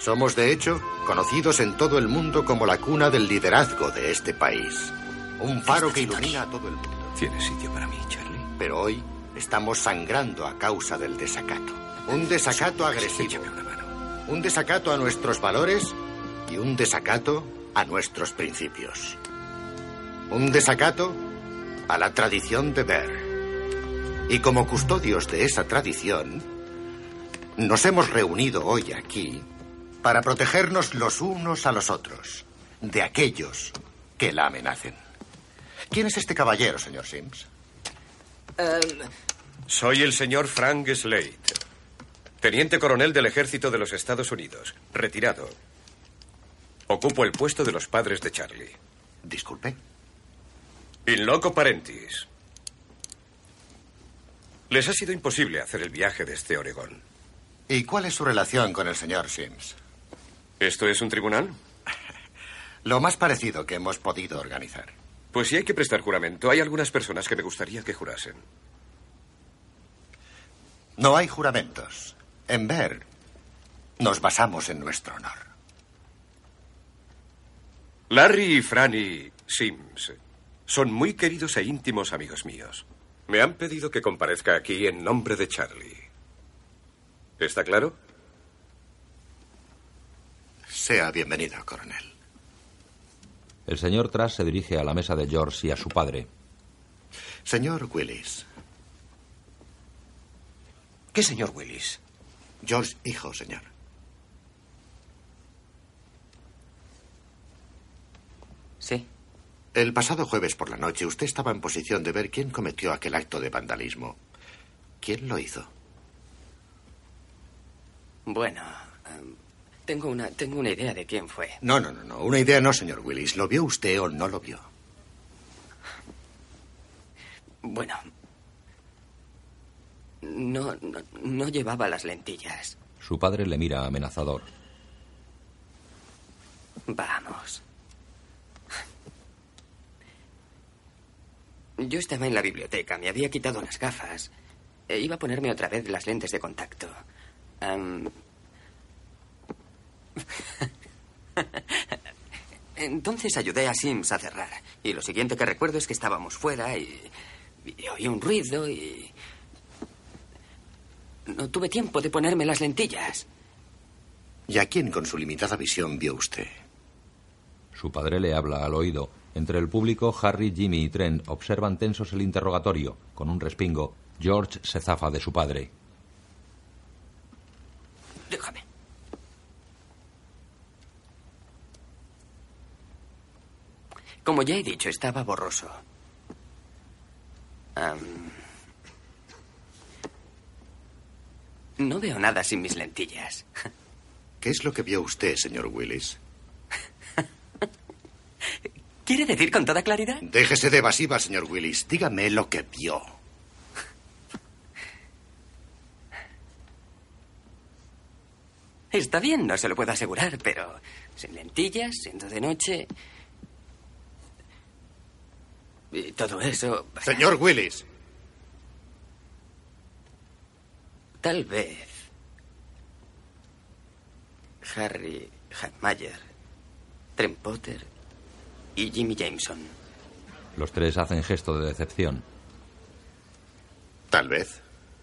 Somos, de hecho, conocidos en todo el mundo como la cuna del liderazgo de este país. Un faro que ilumina a todo el mundo. Tiene sitio para mí, Charlie. Pero hoy estamos sangrando a causa del desacato. Un desacato agresivo. Un desacato a nuestros valores y un desacato a nuestros principios. Un desacato a la tradición de Ver. Y como custodios de esa tradición, nos hemos reunido hoy aquí para protegernos los unos a los otros de aquellos que la amenacen. ¿Quién es este caballero, señor Sims? Soy el señor Frank Slade, teniente coronel del ejército de los Estados Unidos, retirado. Ocupo el puesto de los padres de Charlie. Disculpe. In loco parentis. Les ha sido imposible hacer el viaje desde Oregón. ¿Y cuál es su relación con el señor Sims? ¿Esto es un tribunal? [laughs] Lo más parecido que hemos podido organizar. Pues si hay que prestar juramento, hay algunas personas que me gustaría que jurasen. No hay juramentos. En Ver, nos basamos en nuestro honor. Larry y Franny Sims son muy queridos e íntimos amigos míos. Me han pedido que comparezca aquí en nombre de Charlie. ¿Está claro? Sea bienvenido, coronel. El señor Trash se dirige a la mesa de George y a su padre. Señor Willis. ¿Qué señor Willis? George, hijo, señor. Sí. El pasado jueves por la noche usted estaba en posición de ver quién cometió aquel acto de vandalismo. ¿Quién lo hizo? Bueno, em, Tengo una, tengo una idea de quién fue. No, no, no, no. Una idea no, señor Willis. ¿Lo vio usted o no lo vio? Bueno. No, no, no llevaba las lentillas. Su padre le mira amenazador. Vamos. Yo estaba en la biblioteca, me había quitado las gafas. E iba a ponerme otra vez las lentes de contacto. Am, [laughs] Entonces ayudé a Sims a cerrar. Y lo siguiente que recuerdo es que estábamos fuera y, y oí un ruido y... No tuve tiempo de ponerme las lentillas. ¿Y a quién con su limitada visión vio usted? Su padre le habla al oído. Entre el público, Harry, Jimmy y Trent observan tensos el interrogatorio. Con un respingo, George se zafa de su padre. Déjame. Como ya he dicho, estaba borroso. No veo nada sin mis lentillas. [laughs] ¿Qué es lo que vio usted, señor Willis? [laughs] ¿Quiere decir con toda claridad? Déjese de evasiva, señor Willis. Dígame lo que vio. Está bien, no se lo puedo asegurar, pero sin lentillas, siendo de noche. Y todo eso. Señor Willis. Tal vez. Harry Mayer, Trent Potter y Jimmy Jameson. Los tres hacen gesto de decepción. Tal vez.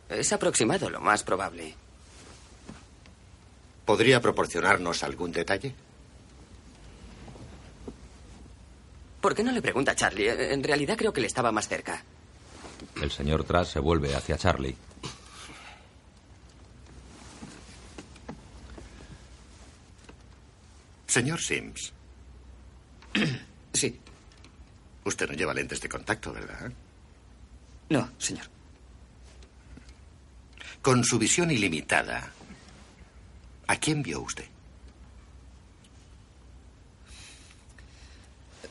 Es aproximado lo más probable. ¿Podría proporcionarnos algún detalle? ¿Por qué no le pregunta a Charlie? En realidad creo que le estaba más cerca. El señor Trash se vuelve hacia Charlie. Señor Sims. [clears throat] Sí. Usted no lleva lentes de contacto, ¿verdad? No, señor. Con su visión ilimitada, ¿a quién vio usted?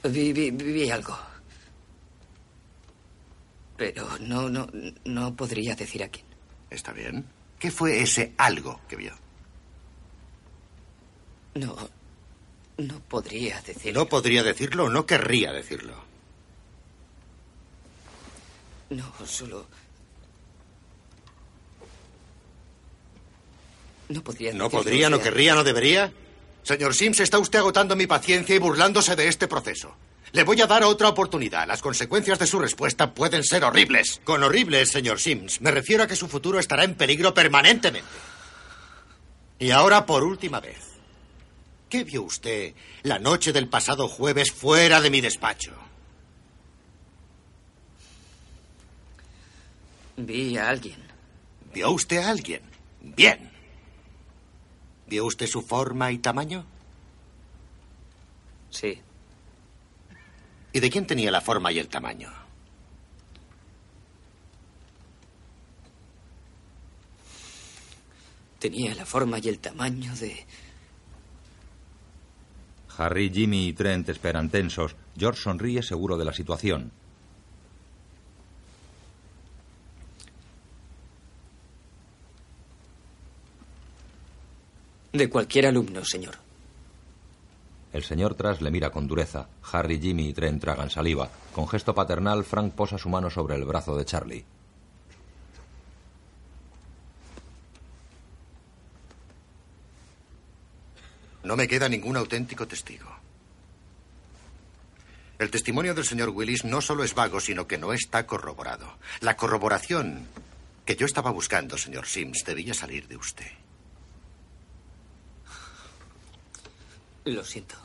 Vi, vi- vi algo. Pero no, no, no podría decir a quién. Está bien. ¿Qué fue ese algo que vio? No, no podría decir. No podría decirlo o no querría decirlo. No, solo. No podría. ¿No decirlo, podría, no querría, no debería? Señor Sims, está usted agotando mi paciencia y burlándose de este proceso. Le voy a dar otra oportunidad. Las consecuencias de su respuesta pueden ser horribles. Con horribles, señor Sims, me refiero a que su futuro estará en peligro permanentemente. Y ahora, por última vez, ¿qué vio usted la noche del pasado jueves fuera de mi despacho? Vi a alguien. ¿Vio usted a alguien? Bien. ¿Vio usted su forma y tamaño? Sí. ¿Y de quién tenía la forma y el tamaño? Tenía la forma y el tamaño de. Harry, Jimmy y Trent esperan tensos. George sonríe seguro de la situación. De cualquier alumno, señor. El señor Trash le mira con dureza. Harry, Jimmy y Trent tragan saliva. Con gesto paternal, Frank posa su mano sobre el brazo de Charlie. No me queda ningún auténtico testigo. El testimonio del señor Willis no solo es vago, sino que no está corroborado. La corroboración que yo estaba buscando, señor Sims, debía salir de usted. Lo siento.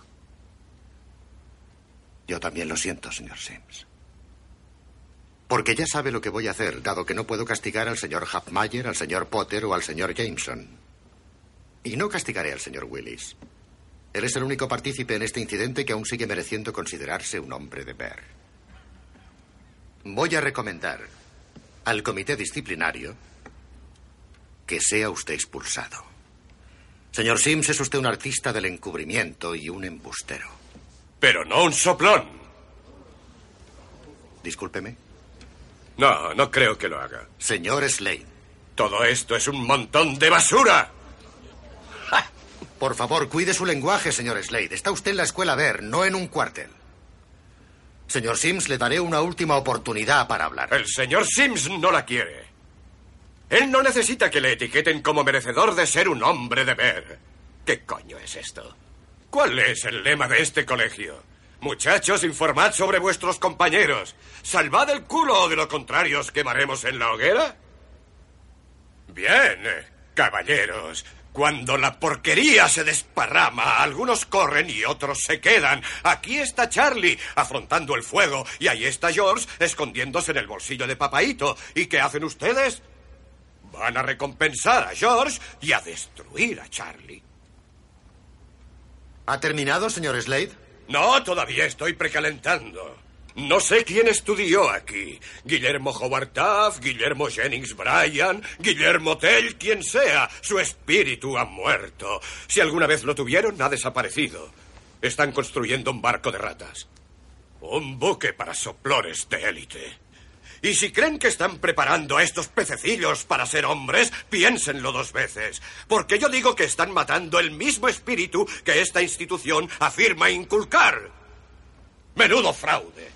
Yo también lo siento, señor Sims. Porque ya sabe lo que voy a hacer, dado que no puedo castigar al señor Hapmayer, al señor Potter o al señor Jameson. Y no castigaré al señor Willis. Él es el único partícipe en este incidente que aún sigue mereciendo considerarse un hombre de ver. Voy a recomendar al comité disciplinario que sea usted expulsado. Señor Sims, es usted un artista del encubrimiento y un embustero. Pero no un soplón. Discúlpeme. No, no creo que lo haga. Señor Slade. Todo esto es un montón de basura. Por favor, cuide su lenguaje, señor Slade. Está usted en la escuela Ver, no en un cuartel. Señor Sims, le daré una última oportunidad para hablar. El señor Sims no la quiere. Él no necesita que le etiqueten como merecedor de ser un hombre de ver. ¿Qué coño es esto? ¿Cuál es el lema de este colegio? Muchachos, informad sobre vuestros compañeros. Salvad el culo o de lo contrario os quemaremos en la hoguera. Bien, eh, caballeros. Cuando la porquería se desparrama, algunos corren y otros se quedan. Aquí está Charlie afrontando el fuego y ahí está George escondiéndose en el bolsillo de Papaito. ¿Y qué hacen ustedes? Van a recompensar a George y a destruir a Charlie. ¿Ha terminado, señor Slade? No, todavía estoy precalentando. No sé quién estudió aquí. Guillermo Howard Taft, Guillermo Jennings Bryan, Guillermo Tell, quien sea. Su espíritu ha muerto. Si alguna vez lo tuvieron, ha desaparecido. Están construyendo un barco de ratas. Un buque para soplores de élite. Y si creen que están preparando a estos pececillos para ser hombres, piénsenlo dos veces. Porque yo digo que están matando el mismo espíritu que esta institución afirma inculcar. Menudo fraude.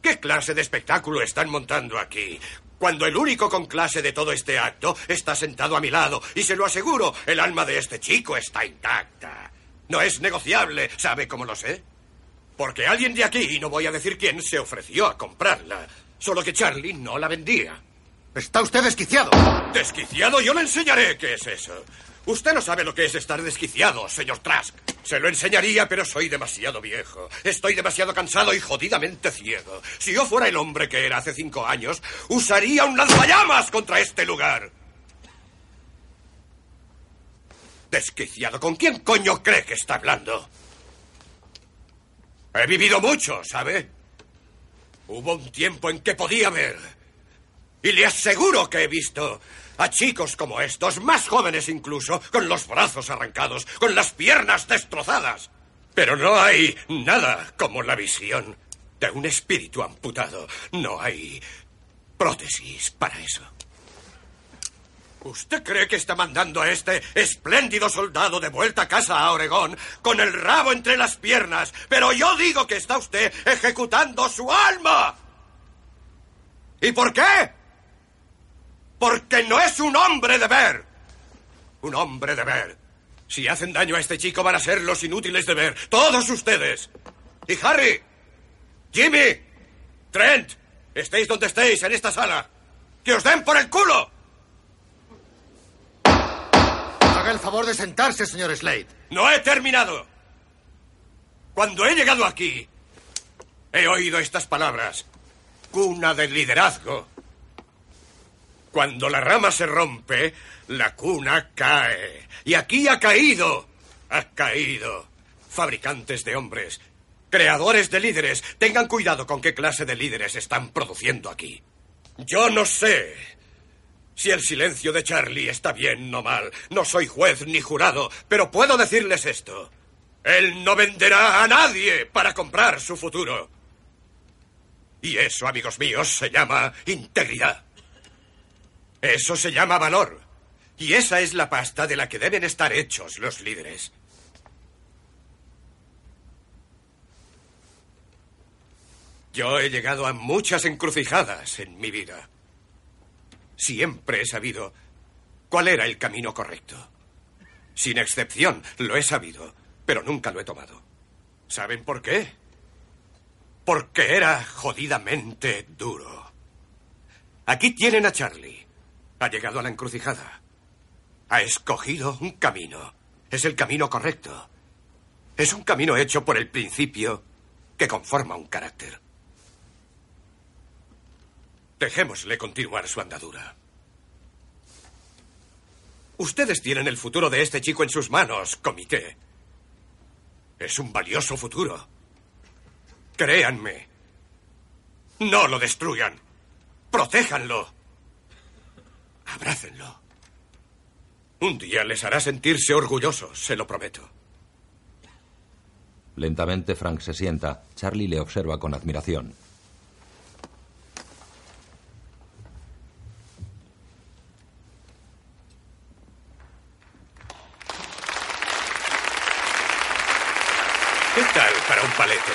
¿Qué clase de espectáculo están montando aquí? Cuando el único con clase de todo este acto está sentado a mi lado, y se lo aseguro, el alma de este chico está intacta. No es negociable, ¿sabe cómo lo sé? Porque alguien de aquí, y no voy a decir quién, se ofreció a comprarla. Solo que Charlie no la vendía. Está usted desquiciado. ¿Desquiciado? Yo le enseñaré qué es eso. Usted no sabe lo que es estar desquiciado, señor Trask. Se lo enseñaría, pero soy demasiado viejo. Estoy demasiado cansado y jodidamente ciego. Si yo fuera el hombre que era hace cinco años, usaría un lanzallamas contra este lugar. Desquiciado. ¿Con quién coño cree que está hablando? He vivido mucho, ¿sabe? Hubo un tiempo en que podía ver. Y le aseguro que he visto a chicos como estos, más jóvenes incluso, con los brazos arrancados, con las piernas destrozadas. Pero no hay nada como la visión de un espíritu amputado. No hay prótesis para eso. ¿Usted cree que está mandando a este espléndido soldado de vuelta a casa a Oregón con el rabo entre las piernas? Pero yo digo que está usted ejecutando su alma. ¿Y por qué? Porque no es un hombre de ver. Un hombre de ver. Si hacen daño a este chico van a ser los inútiles de ver. Todos ustedes. Y Harry, Jimmy, Trent, estéis donde estéis en esta sala. Que os den por el culo. Haga el favor de sentarse, señor Slade. No he terminado. Cuando he llegado aquí, he oído estas palabras. Cuna del liderazgo. Cuando la rama se rompe, la cuna cae. Y aquí ha caído. Ha caído. Fabricantes de hombres, creadores de líderes, tengan cuidado con qué clase de líderes están produciendo aquí. Yo no sé si el silencio de Charlie está bien o mal. No soy juez ni jurado, pero puedo decirles esto. Él no venderá a nadie para comprar su futuro. Y eso, amigos míos, se llama integridad. Eso se llama valor. Y esa es la pasta de la que deben estar hechos los líderes. Yo he llegado a muchas encrucijadas en mi vida. Siempre he sabido cuál era el camino correcto. Sin excepción, lo he sabido, pero nunca lo he tomado. ¿Saben por qué? Porque era jodidamente duro. Aquí tienen a Charlie. Ha llegado a la encrucijada. Ha escogido un camino. Es el camino correcto. Es un camino hecho por el principio que conforma un carácter. Dejémosle continuar su andadura. Ustedes tienen el futuro de este chico en sus manos, comité. Es un valioso futuro. Créanme. No lo destruyan. Protéjanlo. Abrácenlo. Un día les hará sentirse orgullosos, se lo prometo. Lentamente Frank se sienta. Charlie le observa con admiración. ¿Qué tal para un palete?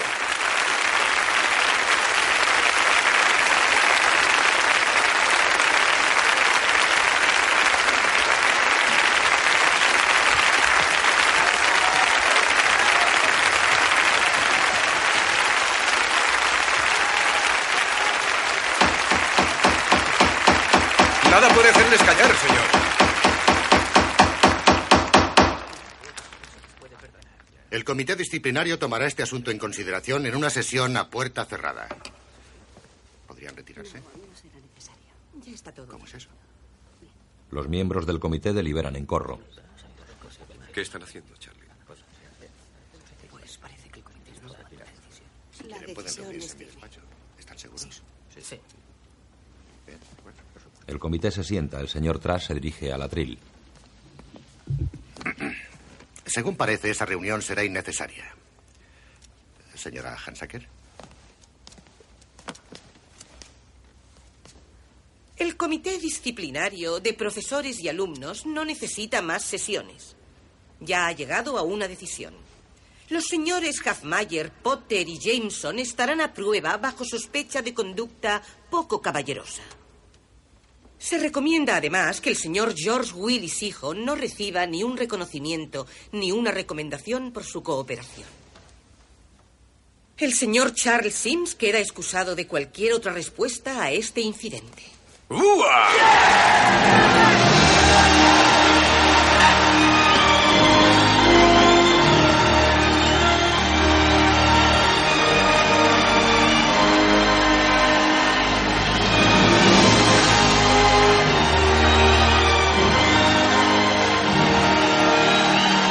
Nada puede hacerles callar, señor. El comité disciplinario tomará este asunto en consideración en una sesión a puerta cerrada. ¿Podrían retirarse? Ya está todo. ¿Cómo es eso? Los miembros del comité deliberan en corro. ¿Qué están haciendo, Charlie? Pues parece que el comité no va a tomar decisión. La ¿Quieren? Pueden decisión reunirse es en mi de... despacho. ¿Están seguros? Sí. Bien, bueno. El comité se sienta. El señor Trash se dirige al atril. Según parece, esa reunión será innecesaria. Señora Hansaker. El comité disciplinario de profesores y alumnos no necesita más sesiones. Ya ha llegado a una decisión. Los señores Hafmayer, Potter y Jameson estarán a prueba bajo sospecha de conducta poco caballerosa. Se recomienda además que el señor George Willis hijo no reciba ni un reconocimiento ni una recomendación por su cooperación. El señor Charles Sims queda excusado de cualquier otra respuesta a este incidente.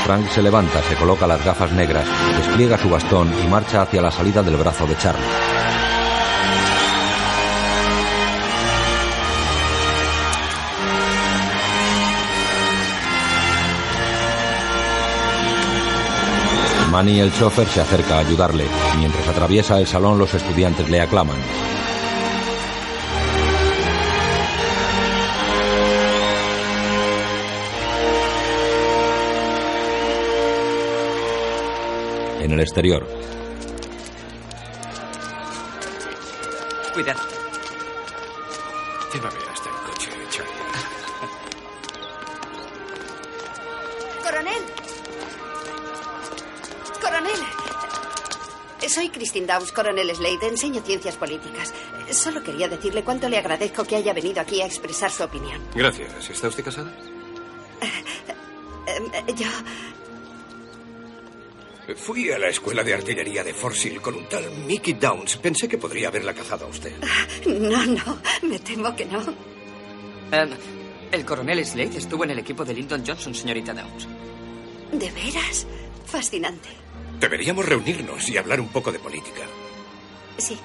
Frank se levanta, se coloca las gafas negras, despliega su bastón y marcha hacia la salida del brazo de Charlie. Manny, el chofer, se acerca a ayudarle. Mientras atraviesa el salón, los estudiantes le aclaman. En el exterior, Cuidado. Llévame hasta el coche, Charlie. ¡Coronel! ¡Coronel! Soy Christine Dawes, coronel Slade. Enseño ciencias políticas. Solo quería decirle cuánto le agradezco que haya venido aquí a expresar su opinión. Gracias. ¿Está usted casada? Eh, Yo... Fui a la escuela de artillería de Forsyth con un tal Mickey Downs. Pensé que podría haberla cazado a usted. No, no. Me temo que no. Em, el coronel Slade estuvo en el equipo de Lyndon Johnson, señorita Downs. ¿De veras? Fascinante. Deberíamos reunirnos y hablar un poco de política. Sí.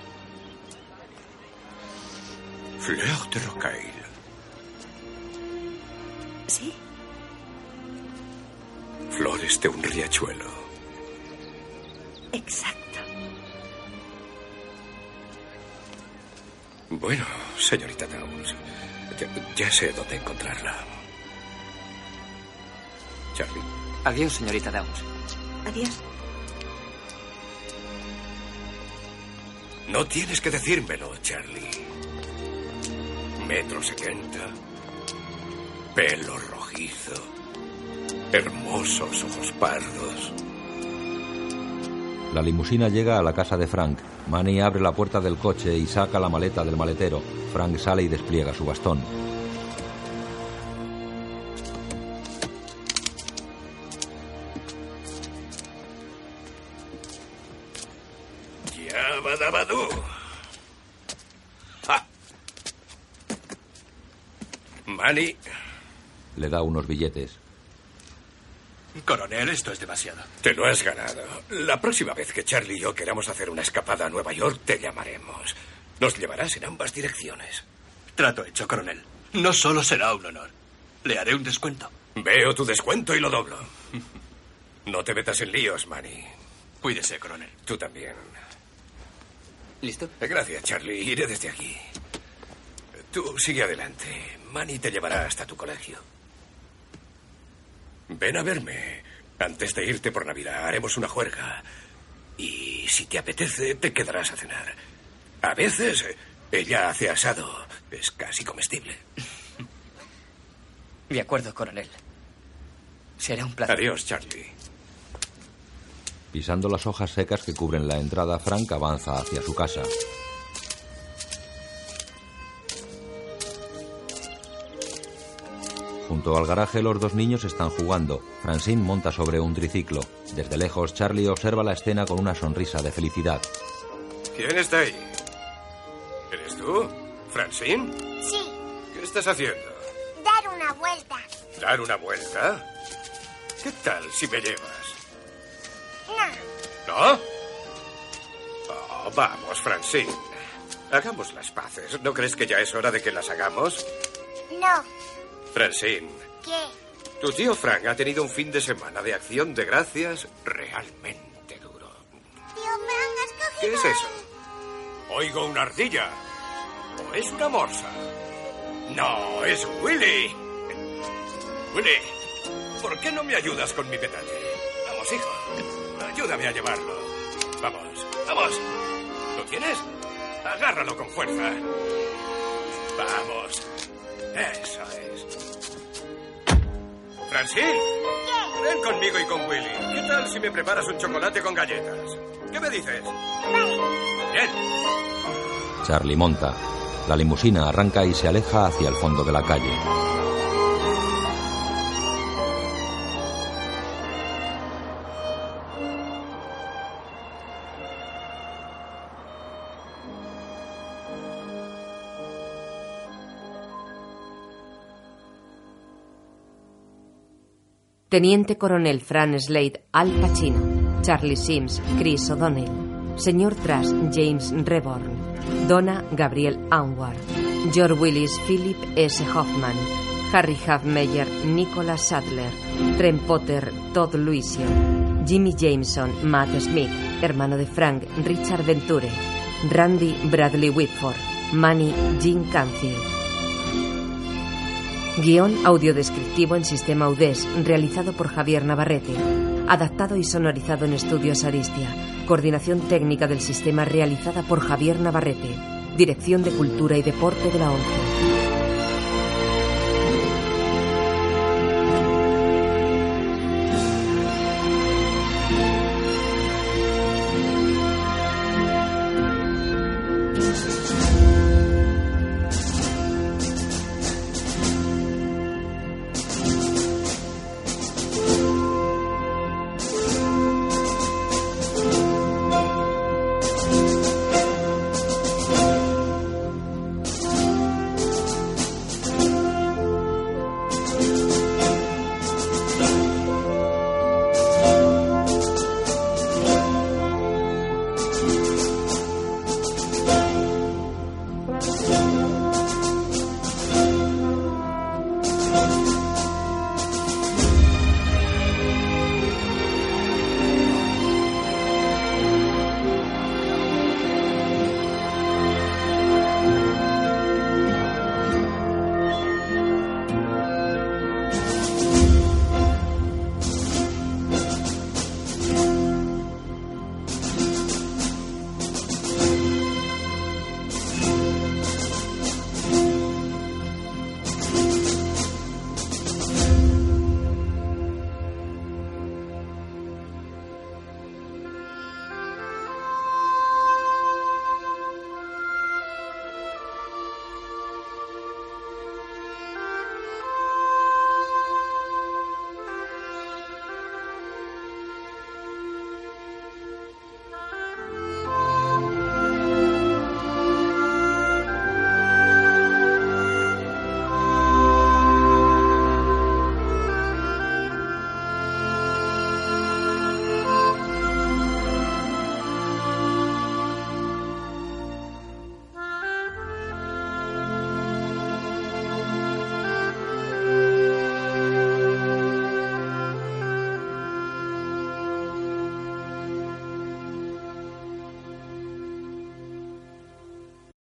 Fleur de Rocaille. Sí. Flores de un riachuelo. Exacto. Bueno, señorita Downs, ya, ya sé dónde encontrarla. Charlie. Adiós, señorita Downs. Adiós. No tienes que decírmelo, Charlie. Metro setenta. Pelo rojizo. Hermosos ojos pardos. La limusina llega a la casa de Frank. Manny abre la puerta del coche y saca la maleta del maletero. Frank sale y despliega su bastón. Manny, Le da unos billetes. Coronel, esto es demasiado. te lo has ganado. La próxima vez que Charlie y yo queramos hacer una escapada a Nueva York, te llamaremos. Nos llevarás en ambas direcciones. Trato hecho, coronel. No solo será un honor. Le haré un descuento. Veo tu descuento y lo doblo. No te metas en líos, Manny. Cuídese, coronel. Tú también. ¿Listo? Gracias, Charlie. Iré desde aquí. Tú sigue adelante. Manny te llevará hasta tu colegio. Ven a verme. Antes de irte por Navidad haremos una juerga. Y si te apetece, te quedarás a cenar. A veces ella hace asado. Es casi comestible. De acuerdo, coronel. Será un placer. Adiós, Charlie. Pisando las hojas secas que cubren la entrada, Frank avanza hacia su casa. Junto al garaje los dos niños están jugando. Francine monta sobre un triciclo. Desde lejos Charlie observa la escena con una sonrisa de felicidad. ¿Quién está ahí? ¿Eres tú? ¿Francine? Sí, ¿Qué estás haciendo? dar una vuelta. ¿Dar una vuelta? ¿Qué tal si me llevas? No, ¿No? Oh, vamos, Francine. Hagamos las paces. ¿No crees que ya es hora de que las hagamos? no. Francine, ¿Qué? tu tío Frank ha tenido un fin de semana de acción de gracias realmente duro. Tío Frank, has cogido... ¿Qué es eso? Oigo una ardilla. ¿O es una morsa? No, es Willy. Willy, ¿por qué no me ayudas con mi petate? Vamos, hijo. Ayúdame a llevarlo. Vamos, vamos. ¿Lo tienes? Agárralo con fuerza. Vamos. Eso es. Francine. Ven conmigo y con Willy. ¿Qué tal si me preparas un chocolate con galletas? ¿Qué me dices? Bien. Charlie monta. La limusina arranca y se aleja hacia el fondo de la calle. Teniente Coronel Fran Slade Al Pacino, Charlie Sims, Chris O'Donnell, Señor Trash James Reborn, Donna Gabriel Anwar, George Willis Philip S. Hoffman, Harry Hafmeyer Nicholas Sadler, Trent Potter Todd Luisio, Jimmy Jameson Matt Smith, hermano de Frank Richard Venture, Randy Bradley Whitford, Manny Jim Canfield. Guión audiodescriptivo en sistema UDES, realizado por Javier Navarrete. Adaptado y sonorizado en Estudios Aristia. Coordinación técnica del sistema realizada por Javier Navarrete. Dirección de Cultura y Deporte de la ONCE.